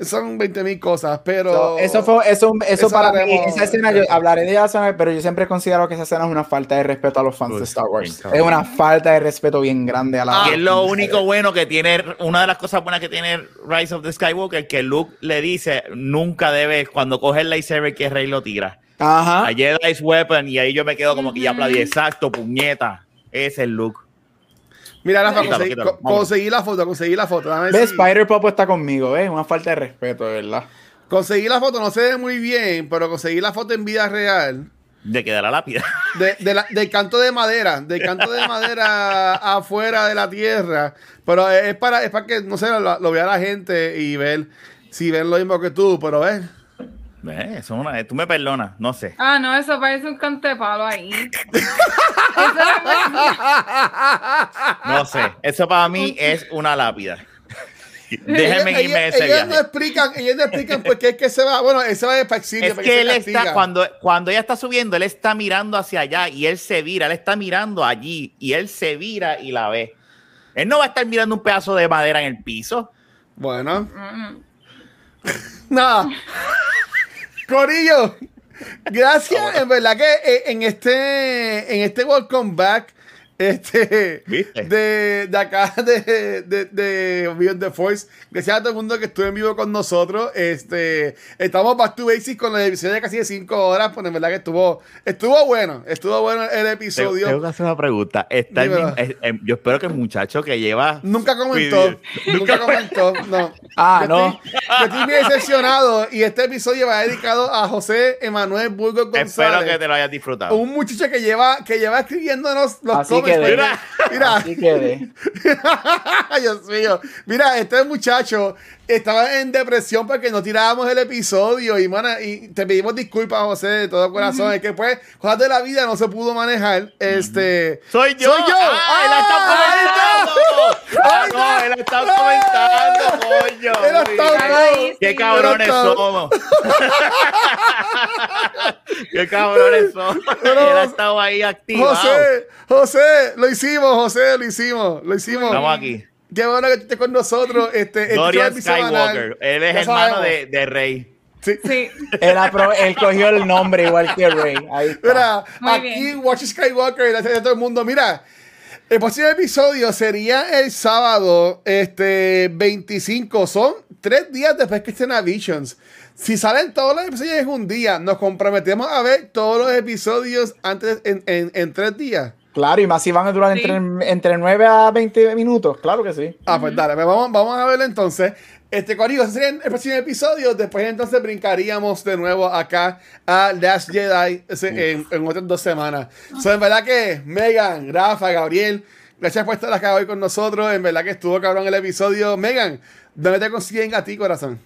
Son 20 mil cosas, pero. So, eso fue, eso, eso para mí, esa escena, yo hablaré de ella, pero yo siempre considero que esa escena es una falta de respeto a los fans de Star Wars. Es una falta de respeto bien grande a la. Y es lo único bueno que tiene, una de las cosas buenas que tiene Rise of the Skywalker, que Luke le dice, nunca debe, cuando coge el lightsaber que Rey lo tira. Ajá. A Jedi's Weapon, y ahí yo me quedo como que ya aplaudí, exacto, puñeta. Ese es el Luke. Mira, Rafa, conseguí, quítalo, conseguí, la foto, conseguí la foto. ¿Ves? Si... Spider Pop está conmigo, ¿ves? Una falta de respeto, de verdad. Conseguí la foto, no se ve muy bien, pero conseguí la foto en vida real. De que de la lápida. De, de la, del canto de madera, del canto de madera afuera de la tierra. Pero es para, es para que, no sé, lo, lo vea la gente y ver si ven lo mismo que tú, pero ves. Eh, eso una, tú me perdonas, no sé. Ah, no, eso parece un canto de palo ahí. no sé, eso para mí es una lápida. Déjenme ellos, irme ellos, ese ellos viaje. no explican, ellos no explican por qué es que se va. Bueno, él se va de exilio. Es que él está, cuando, cuando ella está subiendo, él está mirando hacia allá y él se vira, él está mirando allí y él se vira y la ve. Él no va a estar mirando un pedazo de madera en el piso. Bueno. Mm. Nada. Corillo, gracias. En verdad que en este, en este Welcome Back, este, de, de, acá de, de, de Beyond the Force, gracias a todo el mundo que estuvo en vivo con nosotros. Este, estamos back to basics con la edición de casi de 5 horas, pues en verdad que estuvo, estuvo bueno, estuvo bueno el episodio. Tengo que hacer una pregunta. Está el mismo, es, es, yo espero que el muchacho que lleva. Nunca comentó. nunca comentó. No. Ah, yo no. Estoy, yo estoy bien decepcionado y este episodio va dedicado a José Emanuel Burgos González. Espero que te lo hayas disfrutado. Un muchacho que lleva, que lleva escribiéndonos los Así cómics. Quedé. Mira, mira. Así quedé. Dios mío. Mira, este muchacho estaba en depresión porque no tirábamos el episodio y, mana, y te pedimos disculpas, José, de todo corazón. Uh -huh. Es que pues, cosas de la vida no se pudo manejar. Este. Soy yo. Soy yo. ¡Ah! ¡Ah! ¡Él está comentando! ¡Ah, no! ¡Él está comentando, coño! Él está ¡Qué cabrones somos! ¡Qué cabrones somos! Pero, Él ha estado ahí activado. José, José, lo hicimos, José, lo hicimos, lo hicimos. Estamos aquí. Qué bueno que estés con nosotros. Este, Dorian Skywalker. Él es hermano de, de, Rey. Sí. sí. Él, él, cogió el nombre igual que Rey. Ahí está. Mira, Muy aquí bien. Watch Skywalker, gracias a todo el mundo. Mira, el próximo episodio sería el sábado este, 25. Son tres días después que estén a Visions. Si salen todos los episodios en un día, nos comprometemos a ver todos los episodios antes en, en, en tres días. Claro, y más si van a durar sí. entre, entre 9 a 20 minutos, claro que sí. Ah, pues dale, pues vamos, vamos a verlo entonces. Este, Corillo, ese sería el próximo episodio. Después entonces brincaríamos de nuevo acá a Last Jedi en, en otras dos semanas. So, en verdad que Megan, Rafa, Gabriel, gracias por estar acá hoy con nosotros. En verdad que estuvo cabrón el episodio. Megan, ¿dónde te consiguen a ti, corazón?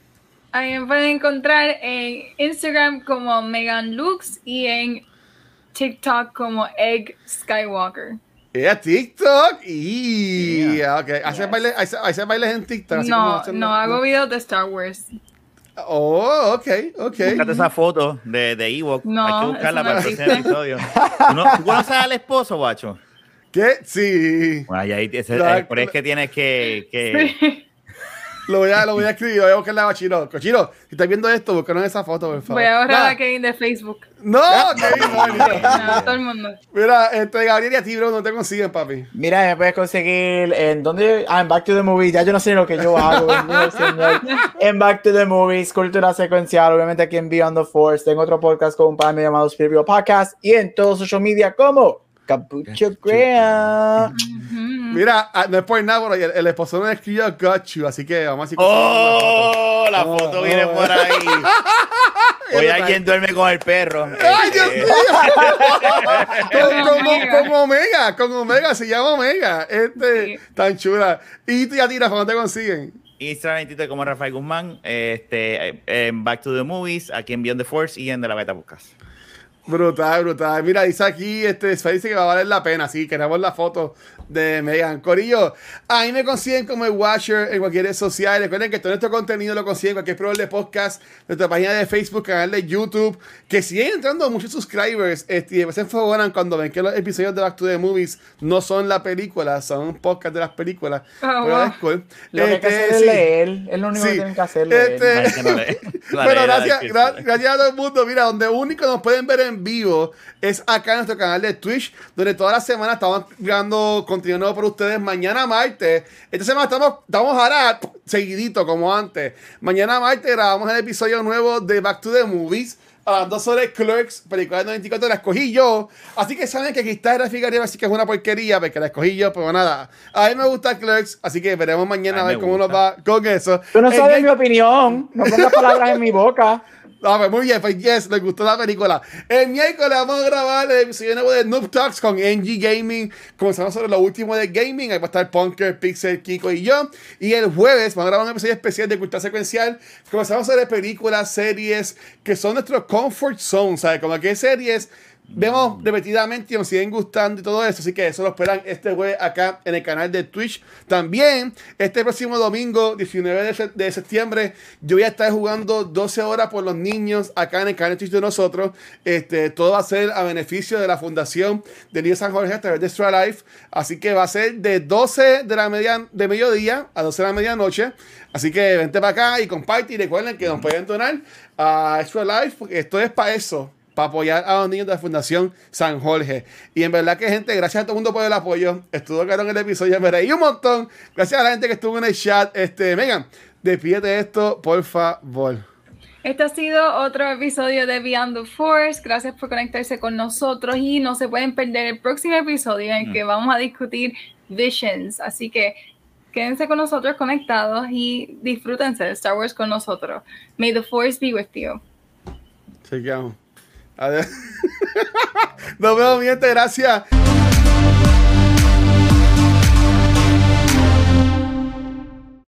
A mí me pueden encontrar en Instagram como Megan Lux y en TikTok como Egg Skywalker. ¿Es TikTok? Y yeah. ok. ¿Haces yes. bailes, hace, hace bailes en TikTok? Así no, no, no, hago videos de Star Wars. Oh, ok, ok. Búscate esa foto de, de Ewok. No, Hay que buscarla para el próximo episodio. ¿No, ¿Tú conoces al esposo, guacho? ¿Qué? Sí. Bueno, ahí, ese, la, por es que tienes que... que... Sí. Lo voy, a, lo voy a escribir, voy a buscarle a Bachiro. Cochiro, si estás viendo esto, búscanos esa foto, por favor. Voy a borrar a Kevin de Facebook. No, Kevin, no, no, no, todo el mundo. Mira, este, Gabriel y a ti, bro, no te consiguen, papi. Mira, me puedes conseguir en donde. Ah, en Back to the Movies. Ya yo no sé lo que yo hago, Dios, señor. En Back to the Movies, cultura secuencial, obviamente aquí en Beyond the Force. Tengo otro podcast con un padre llamado Spirit Podcast y en todos social media como Capucho Graham. Mira, no es por nada, pero el, el esposo me escribió Got you, así que vamos a decir. ¡Oh! La foto, la foto viene por ahí. Hoy alguien duerme con el perro. ¡Ay, Dios mío! con, con, con, Omega, con Omega, se llama Omega. Este, sí. tan chula. Y tú ya tiras, ¿cómo te consiguen? Instagram y Twitter como Rafael Guzmán, este, en Back to the Movies, aquí en Beyond the Force y en De la Beta Podcast. Brutal, brutal. Mira, dice aquí, este, dice que va a valer la pena, sí, queremos la foto de Megan. Corillo, ahí me consiguen como el Watcher en cualquier red social. Recuerden que todo nuestro contenido lo consiguen en cualquier programa de podcast, nuestra página de Facebook, canal de YouTube, que siguen entrando muchos subscribers este, y se enfocan cuando ven que los episodios de Back to the Movies no son la película, son podcast de las películas. Oh, pero es cool. Lo que hay que este, hacer es leer, es lo único que tienen que hacer. Este, pero gracias, gracias a todo el mundo. Mira, donde único nos pueden ver en vivo es acá en nuestro canal de Twitch, donde toda la semana estamos grabando contenido nuevo para ustedes. Mañana martes, esta semana estamos, estamos ahora seguidito como antes. Mañana martes grabamos el episodio nuevo de Back to the Movies hablando sobre Clerks, película de 94, la escogí yo. Así que saben que aquí está la gráfica así que es una porquería, porque la escogí yo, pero nada. A mí me gusta Clerks, así que veremos mañana a, ver cómo nos va con eso. Tú no sabes mi opinión, no pongas palabras en mi boca. Ah, pues muy bien, pues yes, les gustó la película. El miércoles vamos a grabar el episodio nuevo de Noob Talks con NG Gaming. Comenzamos sobre lo último de gaming. Ahí va a estar Punker, Pixel, Kiko y yo. Y el jueves vamos a grabar un episodio especial de cultura secuencial. Comenzamos sobre películas, series que son nuestros comfort zones, ¿sabes? Como que series vemos repetidamente y nos siguen gustando y todo eso. Así que eso lo esperan este jueves acá en el canal de Twitch. También, este próximo domingo, 19 de, septiembre, yo voy a estar jugando 12 horas por los niños acá en el canal de Twitch de nosotros. Este, todo va a ser a beneficio de la Fundación de Niños San Jorge a través de Extra Life. Así que va a ser de 12 de la media, de mediodía a 12 de la medianoche. Así que vente para acá y comparte y recuerden que nos pueden donar a Extra Life porque esto es para eso para apoyar a los niños de la Fundación San Jorge. Y en verdad que, gente, gracias a todo el mundo por el apoyo. Estuvo claro en el episodio, me reí un montón. Gracias a la gente que estuvo en el chat. Este, Megan, despídete esto, por favor. Este ha sido otro episodio de Beyond the Force. Gracias por conectarse con nosotros y no se pueden perder el próximo episodio en el que mm. vamos a discutir Visions. Así que quédense con nosotros conectados y disfrútense de Star Wars con nosotros. May the Force be with you. Adiós. Nos vemos, mi gente. Gracias.